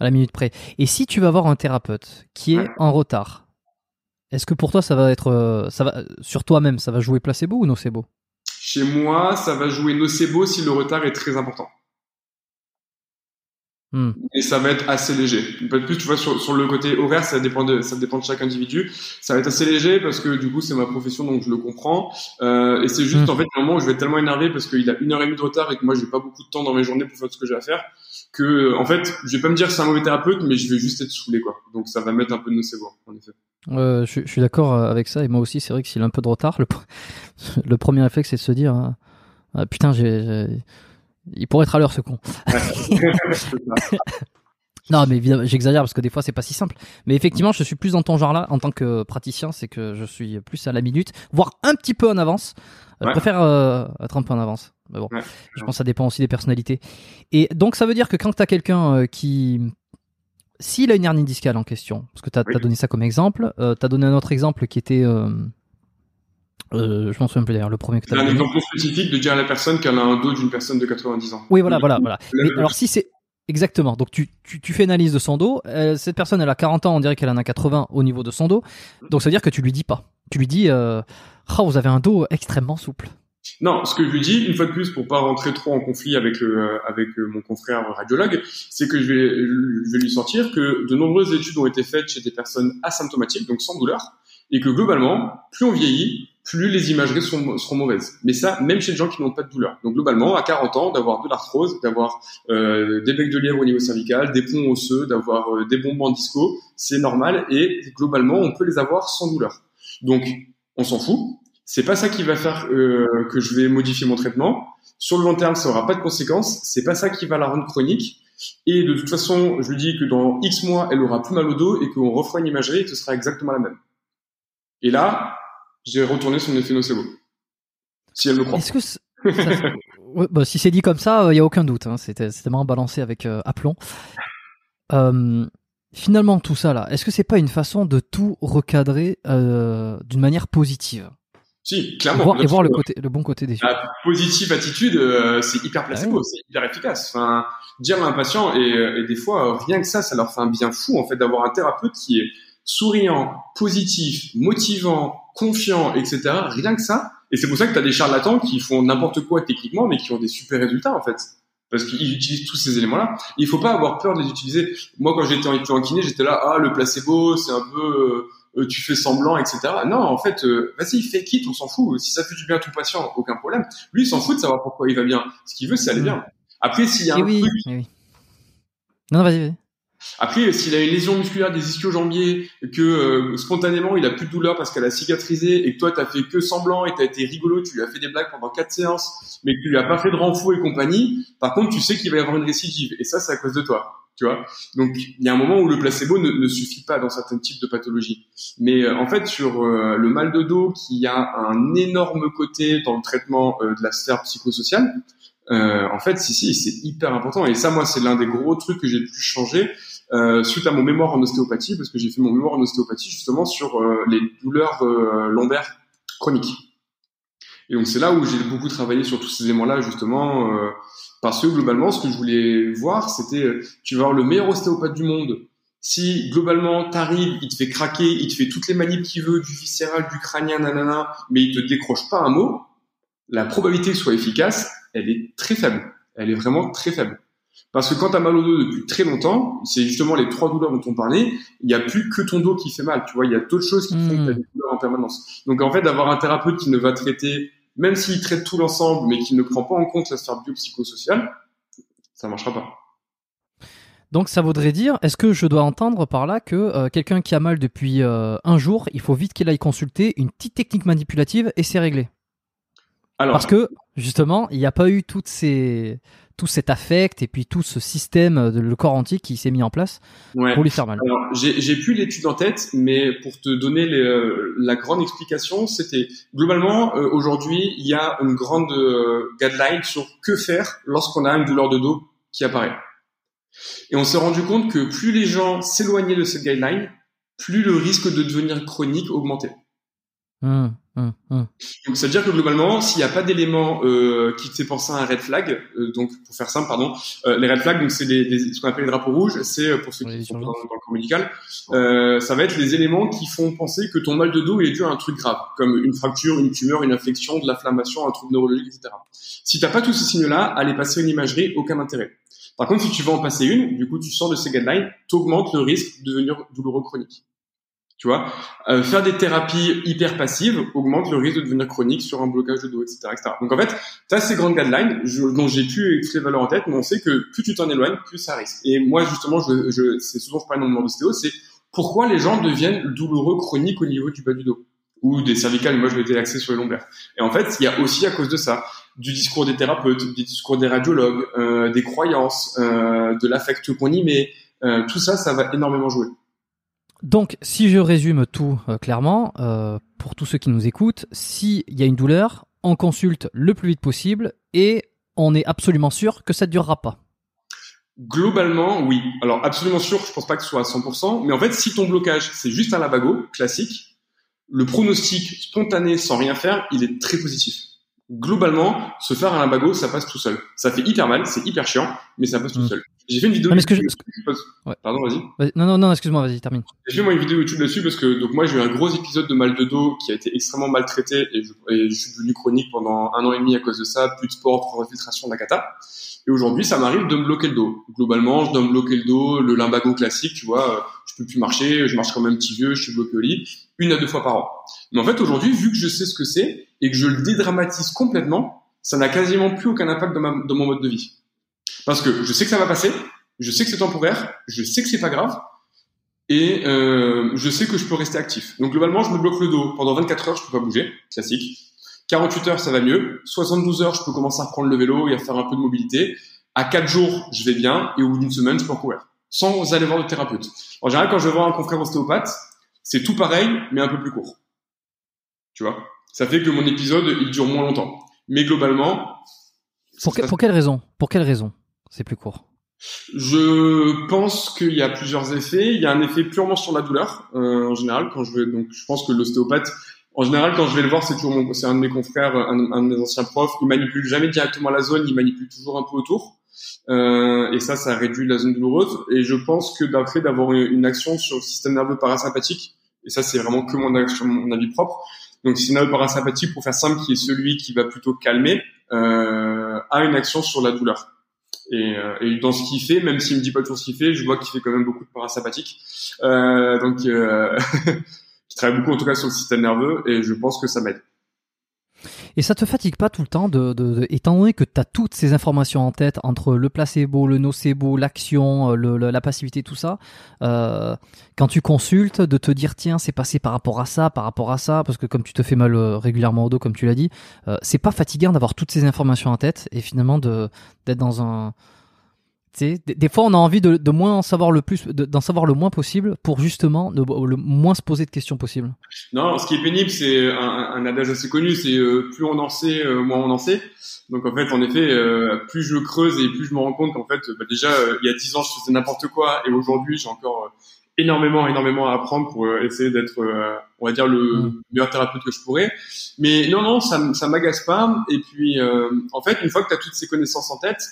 À la minute près. Et si tu vas voir un thérapeute qui est Ouais. en retard, est-ce que pour toi ça va être, euh, ça va sur toi-même, ça va jouer placebo ou nocebo? Chez moi, ça va jouer nocebo si le retard est très important. Hmm. Et ça va être assez léger. Peut-être plus, tu vois, sur, sur le côté horaire, ça dépend de, ça dépend de chaque individu. Ça va être assez léger parce que du coup, c'est ma profession, donc je le comprends. Euh, et c'est juste, Hmm. en fait, un moment où je vais être tellement énervé parce qu'il a une heure et demie de retard et que moi, j'ai pas beaucoup de temps dans mes journées pour faire ce que j'ai à faire, que, en fait, je vais pas me dire que c'est un mauvais thérapeute, mais je vais juste être saoulé, quoi. Donc ça va mettre un peu de nocebo, en effet. Euh, je, je suis d'accord euh, avec ça et moi aussi c'est vrai que s'il a un peu de retard, le, [laughs] le premier réflexe c'est de se dire euh, Ah, putain j'ai- il pourrait être à l'heure ce con. [laughs] Non mais évidemment j'exagère parce que des fois c'est pas si simple. Mais effectivement je suis plus dans ton genre là en tant que praticien, c'est que je suis plus à la minute, voire un petit peu en avance. Euh, Je Ouais. préfère euh, être un peu en avance. Mais bon, Ouais. je pense que ça dépend aussi des personnalités. Et donc ça veut dire que quand t'as quelqu'un euh, qui s'il a une hernie discale en question, parce que tu as, Oui. donné ça comme exemple, euh, tu as donné un autre exemple qui était. Euh, euh, je m'en souviens plus d'ailleurs, le premier que tu as un donné. exemple spécifique de dire à la personne qu'elle a un dos d'une personne de 90 ans. Oui, voilà, voilà, voilà. Mais alors si c'est. Exactement. Donc tu, tu, fais une analyse de son dos. Euh, cette personne, elle a 40 ans, on dirait qu'elle en a 80 au niveau de son dos. Donc ça veut dire que tu lui dis pas. Tu lui dis, euh, Ah, vous avez un dos extrêmement souple. Non, ce que je lui dis, une fois de plus, pour pas rentrer trop en conflit avec le, avec euh, mon confrère radiologue, c'est que je vais, je vais lui sortir que de nombreuses études ont été faites chez des personnes asymptomatiques, donc sans douleur, et que globalement, plus on vieillit, plus les imageries seront, mauvaises. Mais ça, même chez des gens qui n'ont pas de douleur. Donc globalement, à 40 ans, d'avoir de l'arthrose, d'avoir euh, des becs de lièvre au niveau cervical, des ponts osseux, d'avoir euh, des bombes en disco, c'est normal et globalement, on peut les avoir sans douleur. Donc, on s'en fout. C'est pas ça qui va faire euh, que je vais modifier mon traitement. Sur le long terme, ça aura pas de conséquences. C'est pas ça qui va la rendre chronique. Et de toute façon, je lui dis que dans X mois, elle aura plus mal au dos et qu'on refera une imagerie et que ce sera exactement la même. Et là, j'ai retourné son effet nocebo. Si elle le croit. Est-ce que c'est- ça- [laughs] Ouais, bah, si c'est dit comme ça, il y a aucun doute. Hein. C'était vraiment balancé avec euh, aplomb. Euh, finalement, tout ça là, est-ce que c'est pas une façon de tout recadrer euh, d'une manière positive? Si, clairement. voir, et voir le, Là-dessus, côté, le bon côté des choses. La positive attitude, euh, c'est hyper placebo, c'est hyper efficace. Enfin, dire à un patient, et, euh, et des fois, euh, rien que ça, ça leur fait un bien fou, en fait, d'avoir un thérapeute qui est souriant, positif, motivant, confiant, etc. Rien que ça. Et c'est pour ça que tu as des charlatans qui font n'importe quoi techniquement, mais qui ont des super résultats, en fait. Parce qu'ils utilisent tous ces éléments-là. Il faut pas avoir peur de les utiliser. Moi, quand j'étais en kiné, j'étais là, ah, le placebo, c'est un peu, euh, euh, tu fais semblant, etc. Non, en fait, euh, vas-y, fais quitte, on s'en fout. Si ça fait du bien à ton patient, aucun problème. Lui, il s'en fout de savoir pourquoi il va bien. Ce qu'il veut, c'est aller bien. Après, s'il y a Eh un oui, truc, eh oui. Non, non, vas-y, vas-y. Après, s'il a une lésion musculaire des ischio-jambiers, que euh, spontanément il a plus de douleur parce qu'elle a cicatrisé, et que toi t'as fait que semblant et t'as été rigolo, tu lui as fait des blagues pendant quatre séances, mais que tu lui as pas fait de renfort et compagnie, par contre tu sais qu'il va y avoir une récidive, et ça c'est à cause de toi. tu vois. Donc il y a un moment où le placebo ne, suffit pas dans certains types de pathologies. Mais euh, en fait sur euh, le mal de dos qui a un énorme côté dans le traitement euh, de la sphère psychosociale, en fait si si c'est hyper important et ça moi c'est l'un des gros trucs que j'ai le plus changé suite à mon mémoire en ostéopathie parce que j'ai fait mon mémoire en ostéopathie justement sur les douleurs lombaires chroniques. Et donc c'est là où j'ai beaucoup travaillé sur tous ces éléments-là justement parce que globalement, ce que je voulais voir, c'était, euh, tu vas avoir le meilleur ostéopathe du monde. Si globalement t'arrives, il te fait craquer, il te fait toutes les manips qu'il veut, du viscéral, du crânien, nanana, mais il te décroche pas un mot, la probabilité que soit efficace, elle est très faible. Elle est vraiment très faible. Parce que quand tu as mal au dos depuis très longtemps, c'est justement les trois douleurs dont on parlait, il n'y a plus que ton dos qui fait mal, tu vois, il y a d'autres choses qui font que tu as hmm. des douleurs en permanence. Donc en fait, d'avoir un thérapeute qui ne va traiter même s'il traite tout l'ensemble, mais qu'il ne prend pas en compte la sphère biopsychosociale, ça marchera pas. Donc ça voudrait dire, est-ce que je dois entendre par là que euh, quelqu'un qui a mal depuis euh, un jour, il faut vite qu'il aille consulter une petite technique manipulative et c'est réglé? Alors, Parce que justement, il n'y a pas eu toutes ces tout cet affect et puis tout ce système de le corps antique qui s'est mis en place pour lui faire mal. Alors, j'ai plus l'étude en tête, mais pour te donner euh, la grande explication, c'était globalement euh, aujourd'hui il y a une grande euh, guideline sur que faire lorsqu'on a une douleur de dos qui apparaît. Et on s'est rendu compte que plus les gens s'éloignaient de cette guideline, plus le risque de devenir chronique augmentait. Hum, hum, hum. Donc, c'est-à-dire que globalement, s'il n'y a pas d'éléments euh, qui te fait penser à un red flag, euh, donc pour faire simple, pardon, euh, les red flags, donc c'est ce qu'on appelle les drapeaux rouges, c'est euh, pour ceux qui sont dans, dans, le corps médical, ça va être les éléments qui font penser que ton mal de dos est dû à un truc grave, comme une fracture, une tumeur, une infection, de l'inflammation, un trouble neurologique, etc. Si t'as pas tous ces signes-là, aller passer une imagerie, aucun intérêt. Par contre, si tu vas en passer une, du coup, tu sors de ces guidelines, t'augmentes le risque de devenir douloureux chronique. Tu vois, euh, faire des thérapies hyper passives augmente le risque de devenir chronique sur un blocage de dos, etc., etc. Donc en fait, tu as ces grandes guidelines dont j'ai toutes les valeurs en tête, mais on sait que plus tu t'en éloignes, plus ça risque. Et moi justement, je, je c'est souvent je parle dans mon ostéo, c'est pourquoi les gens deviennent douloureux chroniques au niveau du bas du dos ou des cervicales. Moi, je vais axé sur les lombaires. Et en fait, il y a aussi à cause de ça du discours des thérapeutes, des discours des radiologues, euh, des croyances, euh, de l'affect qu'on y met. Euh, tout ça, ça va énormément jouer. Donc, si je résume tout euh, clairement, euh, pour tous ceux qui nous écoutent, s'il y a une douleur, on consulte le plus vite possible et on est absolument sûr que ça ne durera pas. Globalement, oui. Alors, absolument sûr, je pense pas que ce soit à 100%, mais en fait, si ton blocage, c'est juste un lavago classique, le pronostic spontané sans rien faire, il est très positif. Globalement, se faire un limbago, ça passe tout seul. Ça fait hyper mal, c'est hyper chiant, mais ça passe tout mm. seul. J'ai fait une vidéo. YouTube. Pardon, vas-y. non, non, non, excuse-moi, vas-y, termine. J'ai fait moi une vidéo YouTube là-dessus parce que donc moi j'ai eu un gros épisode de mal de dos qui a été extrêmement maltraité et je, et je suis devenu chronique pendant un an et demi à cause de ça, plus de sport, plus infiltration de la cata. Et aujourd'hui, ça m'arrive de me bloquer le dos. Globalement, je dois me bloquer le dos, le limbago classique, tu vois, euh, je peux plus marcher, je marche comme un petit vieux, je suis bloqué au lit, une à deux fois par an. Mais en fait, aujourd'hui, vu que je sais ce que c'est et que je le dédramatise complètement, ça n'a quasiment plus aucun impact dans, mon mode de vie. Parce que je sais que ça va passer, je sais que c'est temporaire, je sais que c'est pas grave, et euh, je sais que je peux rester actif. Donc globalement, je me bloque le dos pendant 24 heures, je peux pas bouger, classique. 48 heures, ça va mieux. 72 heures, je peux commencer à reprendre le vélo et à faire un peu de mobilité. À 4 jours, je vais bien, et au bout d'une semaine, je peux courir, sans aller voir le thérapeute. En général, quand je vais voir un confrère ostéopathe, c'est tout pareil, mais un peu plus court. Tu vois? Ça fait que mon épisode, il dure moins longtemps. Mais globalement... Pour, pour quelle raison? Pour quelle raison? C'est plus court je pense qu'il y a plusieurs effets. Il y a un effet purement sur la douleur euh, en général. Quand je vais, donc, je pense que l'ostéopathe, en général, quand je vais le voir, c'est toujours mon, c'est un de mes confrères, un, un, de mes anciens profs. Il manipule jamais directement la zone, il manipule toujours un peu autour. Euh, et ça, ça réduit la zone douloureuse. Et je pense que d'après d'avoir une action sur le système nerveux parasympathique, et ça, c'est vraiment que mon, action, mon avis propre. Donc, nerveux parasympathique, pour faire simple, qui est celui qui va plutôt calmer, euh, a une action sur la douleur. Et, euh, et, dans ce qu'il fait, même s'il me dit pas toujours ce qu'il fait, je vois qu'il fait quand même beaucoup de parasympathique. Euh, donc, euh, [laughs] je travaille beaucoup en tout cas sur le système nerveux et je pense que ça m'aide. Et ça te fatigue pas tout le temps, de, de, étant donné que tu as toutes ces informations en tête entre le placebo, le nocebo, l'action, euh, la passivité, tout ça, euh, quand tu consultes, de te dire tiens, c'est passé par rapport à ça, par rapport à ça, parce que comme tu te fais mal euh, régulièrement au dos, comme tu l'as dit, euh, c'est pas fatigant d'avoir toutes ces informations en tête et finalement de d'être dans un des, des fois, on a envie de, de moins en savoir le plus, d'en savoir le moins possible pour justement ne, le moins se poser de questions possible. Non, ce qui est pénible, c'est un, un, adage assez connu, c'est euh, plus on en sait, euh, moins on en sait. Donc en fait, en effet, euh, plus je creuse et plus je me rends compte qu'en fait, bah, déjà, il y a dix ans, je faisais n'importe quoi, et aujourd'hui, j'ai encore énormément, énormément à apprendre pour essayer d'être, on va dire, le mm. meilleur thérapeute que je pourrais. Mais non, non, ça, ça m'agace pas. Et puis, en fait, une fois que tu as toutes ces connaissances en tête,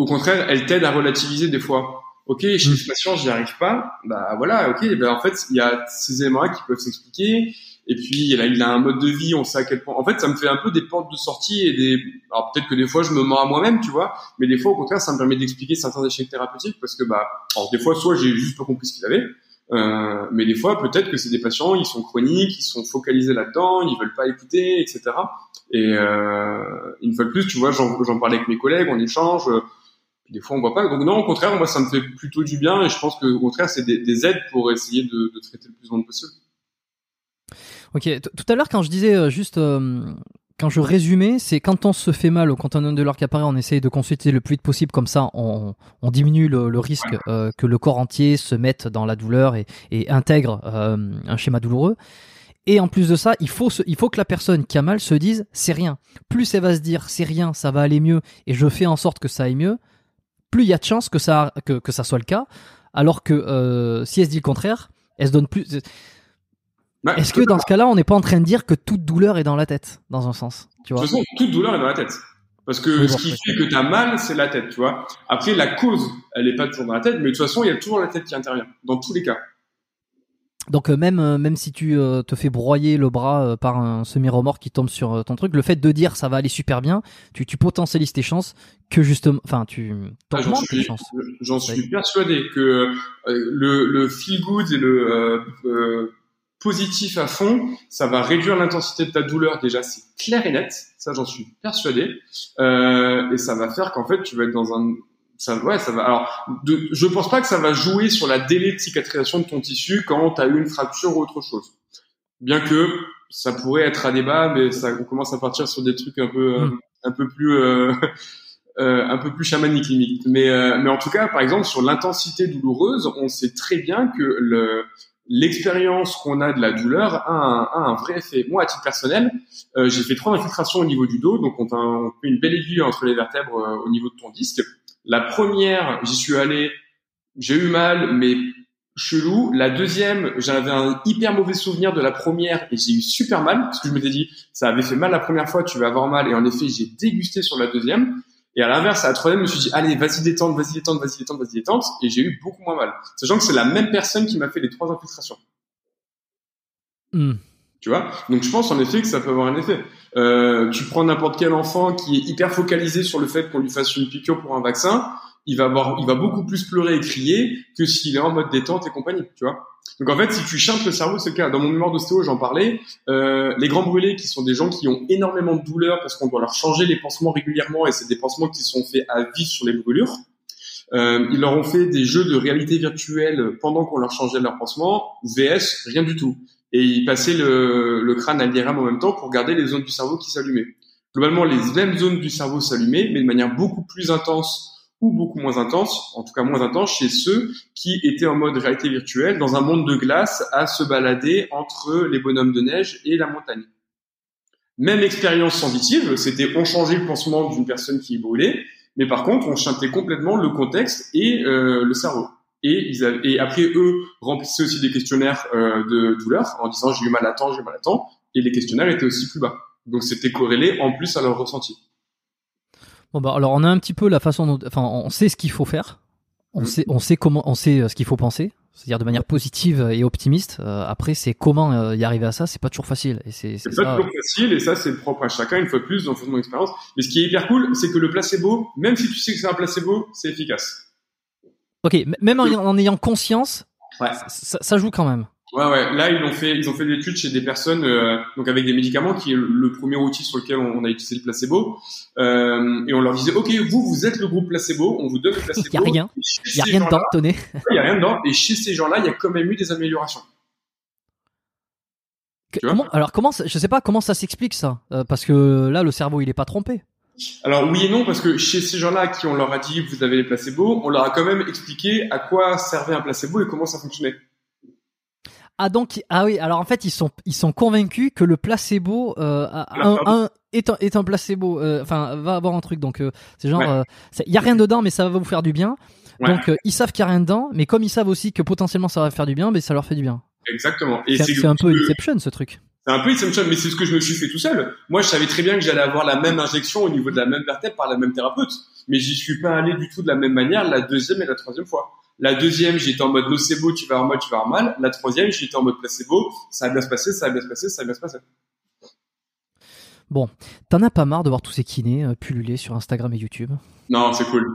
au contraire, elle t'aide à relativiser des fois. Ok, chez mm. ce patient, j'y arrive pas. Bah voilà, ok. Ben en fait, il y a ces éléments qui peuvent s'expliquer. Et puis il a, il a un mode de vie, on sait à quel point. En fait, ça me fait un peu des portes de sortie et des. Alors peut-être que des fois je me mens à moi-même, tu vois. Mais des fois, au contraire, ça me permet d'expliquer certains échecs thérapeutiques parce que bah, alors des fois, soit j'ai juste pas compris ce qu'il avait. Euh, mais des fois, peut-être que c'est des patients, ils sont chroniques, ils sont focalisés là-dedans, ils veulent pas écouter, etc. Et euh, une fois de plus, tu vois, j'en parlais avec mes collègues, on échange des fois on voit pas. Donc non, au contraire, moi ça me fait plutôt du bien et je pense que au contraire c'est des, des, aides pour essayer de, de, traiter le plus de possible. Ok, tout à l'heure quand je disais euh, juste euh, quand je résumais, c'est quand on se fait mal ou quand on a un douleur qui apparaît, on essaye de consulter le plus vite possible, comme ça on, on diminue le, le risque euh, que le corps entier se mette dans la douleur et, et intègre un schéma douloureux. Et en plus de ça, il faut, il faut que la personne qui a mal se dise c'est rien. Plus elle va se dire c'est rien, ça va aller mieux et je fais en sorte que ça aille mieux, plus il y a de chances que ça, que, que ça soit le cas. Alors que euh, si elle se dit le contraire, elle se donne plus. Est-ce que dans ce cas-là, on n'est pas en train de dire que toute douleur est dans la tête, dans un sens tu vois? De toute façon, toute douleur est dans la tête. Parce que ce qui fait que tu as mal, c'est la tête, tu vois. Après, la cause, elle n'est pas toujours dans la tête, mais de toute façon, il y a toujours la tête qui intervient, dans tous les cas. Donc euh, même euh, même si tu euh, te fais broyer le bras par un semi-remorque qui tombe sur ton truc, le fait de dire ça va aller super bien, tu, tu potentialises tes chances que justement, enfin tu ah, j'en suis, J'en suis persuadé que le, le feel good et le positif à fond, ça va réduire l'intensité de ta douleur. Déjà, c'est clair et net. Ça, j'en suis persuadé. et ça va faire qu'en fait, tu vas être dans un ça, ouais, ça va. Alors, de, je pense pas que ça va jouer sur la délai de cicatrisation de ton tissu quand tu as eu une fracture ou autre chose. Bien que ça pourrait être à débat, mais ça, on commence à partir sur des trucs un peu, euh, mm. un peu plus, euh, [laughs] euh, un peu plus chamaniques limite. Mais, euh, mais en tout cas, par exemple, sur l'intensité douloureuse, on sait très bien que le, l'expérience qu'on a de la douleur a un, a un, vrai effet. Moi, à titre personnel, euh, j'ai fait trois infiltrations au niveau du dos, donc on, on fait une belle aiguille entre les vertèbres au niveau de ton disque. La première, j'y suis allé, j'ai eu mal, mais chelou. La deuxième, j'avais un hyper mauvais souvenir de la première et j'ai eu super mal parce que je m'étais dit, ça avait fait mal la première fois, tu vas avoir mal. Et en effet, j'ai dégusté sur la deuxième. Et à l'inverse, à la troisième, je me suis dit, allez, vas-y détente, vas-y détente, vas-y détente, vas-y détente. Et j'ai eu beaucoup moins mal. Sachant que c'est la même personne qui m'a fait les trois infiltrations. Hmm. Tu vois? Donc je pense en effet que ça peut avoir un effet. Euh, tu prends n'importe quel enfant qui est hyper focalisé sur le fait qu'on lui fasse une piqûre pour un vaccin, il va avoir, il va beaucoup plus pleurer et crier que s'il est en mode détente et compagnie, tu vois? Donc en fait, si tu chantes le cerveau, c'est le cas. Dans mon mémoire d'ostéo, j'en parlais. Euh, les grands brûlés, qui sont des gens qui ont énormément de douleur parce qu'on doit leur changer les pansements régulièrement et c'est des pansements qui sont faits à vie sur les brûlures. Euh, ils leur ont fait des jeux de réalité virtuelle pendant qu'on leur changeait leur pansement. VS, rien du tout et il passait le, crâne à l'IRM en même temps pour garder les zones du cerveau qui s'allumaient. Globalement, les mêmes zones du cerveau s'allumaient, mais de manière beaucoup plus intense ou beaucoup moins intense, en tout cas moins intense chez ceux qui étaient en mode réalité virtuelle dans un monde de glace à se balader entre les bonhommes de neige et la montagne. Même expérience sensitive, c'était on changeait le pansement d'une personne qui brûlait, mais par contre on chantait complètement le contexte et euh, le cerveau. Et, ils avaient, et après, eux remplissaient aussi des questionnaires euh, de douleur en disant j'ai eu mal à temps, j'ai eu mal à temps. Et les questionnaires étaient aussi plus bas. Donc c'était corrélé en plus à leur ressenti. Bon bah alors on a un petit peu la façon dont, enfin on sait ce qu'il faut faire, on mm. sait, on sait comment, on sait euh, ce qu'il faut penser, c'est-à-dire de manière positive et optimiste. Euh, après c'est comment y arriver à ça, c'est pas toujours facile. Et c'est, pas toujours facile et ça c'est propre à chacun une fois de plus dans mon expérience. Mais ce qui est hyper cool, c'est que le placebo, même si tu sais que c'est un placebo, c'est efficace. Ok, même en, ayant conscience, ça, joue quand même. Ouais, ouais. Là, ils ont fait, ils ont fait des études chez des personnes, euh, donc avec des médicaments, qui est le premier outil sur lequel on, a utilisé le placebo. Euh, et on leur disait, ok, vous, vous êtes le groupe placebo, on vous donne le placebo. [laughs] Il y a rien. Il y a rien dedans, tenez. [laughs] Il y a rien dedans. Et chez ces gens-là, il y a quand même eu des améliorations. comment, alors comment, je sais pas comment ça s'explique ça, euh, parce que là, le cerveau, il est pas trompé. Alors oui et non, parce que chez ces gens-là qui on leur a dit vous avez les placebos, on leur a quand même expliqué à quoi servait un placebo et comment ça fonctionnait. Ah donc ah oui alors en fait ils sont ils sont convaincus que le placebo euh, un, un, est, un, est un placebo euh, enfin va avoir un truc donc euh, c'est genre il ouais. y a rien dedans mais ça va vous faire du bien ouais. donc ils savent qu'il y a rien dedans mais comme ils savent aussi que potentiellement ça va faire du bien mais ça leur fait du bien exactement et c'est un peu Inception ce truc c'est un peu Inception mais c'est ce que je me suis fait tout seul moi je savais très bien que j'allais avoir la même injection au niveau de la même vertèbre par la même thérapeute mais j'y suis pas allé du tout de la même manière la deuxième et la troisième fois la deuxième, j'étais en mode nocebo, tu vas avoir mal, tu vas avoir mal. La troisième, j'étais en mode placebo, ça va bien se passer, ça va bien se passer, ça va bien se passer. Bon, t'en as pas marre de voir tous ces kinés euh, pulluler sur Instagram et YouTube? Non, c'est cool.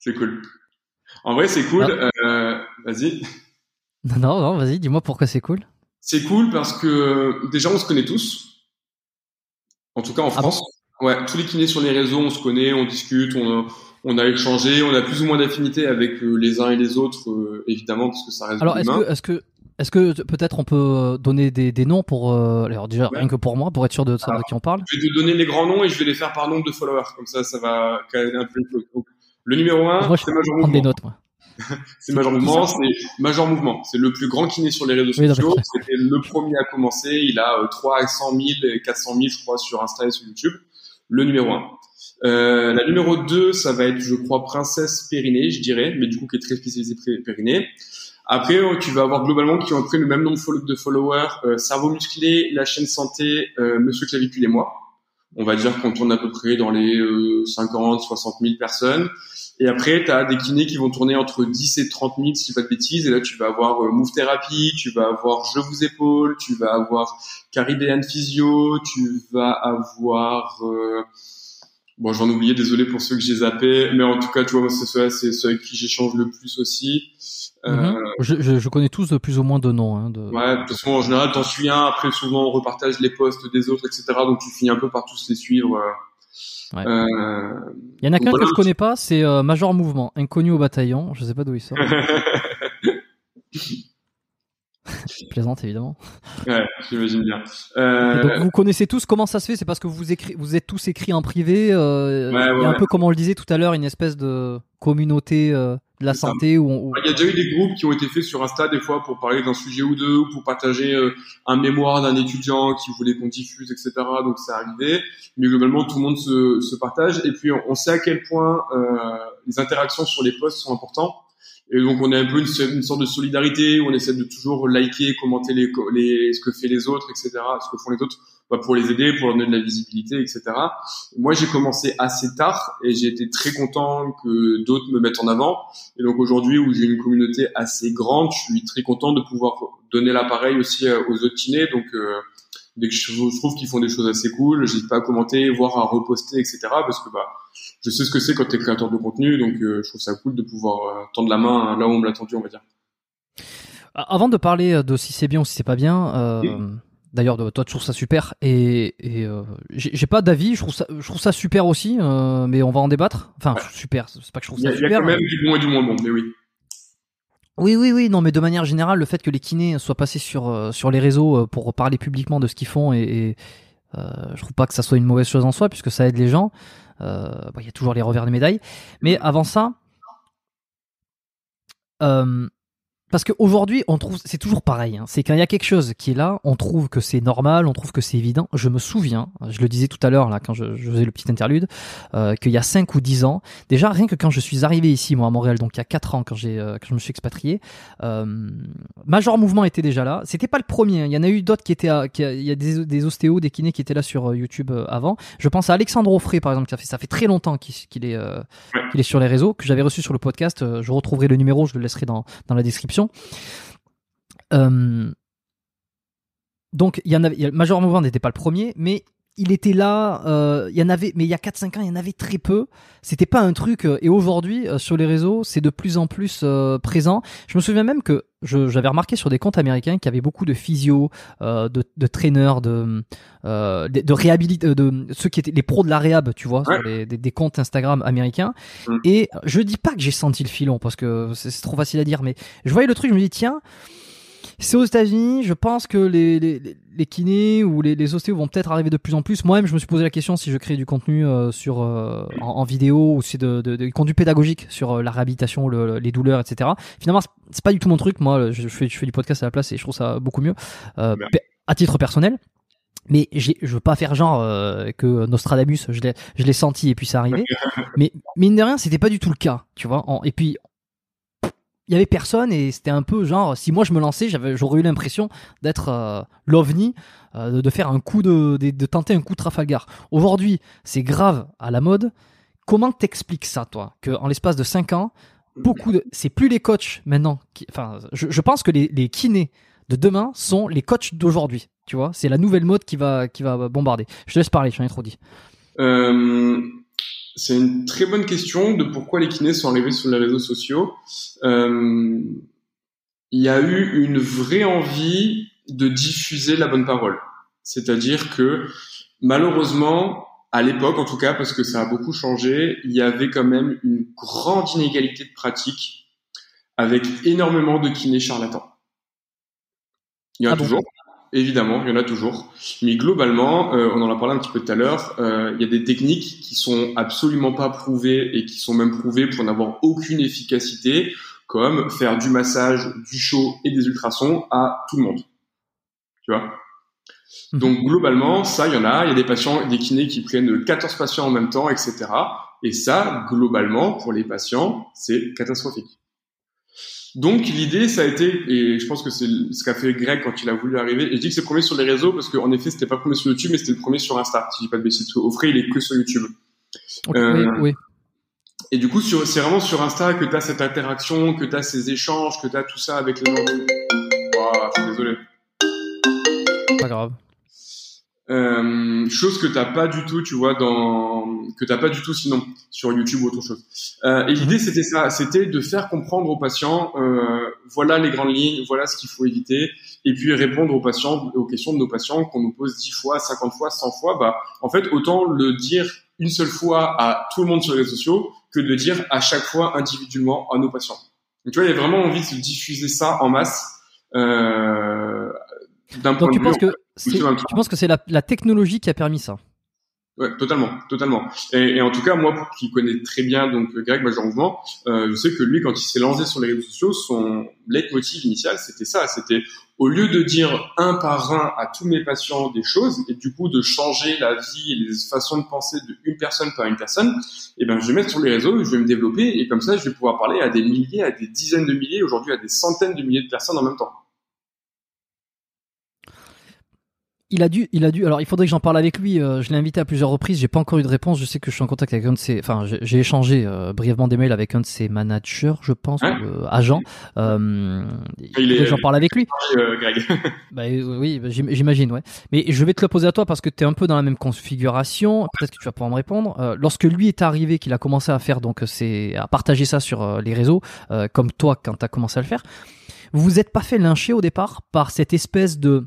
C'est cool. En vrai, c'est cool. Ah. Euh, vas-y. Non, [laughs] non, non vas-y, dis-moi pourquoi c'est cool. C'est cool parce que déjà, on se connaît tous. En tout cas, en France. Ah bon ouais, tous les kinés sur les réseaux, on se connaît, on discute, on on a échangé, on a plus ou moins d'affinité avec euh, les uns et les autres, euh, évidemment, parce que ça reste Alors, est-ce que, est-ce que, est-ce que peut-être on peut donner des, des noms pour, euh, alors déjà ouais. rien que pour moi, pour être sûr de savoir de qui on parle. Je vais te donner les grands noms et je vais les faire par nombre de followers, comme ça, ça va caler un peu. Le numéro 1, c'est Major Mouvement. Des notes, moi. [laughs] c'est Major Mouvement, c'est Major Mouvement. C'est le plus grand kiné sur les réseaux oui, sociaux. C'était le premier à commencer. Il a 300 000 et 400 000, je crois, sur Insta et sur YouTube. Le numéro 1. Euh, la numéro 2, ça va être, je crois, Princesse Périnée, je dirais, mais du coup qui est très spécialisée Périnée. Après, euh, tu vas avoir globalement qui ont pris le même nombre de followers, euh, Cerveau Musclé, La Chaîne Santé, euh, Monsieur Clavicule et moi. On va dire qu'on tourne à peu près dans les 50, 60 000 personnes. Et après, tu as des kinés qui vont tourner entre 10 et 30 000, si pas de bêtises. Et là, tu vas avoir euh, Move Therapy, tu vas avoir Je vous épaule, tu vas avoir Caribbean Physio, tu vas avoir... Euh, Bon, j'en oubliais, désolé pour ceux que j'ai zappés, mais en tout cas, tu vois, c'est ceux, c'est ceux avec qui j'échange le plus aussi. Euh... Mm-hmm. je, je, je, connais tous de plus ou moins de noms. Hein, de... Ouais, de toute façon, en général, t'en suis un, après, souvent, on repartage les posts des autres, etc., donc tu finis un peu par tous les suivre. Ouais. Euh... Il y en a qu'un voilà. que je connais pas, c'est euh, Major Mouvement, inconnu au bataillon, je sais pas d'où il sort. [laughs] plaisante évidemment. Ouais, j'imagine bien. Euh... Donc vous connaissez tous comment ça se fait C'est parce que vous écrit, vous êtes tous écrits en privé. Ouais, ouais, il y a un peu comme on le disait tout à l'heure, une espèce de communauté de la santé où, on, Il y a déjà eu des groupes qui ont été faits sur Insta des fois pour parler d'un sujet ou deux ou pour partager euh, un mémoire d'un étudiant qui voulait qu'on diffuse, etc. Donc c'est arrivé. Mais globalement tout le monde se, se partage et puis on, on sait à quel point euh, les interactions sur les posts sont importantes. Et donc on est un peu une, une, sorte de solidarité où on essaie de toujours liker, commenter les, les, ce que fait les autres, etc., ce que font les autres, bah, pour les aider, pour leur donner de la visibilité, etc. Moi j'ai commencé assez tard et j'ai été très content que d'autres me mettent en avant. Et donc aujourd'hui où j'ai une communauté assez grande, je suis très content de pouvoir donner l'appareil aussi euh, aux autres kinés. Donc euh, dès que je trouve qu'ils font des choses assez cool, j'hésite pas à commenter, voire à reposter, etc. Parce que bah je sais ce que c'est quand tu es créateur de contenu, donc euh, je trouve ça cool de pouvoir euh, tendre la main là où on me l'a tendu, on va dire. Avant de parler de si c'est bien ou si c'est pas bien, euh, oui. d'ailleurs toi je trouve ça super et, et euh, j'ai pas d'avis, je trouve ça je trouve ça super aussi, euh, mais on va en débattre. Enfin ouais. super, c'est pas que je trouve ça super. Il y a quand même du bon et du moins bon, mais oui. Oui, oui, oui, non, mais de manière générale, le fait que les kinés soient passés sur sur les réseaux pour parler publiquement de ce qu'ils font et, et je trouve pas que ça soit une mauvaise chose en soi puisque ça aide les gens. Euh, il y a toujours les revers de médaille. Mais avant ça, euh, parce qu'aujourd'hui, on trouve, c'est toujours pareil. Hein, c'est quand il y a quelque chose qui est là, on trouve que c'est normal, on trouve que c'est évident. Je me souviens, je le disais tout à l'heure là quand je, je, faisais le petit interlude, euh, qu'il y a 5 ou 10 ans, déjà rien que quand je suis arrivé ici, moi à Montréal, donc il y a 4 ans quand j'ai, euh, quand je me suis expatrié, euh, Major Mouvement était déjà là. C'était pas le premier. Hein. Il y en a eu d'autres qui étaient, à, qui il y a des, des ostéos, des kinés qui étaient là sur euh, YouTube euh, avant. Je pense à Alexandre Offray par exemple, qui a fait, ça fait très longtemps qu'il, qu'il est, euh, qu'il est sur les réseaux, que j'avais reçu sur le podcast. je retrouverai le numéro, je le laisserai dans, dans la description. Euh, donc, il y en avait, Major Mouvement n'était pas le premier, mais il était là, euh, il y en avait, mais il y a 4-5 ans, il y en avait très peu. C'était pas un truc, euh, et aujourd'hui, euh, sur les réseaux, c'est de plus en plus euh, présent. Je me souviens même que j'avais remarqué sur des comptes américains qu'il y avait beaucoup de physio, euh, de, de traîneurs, de, de, de réhabilit, de ceux qui étaient les pros de la réhab, tu vois, ouais. sur les, des, des, comptes Instagram américains. Mmh. Et je dis pas que j'ai senti le filon, parce que c'est trop facile à dire, mais je voyais le truc, je me dis, tiens, C'est aux États-Unis. Je pense que les, les, les kinés ou les, les ostéos vont peut-être arriver de plus en plus. Moi-même, je me suis posé la question si je crée du contenu euh, sur en, en, vidéo ou c'est de, de, de, contenu pédagogique sur la réhabilitation, le, les douleurs, etc. Finalement, c'est pas du tout mon truc. Moi, je fais, je fais du podcast à la place et je trouve ça beaucoup mieux à titre personnel. Mais je veux pas faire genre euh, que Nostradamus, je l'ai, je l'ai senti et puis ça arrivait. [laughs] mais mine de rien, c'était pas du tout le cas, tu vois. et puis il y avait personne et c'était un peu genre si moi je me lançais, j'aurais eu l'impression d'être euh, l'ovni, euh, de, faire un coup de, de, tenter un coup de Trafalgar. Aujourd'hui, c'est grave à la mode. Comment t'expliques ça, toi, que en l'espace de 5 ans, beaucoup de, c'est plus les coachs maintenant. Enfin, je, je pense que les, les kinés de demain sont les coachs d'aujourd'hui. Tu vois, c'est la nouvelle mode qui va, qui va bombarder. Je te laisse parler, j'en ai trop dit. Euh, c'est une très bonne question de pourquoi les kinés sont arrivés sur les réseaux sociaux. Euh, il y a eu une vraie envie de diffuser la bonne parole. C'est-à-dire que malheureusement, à l'époque en tout cas, parce que ça a beaucoup changé, il y avait quand même une grande inégalité de pratique avec énormément de kinés charlatans. Il y en a ah toujours. Évidemment, il y en a toujours. Mais globalement, euh, on en a parlé un petit peu tout à l'heure, euh, il y a des techniques qui sont absolument pas prouvées et qui sont même prouvées pour n'avoir aucune efficacité, comme faire du massage, du chaud et des ultrasons à tout le monde. Tu vois? Mhm. Donc globalement, ça, il y en a. Il y a des patients, des kinés qui prennent 14 patients en même temps, etc. Et ça, globalement, pour les patients, c'est catastrophique. Donc l'idée, ça a été, et je pense que c'est ce qu'a fait Greg quand il a voulu arriver. Et je dis que c'est le premier sur les réseaux parce qu'en effet, c'était pas le premier sur YouTube, mais c'était le premier sur Insta. Si je dis pas de bêtises, Offray, il est que sur YouTube. Euh, oui, Et du coup, c'est vraiment sur Insta que tu as cette interaction, que tu as ces échanges, que tu as tout ça avec les gens. Wow, je suis désolé. Pas grave. Euh, chose que t'as pas du tout, tu vois, dans que t'as pas du tout sinon sur YouTube ou autre chose. Euh, et l'idée c'était ça, c'était de faire comprendre aux patients, euh, voilà les grandes lignes, voilà ce qu'il faut éviter, et puis répondre aux patients, aux questions de nos patients qu'on nous pose 10 fois, 50 fois, 100 fois. Bah, en fait, autant le dire une seule fois à tout le monde sur les réseaux sociaux que de dire à chaque fois individuellement à nos patients. Donc, tu vois, il y a vraiment envie de diffuser ça en masse. Euh, d'un point de vue tu penses que c'est la, la, technologie qui a permis ça? Ouais, totalement, totalement. Et, et, en tout cas, moi, qui connais très bien donc Greg Major euh, je sais que lui, quand il s'est lancé sur les réseaux sociaux, son leitmotiv initial, c'était ça. C'était au lieu de dire un par un à tous mes patients des choses et du coup de changer la vie et les façons de penser d'une personne par une personne, eh ben je vais mettre sur les réseaux, je vais me développer et comme ça, je vais pouvoir parler à des milliers, à des dizaines de milliers, aujourd'hui à des centaines de milliers de personnes en même temps. Il a dû, il a dû. Alors, il faudrait que j'en parle avec lui. Euh, je l'ai invité à plusieurs reprises. J'ai pas encore eu de réponse. Je sais que je suis en contact avec un de ses. Enfin, j'ai échangé euh, brièvement des mails avec un de ses managers, je pense, hein euh, agents. j'en parle avec lui. Greg. [laughs] bah, oui, bah, j'imagine, ouais. Mais je vais te le poser à toi parce que tu es un peu dans la même configuration. Peut-être que tu vas pouvoir me répondre. lorsque lui est arrivé, qu'il a commencé à faire donc c'est à partager ça sur les réseaux, comme toi quand tu as commencé à le faire. Vous vous êtes pas fait lyncher au départ par cette espèce de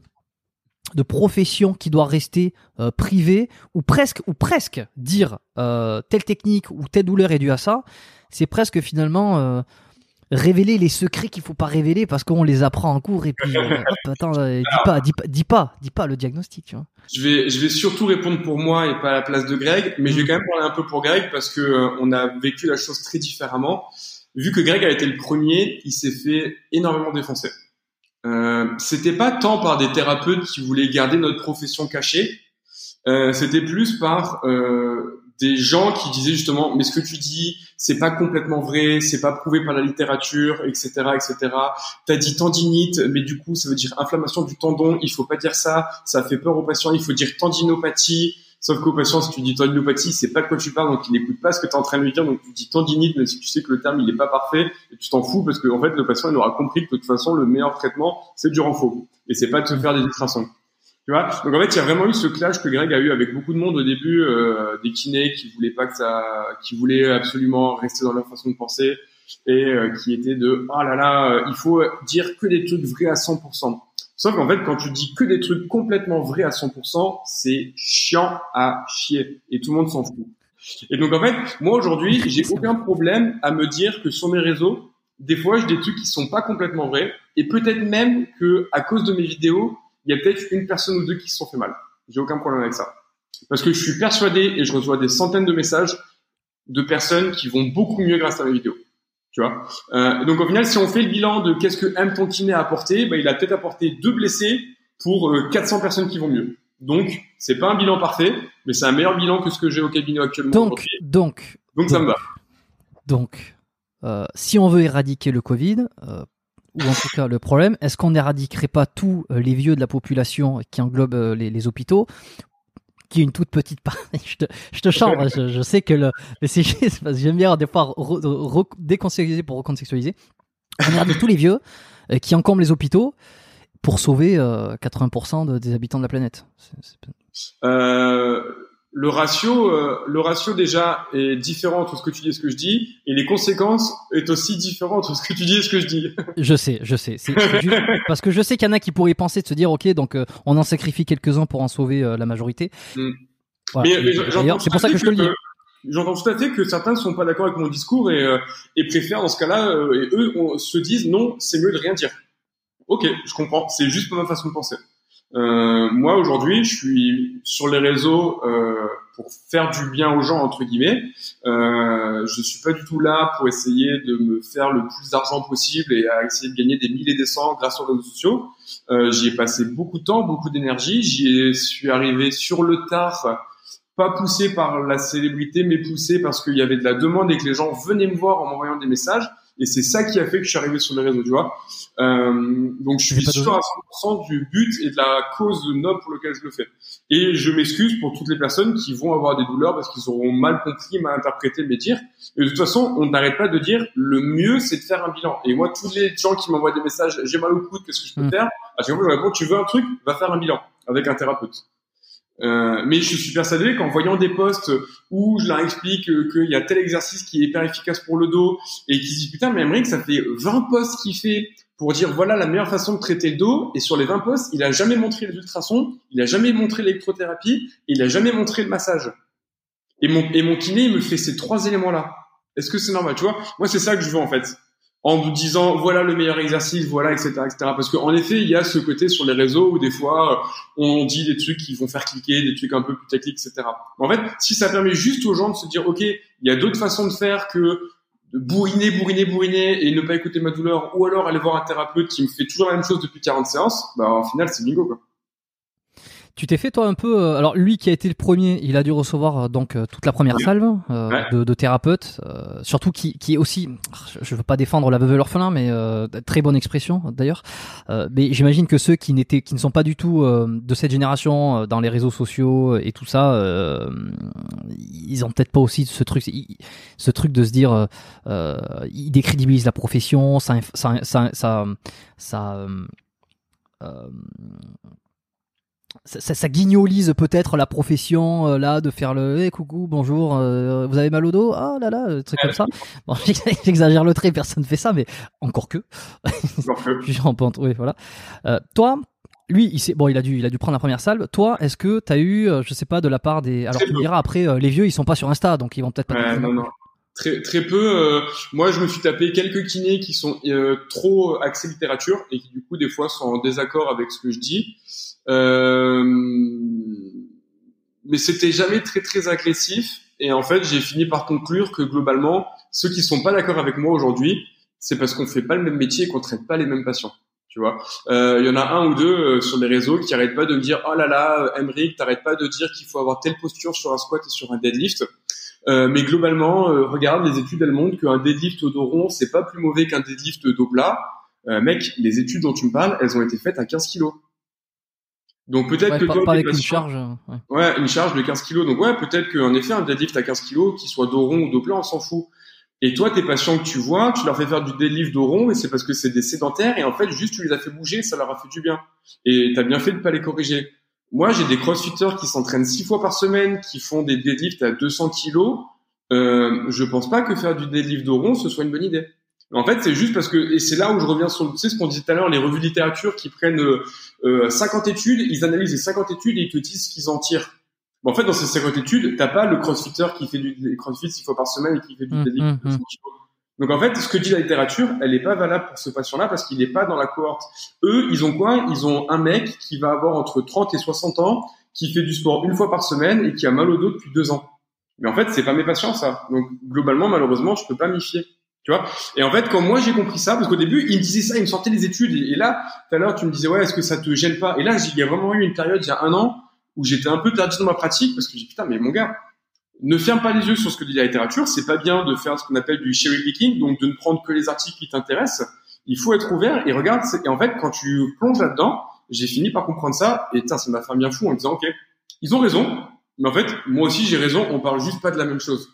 de profession qui doit rester euh, privée ou presque ou presque dire euh, telle technique ou telle douleur est due à ça, c'est presque finalement euh, révéler les secrets qu'il faut pas révéler parce qu'on les apprend en cours et puis [laughs] attends dis pas, dis pas dis pas dis pas le diagnostic tu vois. Je vais je vais surtout répondre pour moi et pas à la place de Greg mais je vais mm. quand même parler un peu pour Greg parce que on a vécu la chose très différemment. Vu que Greg a été le premier, il s'est fait énormément défoncer. Euh, c'était pas tant par des thérapeutes qui voulaient garder notre profession cachée, euh, c'était plus par euh, des gens qui disaient justement mais ce que tu dis c'est pas complètement vrai, c'est pas prouvé par la littérature, etc., etc. T'as dit tendinite, mais du coup ça veut dire inflammation du tendon, il faut pas dire ça, ça fait peur aux patients, il faut dire tendinopathie. Sauf qu'au patient, si tu dis tendinopathie, c'est pas de quoi tu parles, donc il n'écoute pas ce que tu es en train de lui dire, donc tu dis tendinite, mais si tu sais que le terme il est pas parfait, et tu t'en fous parce que en fait le patient il aura compris que de toute façon le meilleur traitement c'est du renfort et c'est pas de se faire des ultrasons. Tu vois? Donc en fait il y a vraiment eu ce clash que Greg a eu avec beaucoup de monde au début, euh, des kinés qui voulaient pas que ça, qui voulaient absolument rester dans leur façon de penser et euh, qui étaient de oh là là, il faut dire que des trucs vrais à 100%. Sauf qu'en fait, quand tu dis que des trucs complètement vrais à 100%, c'est chiant à chier et tout le monde s'en fout. Et donc en fait, moi aujourd'hui, j'ai aucun problème à me dire que sur mes réseaux, des fois, j'ai des trucs qui sont pas complètement vrais, et peut-être même que à cause de mes vidéos, il y a peut-être une personne ou deux qui se sont fait mal. J'ai aucun problème avec ça, parce que je suis persuadé et je reçois des centaines de messages de personnes qui vont beaucoup mieux grâce à mes vidéos. Tu vois. Euh, donc au final, si on fait le bilan de qu'est-ce que M. Tonkiné a apporté, bah, il a peut-être apporté deux blessés pour 400 euh, personnes qui vont mieux. Donc c'est pas un bilan parfait, mais c'est un meilleur bilan que ce que j'ai au cabinet actuellement. Donc donc donc ça me va. Donc euh, si on veut éradiquer le Covid, ou en tout cas le problème, est-ce qu'on n'éradiquerait pas tous les vieux de la population qui les, les, hôpitaux qui est une toute petite partie. [laughs] je te, je te chante, je, je, sais que le, mais c'est parce que j'aime bien des fois décontextualiser pour recontextualiser. On regarde tous les vieux euh, qui encombrent les hôpitaux pour sauver euh, 80% de, des habitants de la planète. Euh, le ratio, euh, le ratio déjà est différent entre ce que tu dis et ce que je dis, et les conséquences est aussi différent entre ce que tu dis et ce que je dis. [laughs] Je sais, je sais. C'est juste parce que je sais qu'il y en a qui pourraient penser de se dire, ok, donc euh, on en sacrifie quelques-uns pour en sauver euh, la majorité. Mm. Voilà. Mais, mais c'est pour ça que je te le dis. J'entends tout à fait que certains ne sont pas d'accord avec mon discours et, euh, et préfèrent dans ce cas-là, et eux on, se disent non, c'est mieux de rien dire. Ok, je comprends. C'est juste pas ma façon de penser. Euh, moi aujourd'hui, je suis sur les réseaux euh, pour faire du bien aux gens entre guillemets. Euh, je suis pas du tout là pour essayer de me faire le plus d'argent possible et à essayer de gagner des milliers des cents grâce aux réseaux sociaux. Euh, j'y ai passé beaucoup de temps, beaucoup d'énergie. J'y suis arrivé sur le tard, pas poussé par la célébrité, mais poussé parce qu'il y avait de la demande et que les gens venaient me voir en m'envoyant des messages. Et c'est ça qui a fait que je suis arrivé sur les réseaux, tu vois. Euh, donc je suis sûr à 100% du but et de la cause noble pour lequel je le fais. Et je m'excuse pour toutes les personnes qui vont avoir des douleurs parce qu'ils auront mal compris, mal interprété mes dires. Et de toute façon, on n'arrête pas de dire le mieux, c'est de faire un bilan. Et moi, tous les gens qui m'envoient des messages, j'ai mal au coude, qu'est-ce que je peux mmh. faire? À chaque fois, je réponds, tu veux un truc, va faire un bilan avec un thérapeute. Euh, mais je suis persuadé qu'en voyant des posts où je leur explique qu'il y a tel exercice qui est hyper efficace pour le dos et qu'ils disent putain mais Emmerich ça fait 20 posts qu'il fait pour dire voilà la meilleure façon de traiter le dos et sur les 20 posts il a jamais montré les ultrasons, il a jamais montré l'électrothérapie il a jamais montré le massage. Et mon, et mon kiné il me fait ces trois éléments là. Est-ce que c'est normal? Tu vois? Moi c'est ça que je veux en fait en vous disant voilà le meilleur exercice, voilà etc etc. Parce qu'en effet il y a ce côté sur les réseaux où des fois on dit des trucs qui vont faire cliquer, des trucs un peu plus techniques etc. En fait si ça permet juste aux gens de se dire ok il y a d'autres façons de faire que de bourriner bourriner bourriner et ne pas écouter ma douleur ou alors aller voir un thérapeute qui me fait toujours la même chose depuis 40 séances, bah au final c'est bingo quoi. Tu t'es fait toi un peu. Euh, alors lui qui a été le premier, il a dû recevoir euh, donc euh, toute la première salve euh, ouais. de, de, thérapeutes, euh, surtout qui, qui est aussi. Je veux pas défendre la veuve et l'orphelin, mais très bonne expression d'ailleurs. mais j'imagine que ceux qui n'étaient, qui ne sont pas du tout de cette génération dans les réseaux sociaux et tout ça, ils ont peut-être pas aussi ce truc, ce truc de se dire, ils décrédibilisent la profession, ça, ça, ça, ça, ça ça, ça, ça, guignolise peut-être la profession euh, là de faire le hey, coucou bonjour euh, vous avez mal au dos? Ah là là truc comme ça. bon [laughs] j'exagère le trait personne fait ça mais encore que. [laughs] En pente oui voilà. Euh, toi lui il bon il a dû il a dû prendre la première salve toi est-ce que tu as eu euh, je sais pas de la part des alors tu me diras après euh, les vieux ils sont pas sur Insta donc ils vont peut-être pas non, non. Très, très peu. moi, je me suis tapé quelques kinés qui sont trop axés littérature et qui du coup des fois sont en désaccord avec ce que je dis. Euh, mais c'était jamais très très agressif. Et en fait, j'ai fini par conclure que globalement, ceux qui sont pas d'accord avec moi aujourd'hui, c'est parce qu'on fait pas le même métier et qu'on traite pas les mêmes patients. Tu vois, il euh, y en a un ou deux euh, sur les réseaux qui arrêtent pas de me dire oh là là, Emric, t'arrêtes pas de dire qu'il faut avoir telle posture sur un squat et sur un deadlift. Euh, mais globalement, regarde, les études elles montrent qu'un deadlift au dos rond, c'est pas plus mauvais qu'un deadlift dos plat. mec, les études dont tu me parles, elles ont été faites à 15 kilos. Donc peut-être ouais, que toi, pas avec une charge. Ouais. ouais. une charge de 15 kilos. Donc ouais, peut-être qu'en effet un deadlift à 15 kilos, qu'il soit dos rond ou dos plat, on s'en fout. Et toi, tes patients que tu vois, tu leur fais faire du deadlift dos rond, et c'est parce que c'est des sédentaires, et en fait, juste tu les as fait bouger, ça leur a fait du bien. Et t'as bien fait de pas les corriger. Moi, j'ai des crossfitters qui s'entraînent six fois par semaine, qui font des deadlifts à 200 kilos. Euh, je pense pas que faire du deadlift dos rond, ce soit une bonne idée. En fait, c'est juste parce que, et c'est là où je reviens sur tu sais, ce qu'on disait tout à l'heure, les revues de littérature qui prennent euh, 50 études, ils analysent les 50 études et ils te disent ce qu'ils en tirent. Bon, en fait, dans ces 50 études, t'as pas le crossfitter qui fait du crossfit six fois par semaine et qui fait du mmh. Donc en fait, ce que dit la littérature, elle n'est pas valable pour ce patient-là parce qu'il n'est pas dans la cohorte. Eux, ils ont quoi? Ils ont un mec qui va avoir entre 30 et 60 ans, qui fait du sport une fois par semaine et qui a mal au dos depuis deux ans. Mais en fait, c'est pas mes patients ça. Donc globalement, malheureusement, je peux pas m'y fier. Tu vois? Et en fait, quand moi j'ai compris ça, parce qu'au début, il me disait ça, il me sortait les études, et, là, tout à l'heure, tu me disais ouais, est-ce que ça te gêne pas? Et là, il y a vraiment eu une période il y a un an où j'étais un peu perdu dans ma pratique parce que j'ai putain, mais mon gars, ne ferme pas les yeux sur ce que dit la littérature. C'est pas bien de faire ce qu'on appelle du cherry picking, donc de ne prendre que les articles qui t'intéressent. Il faut être ouvert et regarde. Et en fait, quand tu plonges là-dedans, j'ai fini par comprendre ça. Et ça m'a fait un bien fou en me disant, ok, ils ont raison, mais en fait, moi aussi j'ai raison. On parle juste pas de la même chose.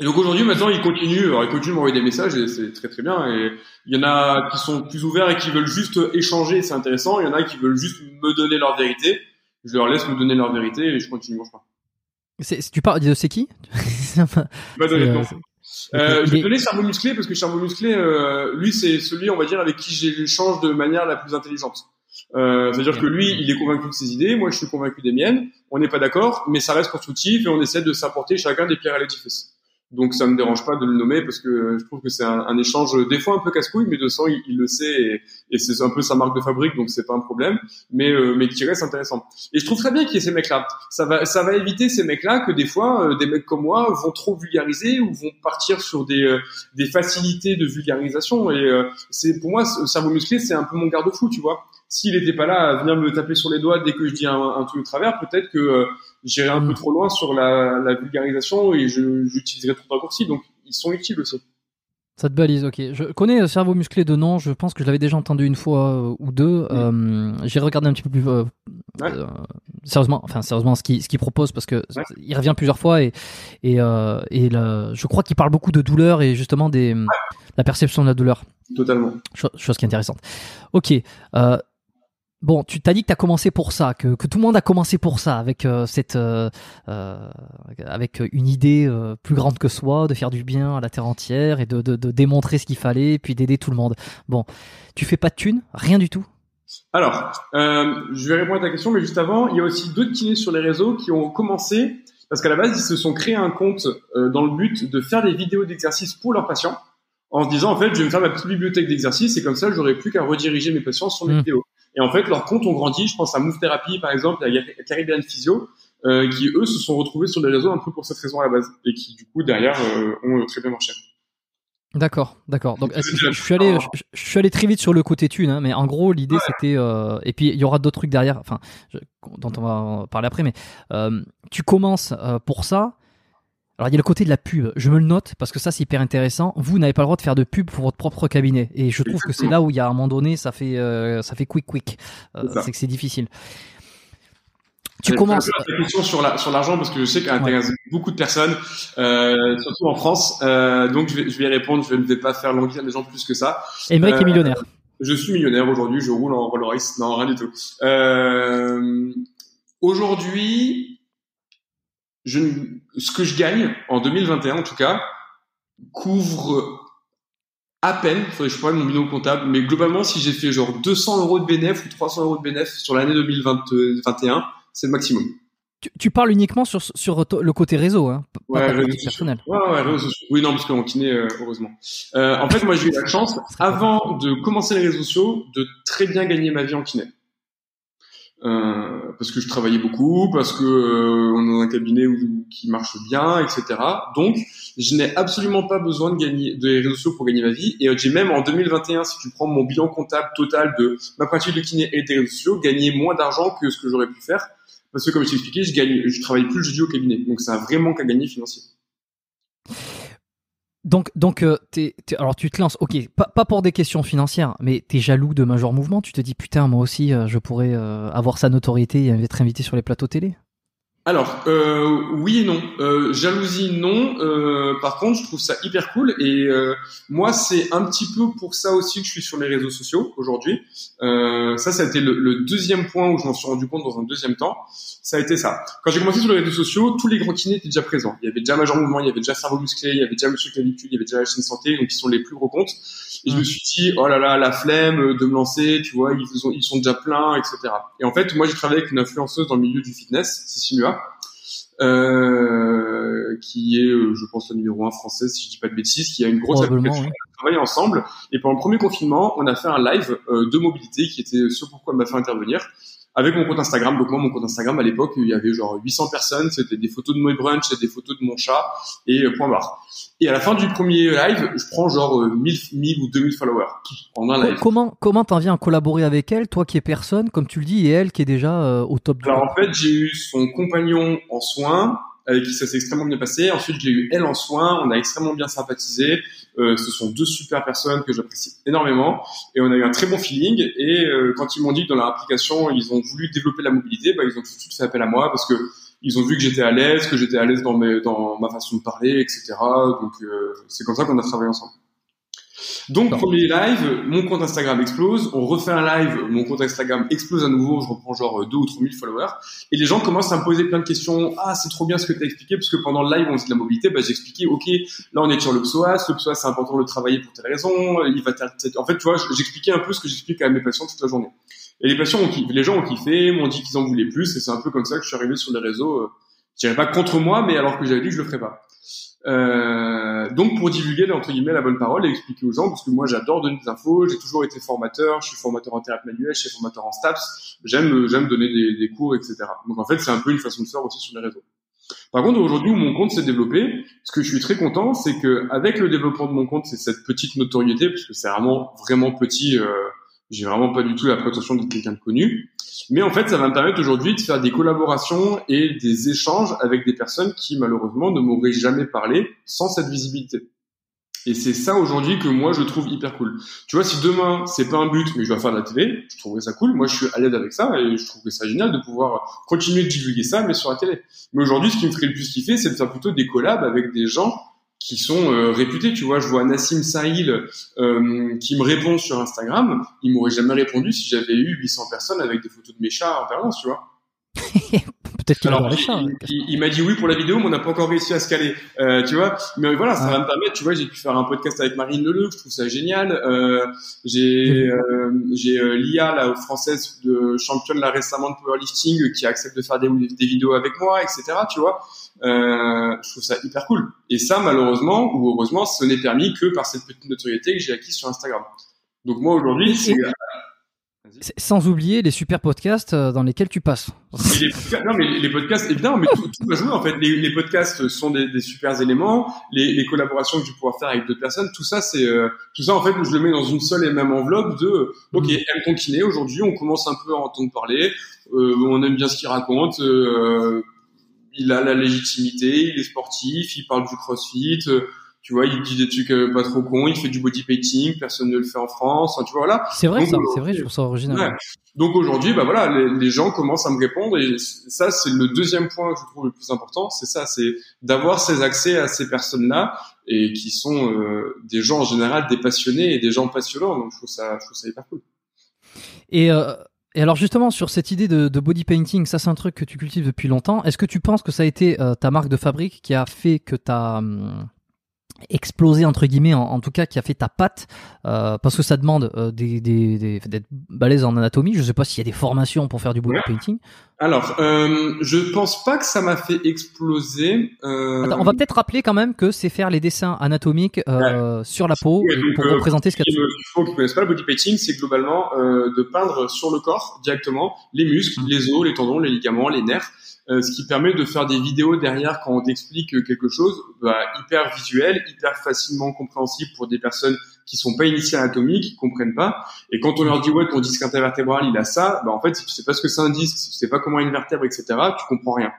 Et donc aujourd'hui, maintenant, ils continuent, alors ils continuent de m'envoyer des messages et c'est très très bien. Et il y en a qui sont plus ouverts et qui veulent juste échanger, c'est intéressant. Il y en a qui veulent juste me donner leur vérité. Je leur laisse me donner leur vérité et je continue mon chemin. C'est, tu parles de c'est qui? [laughs] De nom. Euh, je vais donner cerveau musclé parce que cerveau musclé, euh, lui, c'est celui, on va dire, avec qui j'échange de manière la plus intelligente. Euh, C'est-à-dire que lui, il est convaincu de ses idées, moi, je suis convaincu des miennes. On n'est pas d'accord, mais ça reste constructif et on essaie de s'apporter chacun des pierres à l'édifice. Donc ça me dérange pas de le nommer parce que je trouve que c'est un, échange des fois un peu casse-couille, mais de sang il, le sait et c'est un peu sa marque de fabrique, donc c'est pas un problème, mais euh, mais qui reste intéressant. Et je trouve très bien qu'il y ait ces mecs-là. Ça va ça va éviter ces mecs-là que des fois euh, des mecs comme moi vont trop vulgariser ou vont partir sur des euh, des facilités de vulgarisation. Et euh, c'est pour moi le cerveau musclé c'est un peu mon garde-fou, tu vois. S'il n'était pas là à venir me taper sur les doigts dès que je dis un, un truc de travers, peut-être que j'irai un peu mm. trop loin sur la, la vulgarisation et j'utiliserai trop de raccourcis. Donc, ils sont utiles aussi. Ça te balise, ok. Je connais le cerveau musclé de nom, je pense que je l'avais déjà entendu une fois euh, ou deux. Mm. Euh, J'ai regardé un petit peu plus euh, euh, sérieusement, enfin sérieusement ce qu'il ce propose parce que ouais. il revient plusieurs fois et et, euh, et je crois qu'il parle beaucoup de douleur et justement des ouais. la perception de la douleur. Totalement. Chose, chose qui est intéressante. Ok. Euh, Bon, tu t'as dit que tu as commencé pour ça, que, que tout le monde a commencé pour ça, avec euh, cette, euh, euh, avec une idée euh, plus grande que soi, de faire du bien à la terre entière et de, de, de démontrer ce qu'il fallait, puis d'aider tout le monde. Bon, tu fais pas de thunes, rien du tout? Alors, euh, je vais répondre à ta question, mais juste avant, il y a aussi d'autres kinés sur les réseaux qui ont commencé parce qu'à la base, ils se sont créés un compte euh, dans le but de faire des vidéos d'exercice pour leurs patients, en se disant en fait, je vais me faire ma petite bibliothèque d'exercices et comme ça, j'aurai plus qu'à rediriger mes patients sur mes mmh. vidéos. Et en fait, leurs comptes ont grandi. Je pense à Move Therapy, par exemple, à Caribbean Physio, euh, qui eux se sont retrouvés sur les réseaux un peu pour cette raison à la base, et qui du coup derrière euh, ont très bien marché. D'accord, d'accord. Donc je, je, suis allé, je, je, suis allé très vite sur le côté thune, hein, mais en gros l'idée ouais. c'était, euh, et puis il y aura d'autres trucs derrière, enfin, dont on va parler après, mais euh, tu commences euh, pour ça. Alors il y a le côté de la pub, je me le note parce que ça c'est hyper intéressant. Vous n'avez pas le droit de faire de pub pour votre propre cabinet et je trouve que c'est là où il y a un moment donné ça fait euh, ça fait quick quick, euh, c'est que c'est difficile. Tu commences. La question sur la sur l'argent parce que je sais qu'elle intéresse ouais. beaucoup de personnes, euh, surtout en France. Euh, donc je vais, je vais répondre. Je ne vais pas faire languir les gens plus que ça. Emmerich est millionnaire. Je suis millionnaire aujourd'hui. Je roule en Rolls Royce. Non, rien du tout. Euh, aujourd'hui, je, ce que je gagne en 2021 en tout cas couvre à peine, faudrait que je prenne mon binôme comptable, mais globalement, si j'ai fait genre 200 euros de bénéf ou 300 euros de bénéf sur l'année 2021, c'est le maximum. Tu, tu, parles uniquement sur, sur le côté réseau, hein, ouais, pas réseau personnel. Ouais, ouais. Oui, non, parce qu'en kiné, euh, heureusement. Euh, en fait, moi, j'ai eu la chance, avant de commencer les réseaux sociaux, de très bien gagner ma vie en kiné. Euh, parce que je travaillais beaucoup, parce que euh, on est dans un cabinet où, qui marche bien, etc. Donc, je n'ai absolument pas besoin de gagner des réseaux sociaux pour gagner ma vie. Et euh, j'ai même en 2021, si tu prends mon bilan comptable total de ma pratique de kiné et des réseaux sociaux, gagné moins d'argent que ce que j'aurais pu faire. Parce que comme je t'ai expliqué, je gagne, je travaille plus le jeudi au cabinet. Donc, c'est vraiment qu'à gagner financier. Donc, donc euh, t'es, alors tu te lances, ok, pas, pas pour des questions financières, mais t'es jaloux de Major Mouvement, tu te dis putain, moi aussi, euh, je pourrais euh, avoir sa notoriété et être invité sur les plateaux télé? Alors euh, oui et non. Euh, jalousie non. Euh, par contre, je trouve ça hyper cool et euh, moi c'est un petit peu pour ça aussi que je suis sur les réseaux sociaux aujourd'hui. Euh, ça, ça a été le, le deuxième point où je m'en suis rendu compte dans un deuxième temps. Ça a été ça. Quand j'ai commencé sur les réseaux sociaux, tous les grands kinés étaient déjà présents. Il y avait déjà Major Mouvement, il y avait déjà Cerveau Musclé, il y avait déjà Monsieur Clavicule, il y avait déjà la chaîne santé, donc ils sont les plus gros comptes. Et je me suis dit, oh là là, la flemme de me lancer, tu vois, ils, sont, ils sont déjà pleins, etc. Et en fait, moi, j'ai travaillé avec une influenceuse dans le milieu du fitness, Cécile euh, qui est, euh, je pense, le numéro un français, si je dis pas de bêtises, qui a une grosse application. On a travaillé ensemble. Et pendant le premier confinement, on a fait un live euh, de mobilité qui était ce pourquoi on m'a fait intervenir avec mon compte Instagram. Donc moi, mon compte Instagram à l'époque, il y avait genre 800 personnes. C'était des photos de mon brunch, c'était des photos de mon chat et euh, point barre. Et à la fin du premier live, je prends genre 1000, euh, 1000 ou 2000 followers en un live. Comment comment t'en viens à collaborer avec elle, toi qui es personne, comme tu le dis, et elle qui est déjà euh, au top du Alors en fait, j'ai eu son compagnon en soins avec qui ça s'est extrêmement bien passé. Ensuite, je l'ai eu elle en soins, on a extrêmement bien sympathisé. Euh, ce sont deux super personnes que j'apprécie énormément et on a eu un très bon feeling. Et euh, quand ils m'ont dit que dans leur application, ils ont voulu développer la mobilité, bah, ils ont tout de suite fait appel à moi parce que ils ont vu que j'étais à l'aise, que j'étais à l'aise dans, dans ma façon de parler, etc. Donc euh, c'est comme ça qu'on a travaillé ensemble. Donc premier live, mon compte Instagram explose, on refait un live, mon compte Instagram explose à nouveau, je reprends genre 2 ou 3 000 followers, et les gens commencent à me poser plein de questions, ah c'est trop bien ce que tu as expliqué, parce que pendant le live on dit de la mobilité, bah, j'expliquais, ok, là on est sur le psoas, le psoas c'est important de le travailler pour telle raison, il va en fait tu vois, j'expliquais un peu ce que j'explique à mes patients toute la journée. Et les patients ont kiffé, les gens ont kiffé, m'ont dit qu'ils en voulaient plus, et c'est un peu comme ça que je suis arrivé sur les réseaux, euh, je dirais pas contre moi, mais alors que j'avais dit que je le ferais pas. Euh, donc pour divulguer entre la bonne parole et expliquer aux gens, parce que moi j'adore donner des infos, j'ai toujours été formateur, je suis formateur en thérapie manuelle, je suis formateur en STAPS, j'aime j'aime donner des, cours, etc. Donc en fait c'est un peu une façon de faire aussi sur les réseaux. Par contre aujourd'hui où mon compte s'est développé, ce que je suis très content, c'est que avec le développement de mon compte, c'est cette petite notoriété, puisque c'est vraiment vraiment petit. Euh, j'ai vraiment pas du tout la prétention d'être quelqu'un de connu. Mais en fait, ça va me permettre aujourd'hui de faire des collaborations et des échanges avec des personnes qui, malheureusement, ne m'auraient jamais parlé sans cette visibilité. Et c'est ça aujourd'hui que moi je trouve hyper cool. Tu vois, si demain c'est pas un but, mais je dois faire de la télé, je trouverais ça cool. Moi, je suis à l'aide avec ça et je trouve que ça génial de pouvoir continuer de divulguer ça, mais sur la télé. Mais aujourd'hui, ce qui me ferait le plus kiffer, c'est de faire plutôt des collabs avec des gens qui sont euh, réputés. Tu vois, je vois Nassim Sahil euh, qui me répond sur Instagram. Il m'aurait jamais répondu si j'avais eu 800 personnes avec des photos de mes chats en permanence, tu vois. [laughs] Peut-être qu'il Alors, il, il, m'a dit oui pour la vidéo, mais on n'a pas encore réussi à se caler, euh, tu vois. Mais voilà, ça va me permettre, tu vois, j'ai pu faire un podcast avec Marine Leleu, je trouve ça génial. Euh, j'ai euh, j'ai euh, Lia, la française de championne là récemment de powerlifting, qui accepte de faire des, des vidéos avec moi, etc. Tu vois. Euh, je trouve ça hyper cool. Et ça, malheureusement ou heureusement, ce n'est permis que par cette petite notoriété que j'ai acquise sur Instagram. Donc moi aujourd'hui, c'est sans oublier les super podcasts euh, dans lesquels tu passes. Les, non, mais les podcasts, évidemment, mais tout, tout va jouer en fait. Les, les podcasts sont des, des super éléments. Les, les, collaborations que vais pouvoir faire avec d'autres personnes, tout ça, c'est euh, tout ça en fait. Je le mets dans une seule et même enveloppe de OK, mm. elle continue. Aujourd'hui, on commence un peu à entendre parler. Euh, on aime bien ce qu'il raconte. Euh, il a la légitimité. Il est sportif. Il parle du CrossFit tu vois, il dit des trucs euh, pas trop cons, il fait du body painting, personne ne le fait en France, tu vois là. C'est vrai ça, c'est vrai, je trouve ça original. Donc aujourd'hui, bah voilà, les, gens commencent à me répondre et ça c'est le deuxième point que je trouve le plus important, c'est ça, c'est d'avoir ces accès à ces personnes-là et qui sont euh, des gens en général des passionnés et des gens passionnants. Donc je trouve ça, je trouve ça hyper cool. Et euh... Et alors justement sur cette idée de, de, body painting, ça c'est un truc que tu cultives depuis longtemps. Est-ce que tu penses que ça a été euh, ta marque de fabrique qui a fait que tu as hum, explosé entre guillemets en, tout cas qui a fait ta patte euh, parce que ça demande euh, des, des, d'être balèze en anatomie. Je sais pas s'il y a des formations pour faire du body painting. Alors euh, je pense pas que ça m'a fait exploser euh, Attends, on va peut-être rappeler quand même que c'est faire les dessins anatomiques euh, sur la peau pour représenter ce qu'il y a il faut qu'ils connaissent pas le body painting c'est globalement de peindre sur le corps directement les muscles mmh. les os les tendons les ligaments les nerfs. euh, ce qui permet de faire des vidéos derrière quand on t'explique quelque chose, bah, hyper visuel, hyper facilement compréhensible pour des personnes qui sont pas initiées anatomiques, qui comprennent pas. Et quand on leur dit ouais ton disque intervertébral il a ça, bah en fait si tu sais pas ce que c'est un disque, si tu sais pas comment une vertèbre, etc., tu comprends rien.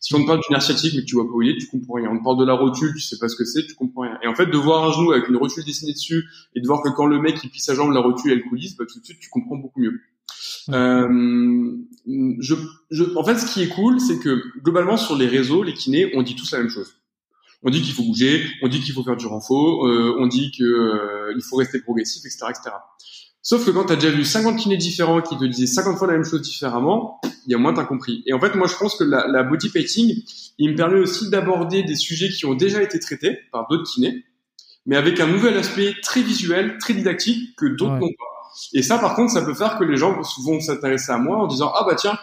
Si on te parle du nerf sciatique mais tu vois pas où il est, tu comprends rien. On te parle de la rotule, tu sais pas ce que c'est, tu comprends rien. Et en fait, de voir un genou avec une rotule dessinée dessus et de voir que quand le mec il plie sa jambe, la rotule elle coulisse, bah tout de suite tu comprends beaucoup mieux. Euh, je, je, en fait, ce qui est cool, c'est que globalement sur les réseaux, les kinés, on dit tous la même chose. On dit qu'il faut bouger, on dit qu'il faut faire du renfort, euh, on dit qu'il euh, faut rester progressif, etc., etc. Sauf que quand tu as déjà vu 50 kinés différents qui te disaient 50 fois la même chose différemment, il y a moins t'as compris. Et en fait, moi, je pense que la, la body painting, il me permet aussi d'aborder des sujets qui ont déjà été traités par d'autres kinés, mais avec un nouvel aspect très visuel, très didactique que d'autres n'ont pas. Et ça, par contre, ça peut faire que les gens vont s'intéresser à moi en disant ah bah tiens,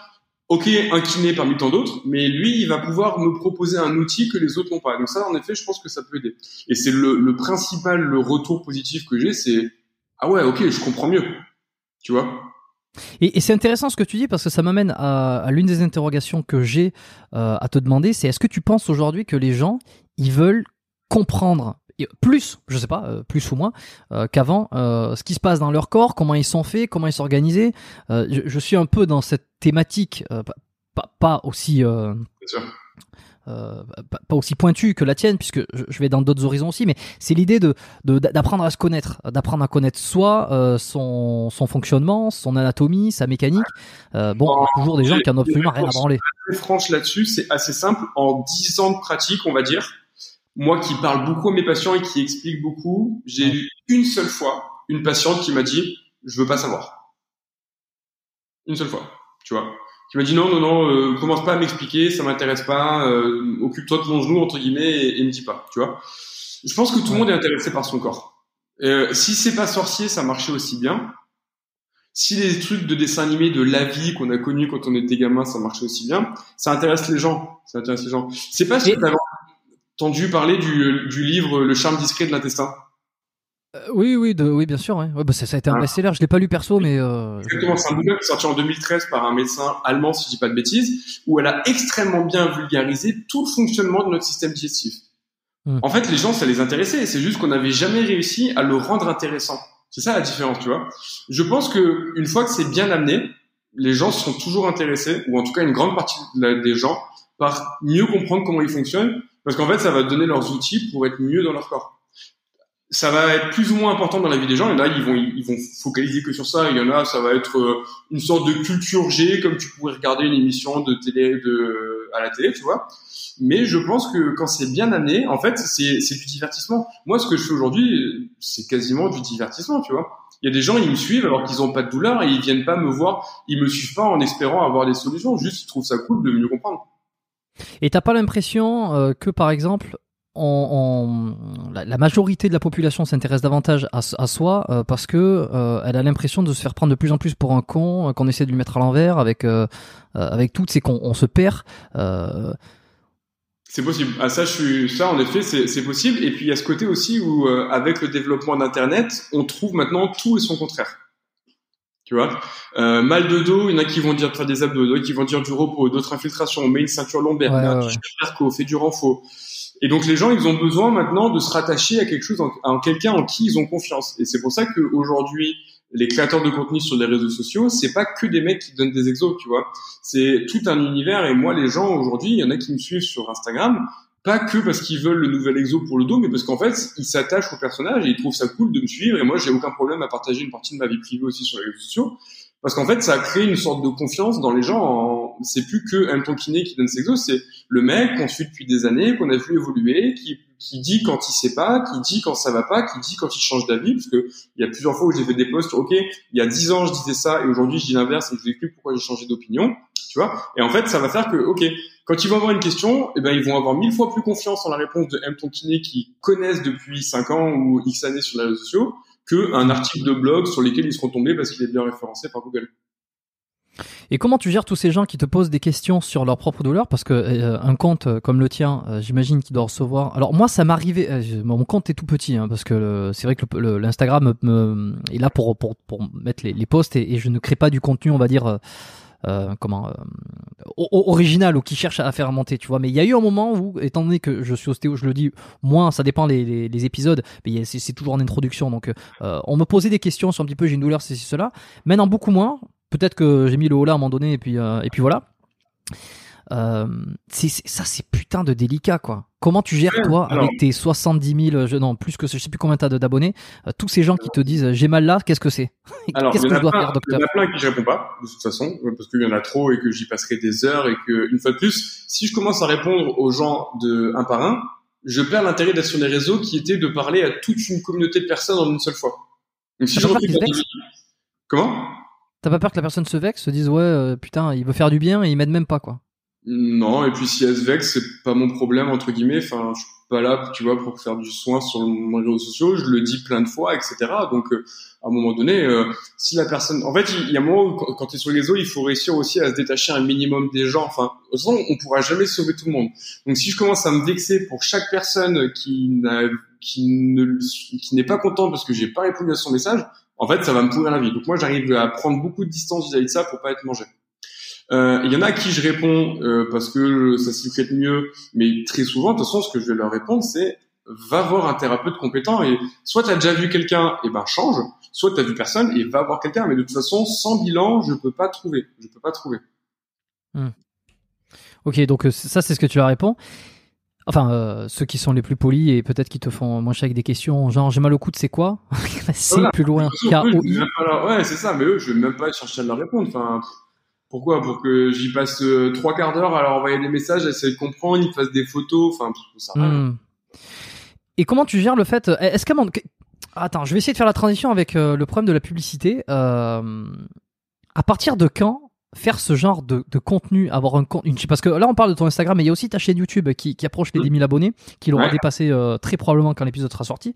ok, un kiné parmi tant d'autres, mais lui, il va pouvoir me proposer un outil que les autres n'ont pas. Donc ça, en effet, je pense que ça peut aider. Et c'est le, principal, le retour positif que j'ai, c'est ah ouais, ok, je comprends mieux. Tu vois? Et, c'est intéressant ce que tu dis parce que ça m'amène à, à l'une des interrogations que j'ai euh, à te demander, c'est est-ce que tu penses aujourd'hui que les gens, ils veulent comprendre? Plus, je sais pas, euh, plus ou moins euh, qu'avant, euh, ce qui se passe dans leur corps, comment ils sont faits, comment ils sont organisés. Je, je, suis un peu dans cette thématique, pas, pas, aussi. Euh, pas aussi pointu que la tienne puisque je vais dans d'autres horizons aussi mais c'est l'idée de d'apprendre à se connaître d'apprendre à connaître soi euh, son son fonctionnement son anatomie sa mécanique euh, bon il y a toujours des gens qui en ont absolument rien à branler franche là-dessus c'est assez simple en 10 ans de pratique on va dire moi qui parle beaucoup à mes patients et qui explique beaucoup j'ai eu une seule fois une patiente qui m'a dit je veux pas savoir une seule fois tu vois qui m'a dit non, non, non, euh, commence pas à m'expliquer, ça m'intéresse pas, euh, occupe-toi de mon genou entre guillemets et, et, me dis pas, tu vois. Je pense que tout le monde est intéressé par son corps. Euh, si c'est pas sorcier, ça marchait aussi bien. Si les trucs de dessin animé de la vie qu'on a connu quand on était gamin, ça marchait aussi bien, ça intéresse les gens. Ça intéresse les gens. C'est pas as entendu parler du, du livre Le charme discret de l'intestin? Euh, oui, oui, de, oui, bien sûr. Ouais. Ouais, bah, ça, ça, a été un best-seller. Je l'ai pas lu perso, mais euh... exactement. C'est un bouquin qui est sorti en 2013 par un médecin allemand, si je dis pas de bêtises, où elle a extrêmement bien vulgarisé tout le fonctionnement de notre système digestif. Hmm. En fait, les gens, ça les intéressait. C'est juste qu'on n'avait jamais réussi à le rendre intéressant. C'est ça la différence, tu vois. Je pense que une fois que c'est bien amené, les gens sont toujours intéressés, ou en tout cas une grande partie des gens, par mieux comprendre comment ils fonctionnent, parce qu'en fait, ça va donner leurs outils pour être mieux dans leur corps ça va être plus ou moins important dans la vie des gens. Il y en a, ils vont, ils vont focaliser que sur ça. Il y en a, ça va être euh, une sorte de culture G, comme tu pourrais regarder une émission de télé, de, à la télé, tu vois. Mais je pense que quand c'est bien amené, en fait, c'est, c'est du divertissement. Moi, ce que je fais aujourd'hui, c'est quasiment du divertissement, tu vois. Il y a des gens, ils me suivent alors qu'ils n'ont pas de douleur et ils viennent pas me voir, ils me suivent pas en espérant avoir des solutions. Juste, ils trouvent ça cool de mieux comprendre. Et t'as pas l'impression euh, que, par exemple, la, majorité de la population s'intéresse davantage à, soi euh, parce que euh, elle a l'impression de se faire prendre de plus en plus pour un con, qu'on essaie de lui mettre à l'envers avec avec toutes ces qu'on on se perd. C'est possible. Ah ça, ça en effet, c'est possible. Et puis il y a ce côté aussi où avec le développement d'internet, on trouve maintenant tout et son contraire. Tu vois, mal de dos, il y en a qui vont dire faire des abdos, d'autres qui vont dire du repos, d'autres infiltrations, on met une ceinture lombaire, ouais, ouais. fait du renfort. Et donc les gens, ils ont besoin maintenant de se rattacher à quelque chose, à quelqu'un en qui ils ont confiance. Et c'est pour ça qu'aujourd'hui, les créateurs de contenu sur les réseaux sociaux, c'est pas que des mecs qui donnent des exos, tu vois. C'est tout un univers. Et moi, les gens aujourd'hui, il y en a qui me suivent sur Instagram, pas que parce qu'ils veulent le nouvel exo pour le dos, mais parce qu'en fait, ils s'attachent au personnage et ils trouvent ça cool de me suivre. Et moi, j'ai aucun problème à partager une partie de ma vie privée aussi sur les réseaux sociaux. Parce qu'en fait, ça a créé une sorte de confiance dans les gens. C'est plus que un ton kiné qui donne ses exos, c'est le mec qu'on suit depuis des années, qu'on a vu évoluer, qui, qui dit quand il sait pas, qui dit quand ça va pas, qui dit quand il change d'avis. Parce que il y a plusieurs fois où j'ai fait des posts, ok, il y a dix ans je disais ça et aujourd'hui je dis l'inverse et je vous explique pourquoi j'ai changé d'opinion, tu vois. Et en fait, ça va faire que, ok, quand ils vont avoir une question, eh ben ils vont avoir mille fois plus confiance en la réponse de M ton kiné qui connaissent depuis cinq ans ou X années sur les réseaux sociaux qu'un article de blog sur lesquels ils seront tombés parce qu'il est bien référencé par Google. Et comment tu gères tous ces gens qui te posent des questions sur leur propre douleur? Parce que euh, un compte euh, comme le tien, euh, j'imagine qu'il doit recevoir. Alors moi, ça m'arrivait. mon compte est tout petit, hein, parce que c'est vrai que l'Instagram est là pour pour, pour mettre les, posts et, je ne crée pas du contenu, on va dire comment original ou qui cherche à faire monter, tu vois. Mais il y a eu un moment où, étant donné que je suis ostéo, je le dis, moins ça dépend les, épisodes, mais c'est toujours en introduction. Donc, on me posait des questions sur un petit peu, j'ai une douleur, c'est cela. Maintenant, beaucoup moins. Peut-être que j'ai mis le haut là à un moment donné, et puis, et puis voilà. Euh, ça, c'est putain de délicat, quoi. Comment tu gères, toi, avec tes 70 000, je, non, plus que je sais plus combien t'as d'abonnés, euh, tous ces gens qui te disent j'ai mal là, qu'est-ce que c'est? [laughs] Qu'est-ce que je dois faire, docteur? Il y en a plein qui je réponds pas, de toute façon, parce qu'il y en a trop et que j'y passerai des heures et que, une fois de plus, si je commence à répondre aux gens de un par un, je perds l'intérêt d'être sur les réseaux qui était de parler à toute une communauté de personnes en une seule fois. Donc si je Comment? T'as pas peur que la personne se vexe, se dise ouais, euh, putain, il veut faire du bien et il m'aide même pas, quoi Non, et puis si elle se vexe, c'est pas mon problème entre guillemets. Enfin, je suis pas là, tu vois, pour faire du soin sur les réseaux sociaux. Je le dis plein de fois, etc. Donc, euh, à un moment donné, euh, si la personne, en fait, il y a un moment où quand tu es sur les réseaux, il faut réussir aussi à se détacher un minimum des gens. Enfin, de toute on pourra jamais sauver tout le monde. Donc, si je commence à me vexer pour chaque personne qui qui n'est pas contente parce que j'ai pas répondu à son message, en fait, ça va me pourrir la vie. Donc, moi, j'arrive à prendre beaucoup de distance vis-à-vis de ça pour pas être mangé. Euh, il y en a à qui je réponds euh, parce que ça s'y prête mieux, mais très souvent, de toute façon, ce que je vais leur répondre, c'est va voir un thérapeute compétent et soit tu as déjà vu quelqu'un, et ben change, soit tu as vu personne et va voir quelqu'un. Mais de toute façon, sans bilan, je peux pas trouver. Je peux pas trouver. Hmm. Ok, donc euh, ça c'est ce que tu leur réponds. Enfin, ceux qui sont les plus polis et peut-être qui te font manger avec des questions, genre j'ai mal au coude, c'est quoi [laughs] C'est plus loin. Ouais, c'est ça, mais eux, je vais même pas chercher à leur répondre. Enfin, pourquoi? Pour que j'y passe euh, trois quarts d'heure à leur envoyer des messages, essayer de comprendre, ils fassent des photos, enfin, ça hmm. Et comment tu gères le fait euh, Est-ce qu'à Attends, je vais essayer de faire la transition avec euh, le problème de la publicité. à partir de quand faire ce genre de, contenu, avoir un compte, parce que là on parle de ton Instagram, mais il y a aussi ta chaîne YouTube qui, approche les 10 000 abonnés, qui l'aura dépassé très probablement quand l'épisode sera sorti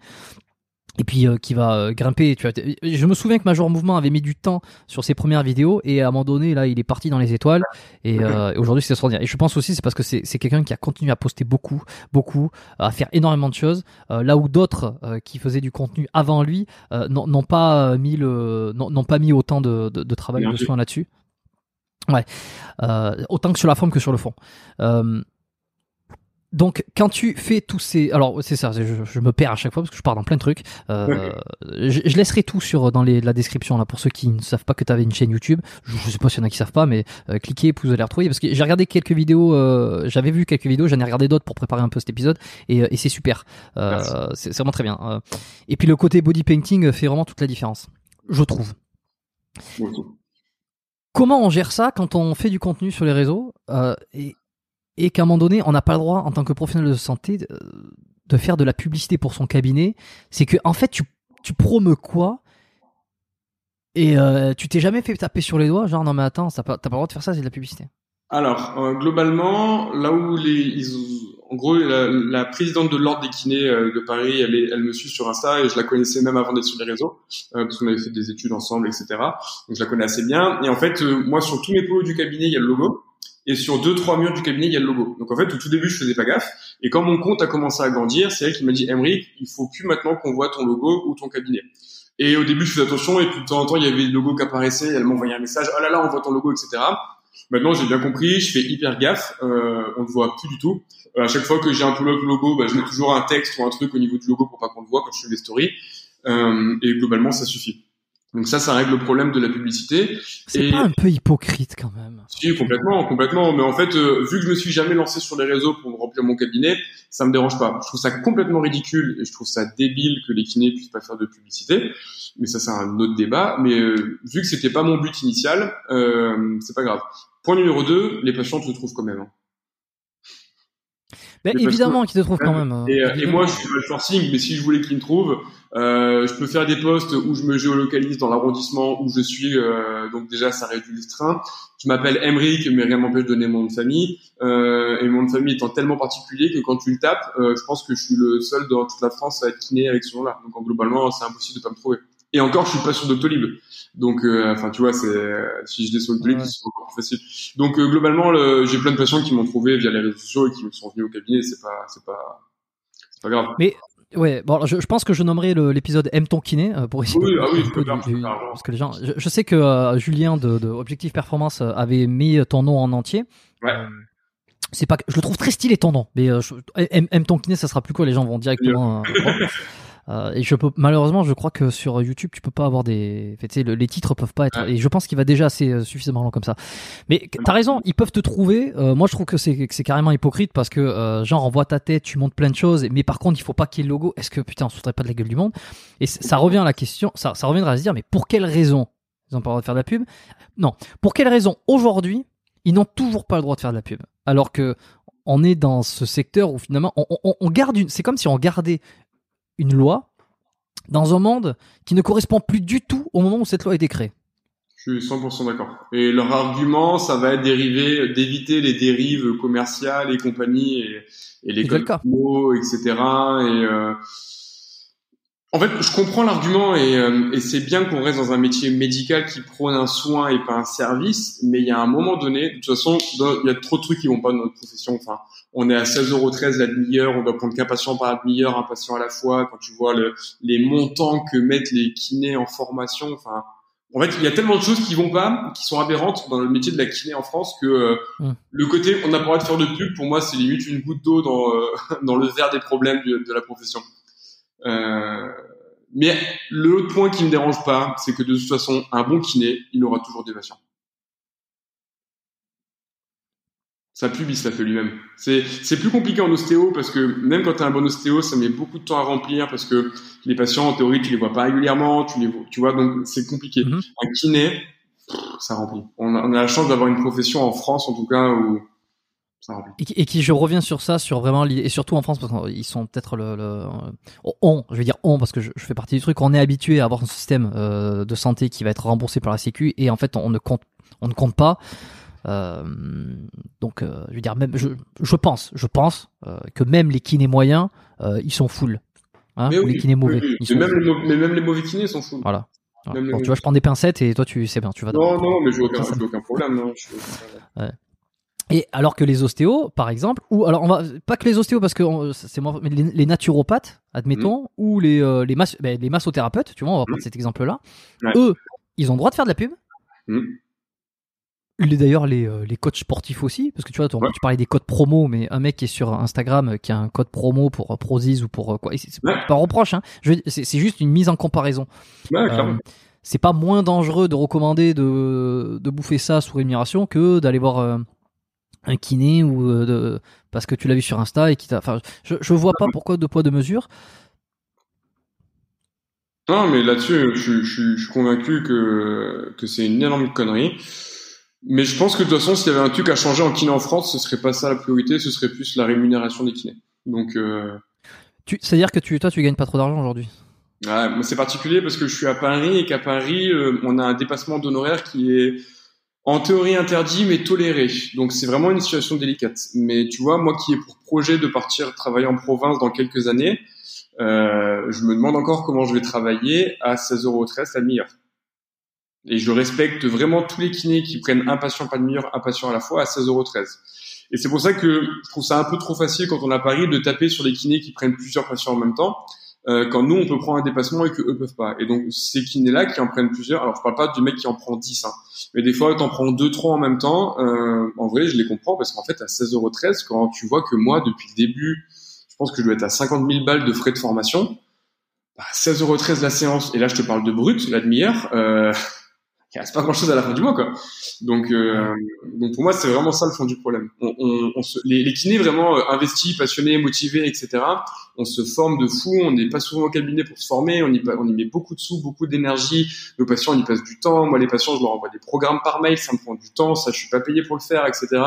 et puis euh, qui va euh, grimper. Tu vois. Je me souviens que Major Mouvement avait mis du temps sur ses premières vidéos et à un moment donné, là, il est parti dans les étoiles. Et, euh, aujourd'hui, c'est extraordinaire. Et je pense aussi, c'est parce que c'est, quelqu'un qui a continué à poster beaucoup, beaucoup, à faire énormément de choses. là où d'autres qui faisaient du contenu avant lui n'ont, pas mis le, n'ont, pas mis autant de, de, de travail et de soin là-dessus. Ouais, autant que sur la forme que sur le fond. Donc, quand tu fais tous ces, alors c'est ça, je, me perds à chaque fois parce que je pars dans plein de trucs. Euh, je, laisserai tout sur dans les, la description là pour ceux qui ne savent pas que tu avais une chaîne YouTube. Je, je sais pas s'il y en a qui savent pas, mais euh, cliquez, vous allez retrouver parce que j'ai regardé quelques vidéos, euh, j'avais vu quelques vidéos, j'en ai regardé d'autres pour préparer un peu cet épisode et, et c'est super. c'est vraiment très bien. et puis le côté body painting fait vraiment toute la différence, je trouve. Comment on gère ça quand on fait du contenu sur les réseaux et et qu'à un moment donné, on n'a pas le droit, en tant que professionnel de santé, de, faire de la publicité pour son cabinet. C'est que, en fait, tu, tu promes quoi et euh, tu t'es jamais fait taper sur les doigts, genre non mais attends, t'as pas, pas le droit de faire ça, c'est de la publicité. Alors euh, globalement, là où les, en gros la, présidente de l'ordre des kinés euh, de Paris, elle, me suit sur Insta et je la connaissais même avant d'être sur les réseaux parce qu'on avait fait des études ensemble, etc. Donc je la connais assez bien. Et en fait, moi sur tous mes pots du cabinet, il y a le logo et sur deux trois murs du cabinet il y a le logo. Donc en fait au tout début je faisais pas gaffe et quand mon compte a commencé à grandir, c'est elle qui m'a dit Emric, il faut plus maintenant qu'on voit ton logo ou ton cabinet. Et au début je faisais attention et puis de temps en temps il y avait le logo qui apparaissait, elle m'envoyait un message, oh là là on voit ton logo etc. Maintenant j'ai bien compris, je fais hyper gaffe, euh, on ne voit plus du tout. Euh, à chaque fois que j'ai un pull-up logo, bah, je mets toujours un texte ou un truc au niveau du logo pour pas qu'on le voit quand je fais des stories. Euh, et globalement ça suffit. Donc ça, ça règle le problème de la publicité. C'est pas un peu hypocrite quand même. Si, complètement, complètement. Mais en fait, euh, vu que je me suis jamais lancé sur les réseaux pour remplir mon cabinet, ça me dérange pas. Je trouve ça complètement ridicule et je trouve ça débile que les kinés puissent pas faire de publicité. Mais ça, c'est un autre débat. Mais euh, vu que c'était pas mon but initial, euh, c'est pas grave. Point numéro 2, les patients te trouvent quand même. Hein. Ben, évidemment qu'ils te trouvent quand même. Hein. Et, moi, je suis pas le forcing, mais si je voulais qu'ils me trouvent, euh, je peux faire des posts où je me géolocalise dans l'arrondissement où je suis, euh, donc déjà ça réduit le train. Je m'appelle Emric, mais rien m'empêche de donner mon nom de famille. Euh, et mon nom de famille étant tellement particulier que quand tu le tapes, euh, je pense que je suis le seul dans toute la France à être kiné avec ce nom-là. Donc en, globalement, c'est impossible de pas me trouver. Et encore, je suis pas sur Doctolib. Donc, euh, enfin, tu vois, c'est si je l'ai sur Doctolib, c'est encore plus facile. Donc, euh, globalement, j'ai plein de patients qui m'ont trouvé via les réseaux sociaux et qui sont venus au cabinet. C'est pas, c'est pas, c'est pas grave. Mais Ouais, bon, je, je, pense que je nommerai l'épisode M ton kiné euh, pour essayer. Oui, de, ah oui, parce que les gens, je, sais que euh, Julien de, de, Objectif Performance avait mis ton nom en entier. Ouais. c'est pas, je le trouve très stylé ton nom, mais M, M ton kiné, ça sera plus quoi Les gens vont directement. [laughs] Euh, et je peux malheureusement, je crois que sur YouTube, tu peux pas avoir des, tu sais, les titres peuvent pas être. Et je pense qu'il va déjà assez euh, suffisamment long comme ça. Mais t'as raison, ils peuvent te trouver. Euh, moi, je trouve que c'est c'est carrément hypocrite parce que genre envoie ta tête, tu montes plein de choses, mais par contre, il faut pas qu'il y ait le logo. Est-ce que putain, on se foutrait pas de la gueule du monde? Et ça revient à la question, ça, ça reviendra à se dire, mais pour quelle raison? Ils ont pas le droit de faire de la pub? Non. Pour quelle raison aujourd'hui ils n'ont toujours pas le droit de faire de la pub? Alors que on est dans ce secteur où finalement on, on, on garde une. C'est comme si on gardait une loi dans un monde qui ne correspond plus du tout au moment où cette loi a été créée. Je suis 100% d'accord. Et leur argument, ça va être dérivé, d'éviter les dérives commerciales et compagnie et, et les codes etc. Et euh, en fait, je comprends l'argument et, euh, et c'est bien qu'on reste dans un métier médical qui prône un soin et pas un service. Mais il y a un moment donné, de toute façon, il y a trop de trucs qui vont pas dans notre profession. Enfin, on est à 16,13€ la demi-heure, on doit prendre qu'un patient par demi-heure, un patient à la fois. Quand tu vois le, les montants que mettent les kinés en formation, enfin en fait, il y a tellement de choses qui vont pas, qui sont aberrantes dans le métier de la kiné en France que euh, mm. le côté on n'a pas le droit de faire de pub, pour moi, c'est limite une goutte d'eau dans, euh, [laughs] dans le verre des problèmes de, la profession. Euh, mais le point qui me dérange pas, c'est que de toute façon, un bon kiné, il aura toujours des patients. sa pub, il se la fait lui-même. C'est, c'est plus compliqué en ostéo parce que même quand tu as un bon ostéo, ça met beaucoup de temps à remplir parce que les patients, en théorie, tu les vois pas régulièrement, tu les vois, tu vois, donc c'est compliqué. Mhm. Un kiné, ça remplit. On a, on a, la chance d'avoir une profession en France, en tout cas, où Et, qui, je reviens sur ça, sur vraiment, et surtout en France, parce qu'ils sont peut-être le, le, on, je vais dire on, parce que je, fais partie du truc, on est habitué à avoir un système euh, de santé qui va être remboursé par la Sécu, et en fait, on ne compte, on ne compte pas euh, donc, euh, je veux dire, même, je, je pense, je pense que même les kinés moyens, ils sont full. Hein, mais les kinés mauvais. mais, même les, mais, même les, mauvais kinés sont full. Voilà. tu vois, je prends des pincettes et toi, tu sais bien, tu vas. Non, non, mais je aucun, aucun problème. Non, ouais. Et alors que les ostéos, par exemple, ou alors on va pas que les ostéos parce que c'est moi, mais les, naturopathes, admettons, mmh. ou les les, ben, les massothérapeutes, tu vois, on va prendre mmh. cet exemple-là. Eux, ils ont le droit de faire de la pub. Mmh d'ailleurs les, euh, les coachs sportifs aussi parce que tu vois tu, parlais des codes promo mais un mec qui est sur Instagram euh, qui a un code promo pour euh, Prozis ou pour quoi c'est pas un reproche hein c'est juste une mise en comparaison c'est pas moins dangereux de recommander de, de bouffer ça sous rémunération que d'aller voir un kiné ou de parce que tu l'as vu sur Insta et qui t'a enfin je, je vois pas pourquoi deux poids deux mesures non mais là-dessus je, je, je, suis convaincu que que c'est une énorme connerie mais je pense que de toute façon, s'il y avait un truc à changer en kiné en France, ce serait pas ça la priorité, ce serait plus la rémunération des kinés. Donc, euh... c'est-à-dire que tu, toi, tu gagnes pas trop d'argent aujourd'hui. Ouais, c'est particulier parce que je suis à Paris et qu'à Paris, euh, on a un dépassement d'honoraires qui est en théorie interdit mais toléré. Donc c'est vraiment une situation délicate. Mais tu vois, moi qui ai pour projet de partir travailler en province dans quelques années, euh, je me demande encore comment je vais travailler à 16,13 euros la demi-heure. Et je respecte vraiment tous les kinés qui prennent un patient, pas de meilleur, un patient à la fois à 16,13€. Et c'est pour ça que je trouve ça un peu trop facile quand on a Paris de taper sur les kinés qui prennent plusieurs patients en même temps, euh, quand nous on peut prendre un dépassement et que eux peuvent pas. Et donc ces kinés-là qui en prennent plusieurs, alors je parle pas du mec qui en prend 10, hein, mais des fois t'en prends deux, trois en même temps. Euh, en vrai, je les comprends parce qu'en fait à 16,13€, quand tu vois que moi depuis le début, je pense que je dois être à 50 000 balles de frais de formation. Bah, 16,13€ la séance, et là je te parle de brut, la demi-heure, euh, il reste pas grand chose à la fin du mois quoi. Donc euh, donc pour moi c'est vraiment ça le fond du problème. On, on, on se, les, les, kinés vraiment euh, investis passionnés motivés etc on se forme de fou on n'est pas souvent au cabinet pour se former on y on y met beaucoup de sous beaucoup d'énergie. Nos patients on y passe du temps. Moi les patients je leur envoie des programmes par mail ça me prend du temps ça je suis pas payé pour le faire etc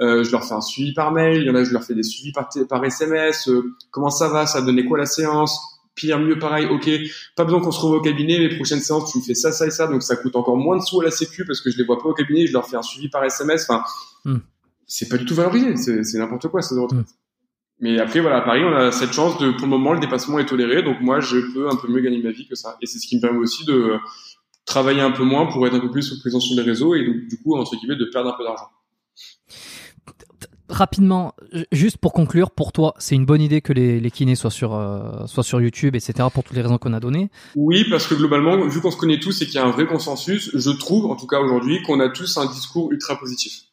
euh, je leur fais un suivi par mail il y en a je leur fais des suivis par par SMS euh, comment ça va ça a donné quoi la séance? Pire, mieux, pareil, ok, pas besoin qu'on se retrouve au cabinet, mes prochaines séances, tu me fais ça, ça et ça, donc ça coûte encore moins de sous à la sécu parce que je les vois pas au cabinet, je leur fais un suivi par SMS, enfin, hmm. c'est pas du tout valorisé, c'est n'importe quoi, ça retraite. Hmm. Mais après, voilà, à Paris, on a cette chance de, pour le moment, le dépassement est toléré, donc moi, je peux un peu mieux gagner ma vie que ça. Et c'est ce qui me permet aussi de travailler un peu moins pour être un peu plus présent sur les réseaux et donc, du coup, entre guillemets, de perdre un peu d'argent rapidement, juste pour conclure, pour toi, c'est une bonne idée que les, les kinés soient sur, euh, soient sur YouTube, etc., pour toutes les raisons qu'on a données? Oui, parce que globalement, vu qu'on se connaît tous et qu'il y a un vrai consensus, je trouve, en tout cas aujourd'hui, qu'on a tous un discours ultra positif.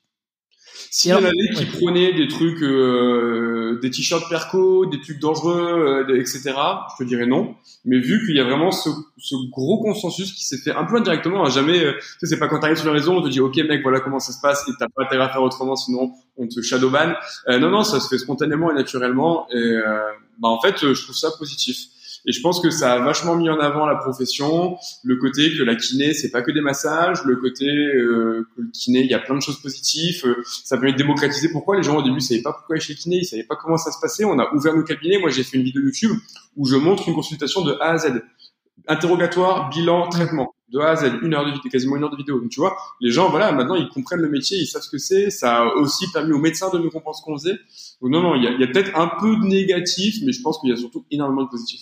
S'il y en avait qui prenaient des trucs, euh, des t-shirts perco, des trucs dangereux, euh, etc., je te dirais non. Mais vu qu'il y a vraiment ce, ce, gros consensus qui s'est fait un peu indirectement, hein, jamais, euh, tu sais, c'est pas quand t'arrives sur les réseau, on te dit, ok mec, voilà comment ça se passe, et t'as pas intérêt à faire autrement, sinon on te shadowban. Euh, non, non, ça se fait spontanément et naturellement. Et euh, bah en fait, je trouve ça positif. Et je pense que ça a vachement mis en avant la profession, le côté que la kiné c'est pas que des massages, le côté euh, que le kiné il y a plein de choses positives, euh, ça permet de démocratiser. Pourquoi les gens au début savaient pas pourquoi aller chez le kiné, ils savaient pas comment ça se passait? On a ouvert nos cabinets. Moi j'ai fait une vidéo YouTube où je montre une consultation de A à Z, interrogatoire, bilan, traitement. de A à Z, une heure de vidéo, quasiment une heure de vidéo. Donc tu vois, les gens, voilà, maintenant ils comprennent le métier, ils savent ce que c'est. Ça a aussi permis aux médecins de mieux comprendre ce qu'on faisait. Donc non, non, il y a peut-être un peu de négatif, mais je pense qu'il y a surtout énormément de positif.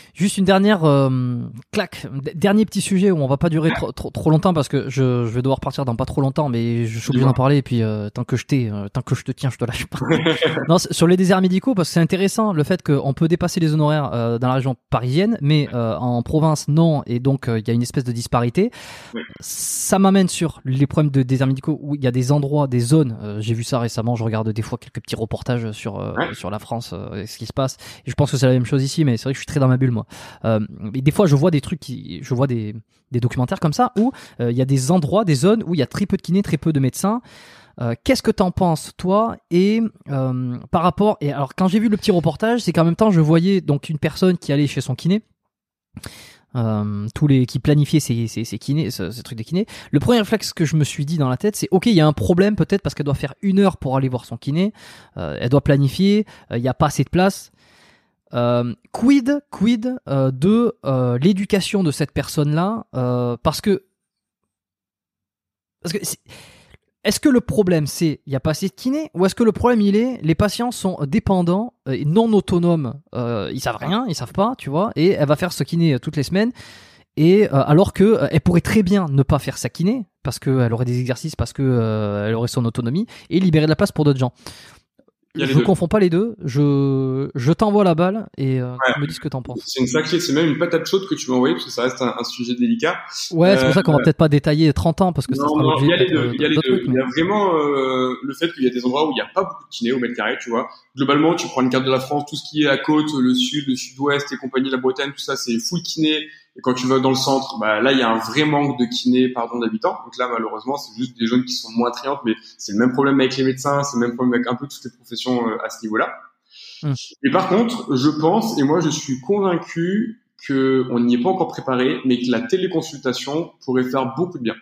Juste une dernière euh, claque, dernier petit sujet où on va pas durer trop, trop, trop longtemps parce que je, je, vais devoir partir dans pas trop longtemps, mais je suis obligé d'en parler et puis euh, tant que je t'ai, euh, tant que je te tiens, je te lâche pas. [laughs] non, sur les déserts médicaux parce que c'est intéressant le fait qu'on peut dépasser les honoraires euh, dans la région parisienne, mais en province non, et donc il y a une espèce de disparité. Ça m'amène sur les problèmes de déserts médicaux où il y a des endroits, des zones. J'ai vu ça récemment, je regarde des fois quelques petits reportages sur sur la France, et ce qui se passe. Et je pense que c'est la même chose ici, mais c'est vrai que je suis très dans ma bulle moi. Euh, mais des fois, je vois des trucs, je vois des, documentaires comme ça où euh, il y a des endroits, des zones où il y a très peu de kinés, très peu de médecins. Euh, Qu'est-ce que t'en penses toi Et euh, par rapport, et alors quand j'ai vu le petit reportage, c'est qu'en même temps je voyais donc une personne qui allait chez son kiné. Euh, tous les qui ces, ces kinés, ces, trucs de kiné. Le premier réflexe que je me suis dit dans la tête, c'est ok, il y a un problème peut-être parce qu'elle doit faire une heure pour aller voir son kiné. Euh, elle doit planifier. Il n'y a pas assez de place. Euh, quid, quid euh, de euh, l'éducation de cette personne-là Parce que, parce que est-ce que le problème c'est il n'y a pas assez de kiné ou est-ce que le problème il est les patients sont dépendants et non autonomes Ils savent rien, ils savent pas, tu vois, et elle va faire ce kiné toutes les semaines. Et alors que elle pourrait très bien ne pas faire sa kiné parce qu'elle aurait des exercices, parce que elle aurait son autonomie et libérer de la place pour d'autres gens je ne confonds pas les deux. Je, je t'envoie la balle et euh, ouais. tu me dis ce que t'en penses. C'est une sacrée, c'est même une patate chaude que tu m'as envoyée parce que ça reste un, un sujet délicat. Ouais, c'est pour ça qu'on va peut-être pas détailler 30 ans parce que non, ça non, il y a les deux. Il y a les deux. Il y a vraiment euh, le fait qu'il y a des endroits où il n'y a pas beaucoup de kinés au mètre carré, tu vois. Globalement, tu prends une carte de la France, tout ce qui est à côte, le sud, le sud-ouest et compagnie, la Bretagne, tout ça, c'est full kiné. Et quand tu vas dans le centre, bah, là, il y a un vrai manque de kinés, pardon, d'habitants. Donc là, malheureusement, c'est juste des zones qui sont moins attrayantes, mais c'est le même problème avec les médecins, c'est le même problème avec un peu toutes les professions euh, à ce niveau-là. Mmh. Et par contre, je pense, et moi, je suis convaincu que on n'y est pas encore préparé, mais que la téléconsultation pourrait faire beaucoup de bien.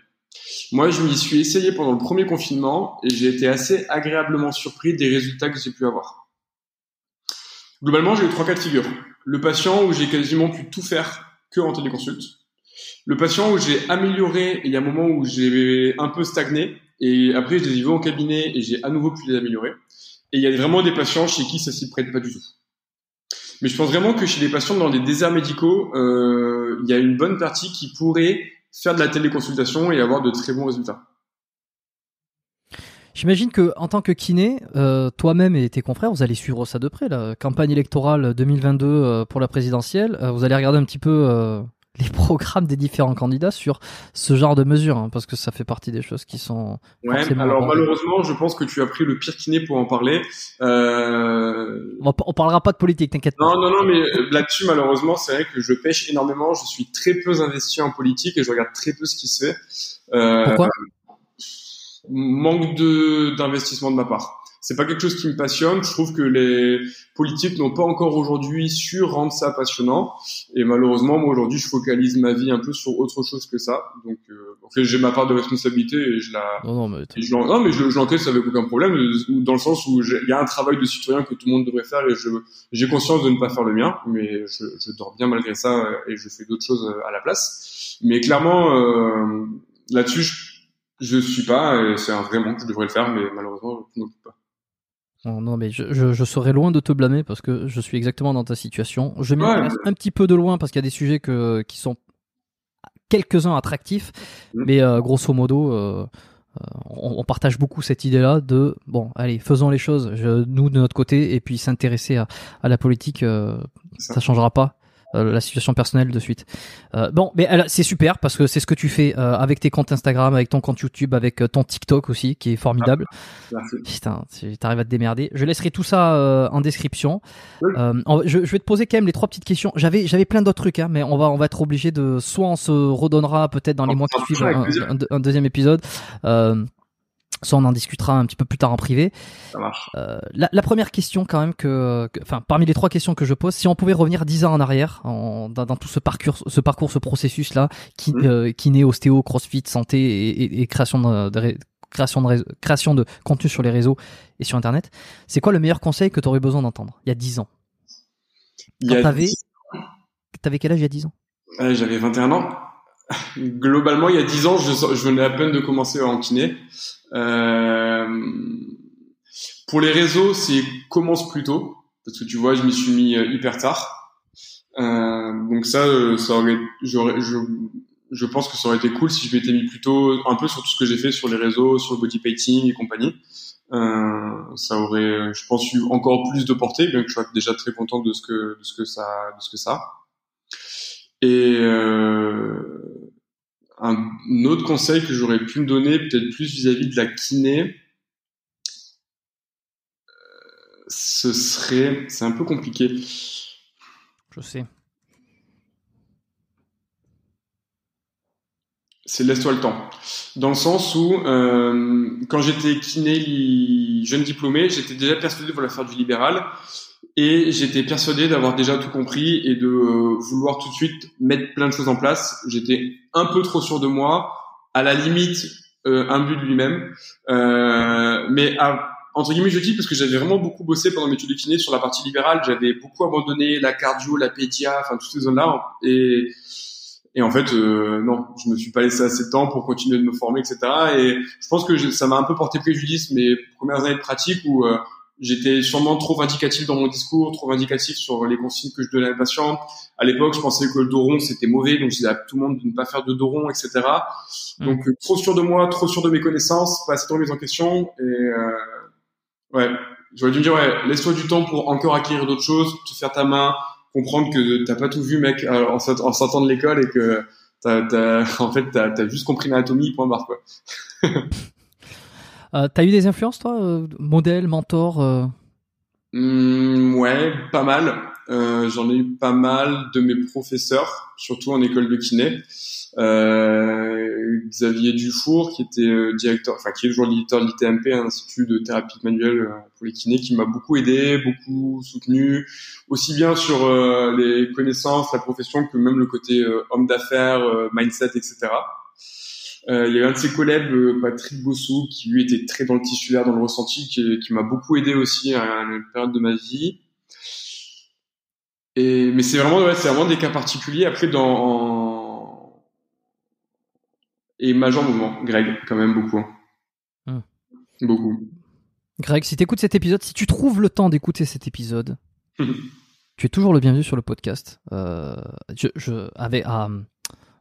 Moi, je m'y suis essayé pendant le premier confinement et j'ai été assez agréablement surpris des résultats que j'ai pu avoir. Globalement, j'ai eu trois cas de figure. Le patient où j'ai quasiment pu tout faire que en téléconsulte. Le patient où j'ai amélioré, il y a un moment où j'ai un peu stagné, et après je les ai vus au cabinet et j'ai à nouveau pu les améliorer. Et il y a vraiment des patients chez qui ça s'y prête pas du tout. Mais je pense vraiment que chez les patients dans des déserts médicaux, euh, il y a une bonne partie qui pourrait faire de la téléconsultation et avoir de très bons résultats. J'imagine que en tant que kiné, euh, toi-même et tes confrères, vous allez suivre ça de près. La campagne électorale 2022 euh, pour la présidentielle, euh, vous allez regarder un petit peu [laughs] les programmes des différents candidats sur ce genre de mesures, hein, parce que ça fait partie des choses qui sont. Ouais. Alors malheureusement, je pense que tu as pris le pire kiné pour en parler. Euh... On, on, parlera pas de politique, t'inquiète pas. Non, non, non, mais là-dessus, malheureusement, c'est vrai que je pêche énormément. Je suis très peu investi en politique et je regarde très peu ce qui se fait. Euh, Pourquoi? Manque de d'investissement de ma part. C'est pas quelque chose qui me passionne. Je trouve que les politiques n'ont pas encore aujourd'hui su rendre ça passionnant. Et malheureusement, moi aujourd'hui, je focalise ma vie un peu sur autre chose que ça. Donc, euh, en fait, j'ai ma part de responsabilité et je la. Non, non, mais, je non, mais je, je l'encaisse avec aucun problème. Dans le sens où il y a un travail de citoyen que tout le monde devrait faire et je j'ai conscience de ne pas faire le mien, mais je, je dors bien malgré ça et je fais d'autres choses à la place. Mais clairement, euh, là-dessus, je je suis pas, et c'est un vrai manque, je devrais le faire, mais malheureusement, je ne peux pas. Non, non, mais je, je, je, serais loin de te blâmer parce que je suis exactement dans ta situation. Je m'intéresse ouais. un petit peu de loin parce qu'il y a des sujets que, qui sont quelques-uns attractifs, mmh. mais euh, grosso modo, euh, on, on, partage beaucoup cette idée-là de bon, allez, faisons les choses, je, nous de notre côté, et puis s'intéresser à, à, la politique, euh, ça. ça changera pas euh, la situation personnelle de suite. Euh, bon, mais c'est super parce que c'est ce que tu fais euh, avec tes comptes Instagram, avec ton compte YouTube, avec euh, ton TikTok aussi, qui est formidable. Ah, Putain, t'arrives à te démerder. Je laisserai tout ça euh, en description. Oui. Je, je, vais te poser quand même les trois petites questions. J'avais, j'avais plein d'autres trucs, hein, mais on va, on va être obligé de, soit on se redonnera peut-être dans les mois qui suivent un, un, un, deuxième épisode. Euh, ça, on en discutera un petit peu plus tard en privé. Ça marche. Euh, la, la, première question, quand même, que, que, enfin, parmi les trois questions que je pose, si on pouvait revenir dix ans en arrière, en, dans, dans, tout ce parcours, ce parcours, ce processus-là, qui, mmh. euh, naît ostéo, crossfit, santé et, et, et création de, de, création de création de contenu sur les réseaux et sur Internet, c'est quoi le meilleur conseil que tu aurais besoin d'entendre il y a dix ans? Quand t'avais, 10... t'avais quel âge il y a dix ans? Euh, J'avais 21 ans. Globalement, il y a dix ans, je, venais à peine de commencer en kiné. Euh, pour les réseaux, c'est commence plus tôt parce que tu vois, je m'y suis mis hyper tard. Euh, donc ça, ça aurait, je, je pense que ça aurait été cool si je m'étais mis plutôt un peu sur tout ce que j'ai fait sur les réseaux, sur le body painting et compagnie. Euh, ça aurait, je pense, eu encore plus de portée, bien que je sois déjà très content de ce que, de ce que ça, de ce que ça. Et euh, un, autre conseil que j'aurais pu me donner, peut-être plus vis-à-vis de la kiné, euh, ce serait, c'est un peu compliqué. Je sais. c'est laisse-toi le temps. Dans le sens où, euh, quand j'étais kiné jeune diplômé, j'étais déjà persuadé de vouloir faire du libéral et j'étais persuadé d'avoir déjà tout compris et de euh, vouloir tout de suite mettre plein de choses en place. J'étais un peu trop sûr de moi, à la limite euh, un but de lui-même, euh, mais à, entre guillemets je dis parce que j'avais vraiment beaucoup bossé pendant mes études de kiné sur la partie libérale, j'avais beaucoup abandonné la cardio, la pédia, enfin toutes ces zones-là et et en fait, euh, non, je me suis pas laissé assez de temps pour continuer de me former, etc. Et je pense que ça m'a un peu porté préjudice mes premières années de pratique où euh, j'étais sûrement trop vindicatif dans mon discours, trop vindicatif sur les consignes que je donnais à mes patients. À l'époque, je pensais que le dos rond c'était mauvais, donc je disais à tout le monde de ne pas faire de dos rond, etc. Mmh. Donc euh, trop sûr de moi, trop sûr de mes connaissances, pas assez de remise en question. Et euh, ouais, j'aurais dû me dire ouais, laisse-toi du temps pour encore acquérir d'autres choses, te faire ta main, comprendre que t'as pas tout vu, mec, euh, en, sortant de l'école et que t'as, t'as, [laughs] en fait, t'as, as juste compris l'anatomie, point barre, quoi. [laughs] euh, t'as eu des influences, toi, euh, modèle, mentor euh... Mmh, Ouais, pas mal. J'en ai eu pas mal de mes professeurs, surtout en école de kiné. Xavier Dufour, qui était directeur, enfin qui est toujours l'éditeur de l'ITMP, institut de thérapie manuelle pour les kinés, qui m'a beaucoup aidé, beaucoup soutenu, aussi bien sur les connaissances, la profession, que même le côté homme d'affaires, mindset, etc. il y a un de ses collègues, Patrick Bossou, qui lui était très dans le tissulaire, dans le ressenti, qui, qui m'a beaucoup aidé aussi à une période de ma vie. Et, mais c'est vraiment, ouais, c'est vraiment des cas particuliers. Après, dans, et Major Mouvement, Greg, quand même beaucoup. Hein. Hmm. Beaucoup. Greg, si tu écoutes cet épisode, si tu trouves le temps d'écouter cet épisode, [laughs] tu es toujours le bienvenu sur le podcast. Euh, je, je avec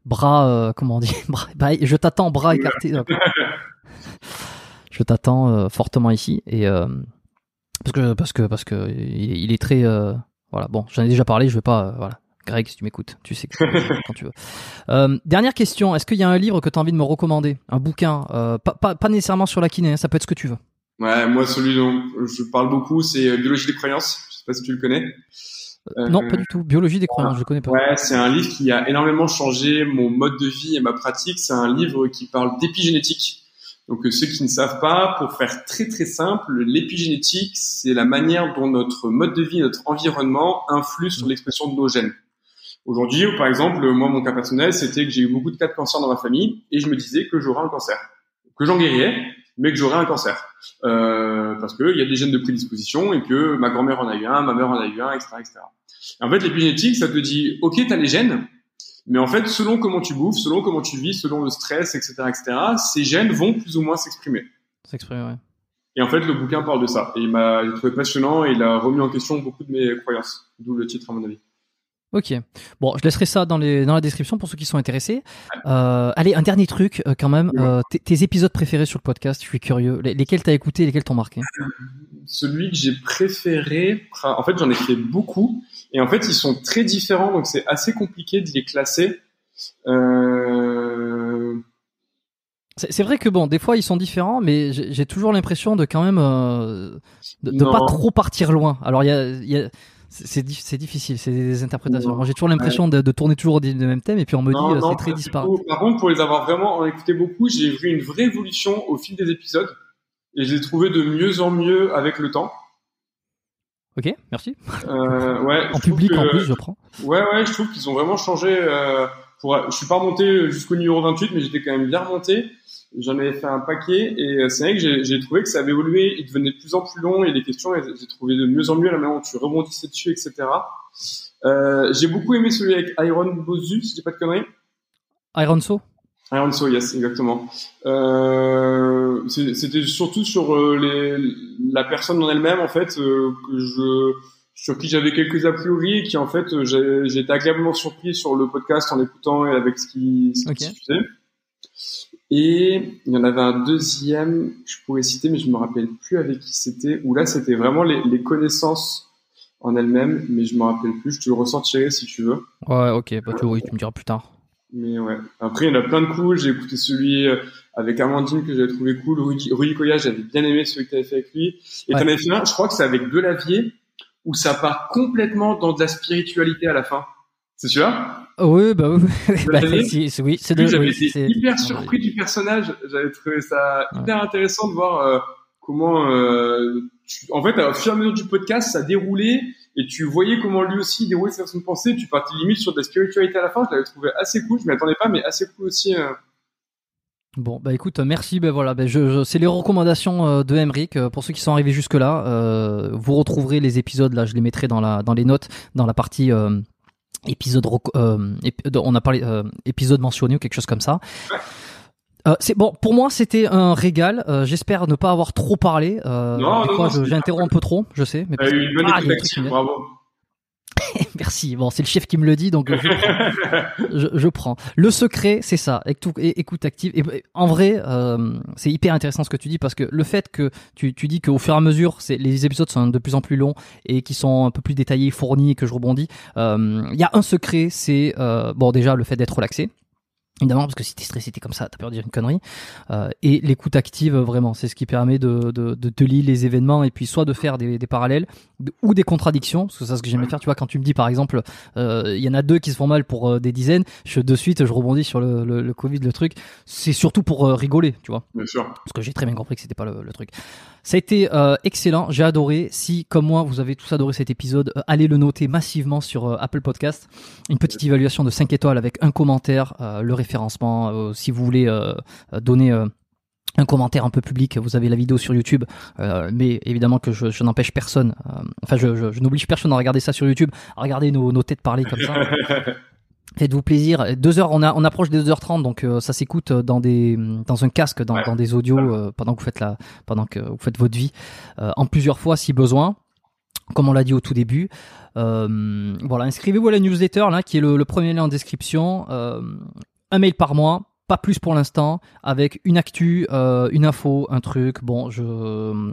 bras, euh, comment on dit, [laughs] bah, je t'attends bras écartés. [laughs] [laughs] je t'attends euh, fortement ici et parce que parce que parce que il, est très voilà bon, j'en ai déjà parlé, je vais pas voilà Greg, si tu m'écoutes, tu sais que quand tu veux. Euh, dernière question, est-ce qu'il y a un livre que tu as envie de me recommander? Un bouquin euh, pas, pas, pas, nécessairement sur la kiné, hein, ça peut être ce que tu veux. Ouais, moi celui dont je parle beaucoup, c'est euh, Biologie des croyances. Je sais pas si tu le connais. Euh, non, pas du tout. Biologie des croyances, je connais pas. Ouais, c'est un livre qui a énormément changé mon mode de vie et ma pratique. C'est un livre qui parle d'épigénétique. Donc ceux qui ne savent pas, pour faire très très simple, l'épigénétique, c'est la manière dont notre mode de vie, notre environnement influe sur l'expression de nos gènes. Aujourd'hui, par exemple, moi, mon cas personnel, c'était que j'ai eu beaucoup de cas de cancer dans ma famille et je me disais que j'aurais un cancer, que j'en guérirais, mais que j'aurais un cancer, euh, parce qu'il y a des gènes de prédisposition et que ma grand-mère en a eu un, ma mère en a eu un, etc., etc. en fait, l'épigénétique, ça te dit, ok, tu as les gènes, mais en fait, selon comment tu bouffes, selon comment tu vis, selon le stress, etc., etc., ces gènes vont plus ou moins s'exprimer. S'exprimer, ouais. Et en fait, le bouquin parle de ça. Et il m'a trouvé passionnant et il a remis en question beaucoup de mes croyances, d'où le titre à mon avis. Ok. Bon, je laisserai ça dans, les, dans la description pour ceux qui sont intéressés. Euh, allez, un dernier truc euh, quand même. Euh, tes épisodes préférés sur le podcast, je suis curieux. lesquels t'as écouté, lesquels t'ont marqué Celui que j'ai préféré, en fait, j'en ai fait beaucoup. Et en fait, ils sont très différents, donc c'est assez compliqué de les classer. C'est vrai que bon, des fois ils sont différents, mais j'ai toujours l'impression de quand même de, de pas trop partir loin. Alors il y a, y a c'est difficile, c'est des interprétations. J'ai toujours l'impression de, tourner toujours du même thème, et puis on me dit euh, c'est très disparate. Par contre, pour les avoir vraiment écouté beaucoup, j'ai vu une vraie évolution au fil des épisodes, et je les ai trouvés de mieux en mieux avec le temps. Ok, merci. Euh, ouais, [laughs] en public, en plus, je prends. Ouais, ouais, je trouve qu'ils ont vraiment changé. Euh, pour... Je suis pas remonté jusqu'au numéro 28, mais j'étais quand même bien remonté. J'en avais fait un paquet et euh, c'est vrai que j'ai trouvé que ça avait évolué, il devenait de plus en plus long et les questions, j'ai trouvé de mieux en mieux la manière dont tu rebondissais dessus, etc. Euh, j'ai beaucoup aimé celui avec Iron Bozu, si je dis pas de conneries. Ironso Iron So, yes, exactement. Euh, C'était surtout sur les, la personne en elle-même, en fait, euh, que je, sur qui j'avais quelques a priori et qui, en fait, j'ai été agréablement surpris sur le podcast en écoutant et avec ce qui, ce qui Ok. se faisait. Et il y en avait un deuxième je pourrais citer, mais je me rappelle plus avec qui c'était. Où là, c'était vraiment les, les connaissances en elles-mêmes, mais je me rappelle plus. Je te le ressortirai si tu veux. Ouais, ok, bah tu, oui, tu me diras plus tard. Mais ouais. Après, il y en a plein de cool. J'ai écouté celui euh, avec Amandine que j'avais trouvé cool. Rudy, Rudy Koya, j'avais bien aimé celui que tu avais fait avec lui. Et Ouais. t'en avais fait un, je crois que c'est avec Delavier, où ça part complètement dans de la spiritualité à la fin. C'est celui-là? Oui, bah oui, [laughs] bah, c'est- oui, j'avais oui, été c'est- hyper surpris du personnage. J'avais trouvé ça Ouais. hyper intéressant de voir euh, comment, euh, tu- en fait, au fur et à mesure du podcast, ça déroulait et tu voyais comment lui aussi déroulait sa façon de penser. Tu partais limite sur de la spiritualité à la fin. Je l'avais trouvé assez cool. Je m'y attendais pas, mais assez cool aussi. euh. Bon, bah écoute, merci. Ben voilà, ben je, je- c'est les recommandations de Emric. Pour ceux qui sont arrivés jusque là, euh, vous retrouverez les épisodes. Là, je les mettrai dans la dans les notes, dans la partie euh, épisode. euh, on a parlé euh, épisode mentionné ou quelque chose comme ça. Euh, c'est bon pour moi c'était un régal. J'espère ne pas avoir trop parlé. Non, non, non, j'interromps un peu trop, je sais. Mais Ah, bravo. [laughs] Merci. Bon, c'est le chef qui me le dit, donc je prends. je. Le secret, c'est ça. Écoute, active. En vrai, euh, c'est hyper intéressant ce que tu dis parce que le fait que tu, tu dis qu'au fur et à mesure, les épisodes sont de plus en plus longs et qui sont un peu plus détaillés, fournis, et que je rebondis. euh, Il y a un secret, c'est euh, bon déjà le fait d'être relaxé. Évidemment, parce que si t'es stressé, t'es comme ça, t'as peur de dire une connerie. Euh, et l'écoute active, vraiment, c'est ce qui permet de, de, de, de lire les événements et puis soit de faire des, des parallèles de- ou des contradictions, parce que c'est ce que j'aime faire. Tu vois, quand tu me dis par exemple, euh, il y en a deux qui se font mal pour euh, des dizaines, je de suite je rebondis sur le, le, le Covid, le truc. C'est surtout pour euh, rigoler, tu vois, Bien sûr. parce que j'ai très bien compris que c'était pas le, le truc. Ça a été euh, excellent, j'ai adoré. Si comme moi vous avez tous adoré cet épisode, euh, allez le noter massivement sur euh, Apple Podcast. Une petite évaluation de 5 étoiles avec un commentaire, le référencement. si vous voulez donner un commentaire un peu public, vous avez la vidéo sur YouTube, mais évidemment que je, n'empêche personne, enfin je, n'oblige personne à regarder ça sur YouTube, à regarder nos têtes parler comme ça. [laughs] Faites-vous plaisir. Deux heures, on, a, on approche des 2h30, donc euh, ça s'écoute dans des dans un casque, dans, Ouais. dans des audios euh, pendant que vous faites la pendant que vous faites votre vie, euh, en plusieurs fois si besoin. Comme on l'a dit au tout début. Euh, voilà, inscrivez-vous à la newsletter là, qui est le, le premier lien en description. Euh, un mail par mois, pas plus pour l'instant, avec une actu, euh, une info, un truc. Bon, je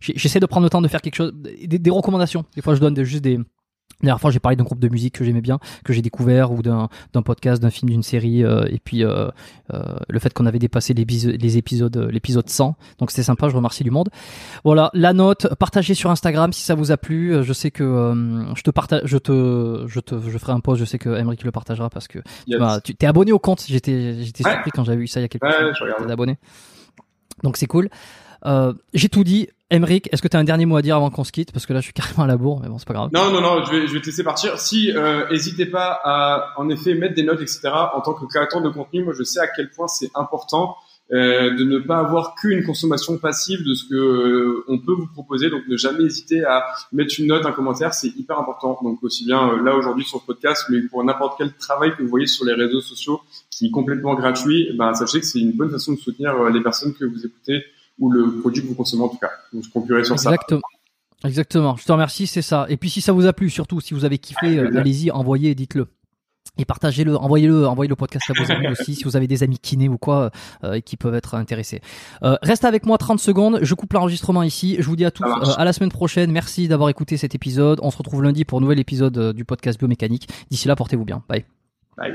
j'essaie de prendre le temps de faire quelque chose, des, des recommandations. Des fois, je donne des- juste des la dernière fois, j'ai parlé d'un groupe de musique que j'aimais bien, que j'ai découvert, ou d'un d'un podcast, d'un film, d'une série, euh, et puis euh, euh, le fait qu'on avait dépassé les, les épisodes, euh, l'épisode 100. Donc c'était sympa, je remercie du monde. Voilà, la note, partagez sur Instagram si ça vous a plu. Euh, Je sais que euh, je te partage, je te, je te, je ferai un post. Je sais que Emric le partagera parce que Yes. bah, tu t'es abonné au compte. J'étais, j'étais Ouais. surpris quand j'avais vu ça il y a quelques Ouais. T'es abonné. Donc c'est cool. Euh, j'ai tout dit. Emric, est-ce que tu as un dernier mot à dire avant qu'on se quitte? Parce que là, je suis carrément à la bourre, mais bon, c'est pas grave. Non, non, non, je vais, je vais te laisser partir. Si, euh, n'hésitez pas à, en effet, mettre des notes, etc. En tant que créateur de contenu, moi, je sais à quel point c'est important euh, de ne pas avoir qu'une consommation passive de ce que euh, on peut vous proposer. Donc, ne jamais hésiter à mettre une note, un commentaire, c'est hyper important. Donc, aussi bien euh, là aujourd'hui sur le podcast, mais pour n'importe quel travail que vous voyez sur les réseaux sociaux qui est complètement gratuit, ben, sachez que c'est une bonne façon de soutenir euh, les personnes que vous écoutez ou le produit que vous consommez en tout cas. Donc, je conclurai sur ça. Exactement. Exactement. Je te remercie, c'est ça. Et puis si ça vous a plu, surtout si vous avez kiffé, euh, allez-y, envoyez, dites-le. Et partagez-le, envoyez-le, envoyez le podcast à vos amis aussi, si vous avez des amis kinés ou quoi, euh, et qui peuvent être intéressés. Euh, reste avec moi 30 secondes, je coupe l'enregistrement ici, je vous dis à tous euh, à la semaine prochaine, merci d'avoir écouté cet épisode, on se retrouve lundi pour un nouvel épisode du podcast biomécanique. D'ici là, portez-vous bien, bye. Bye.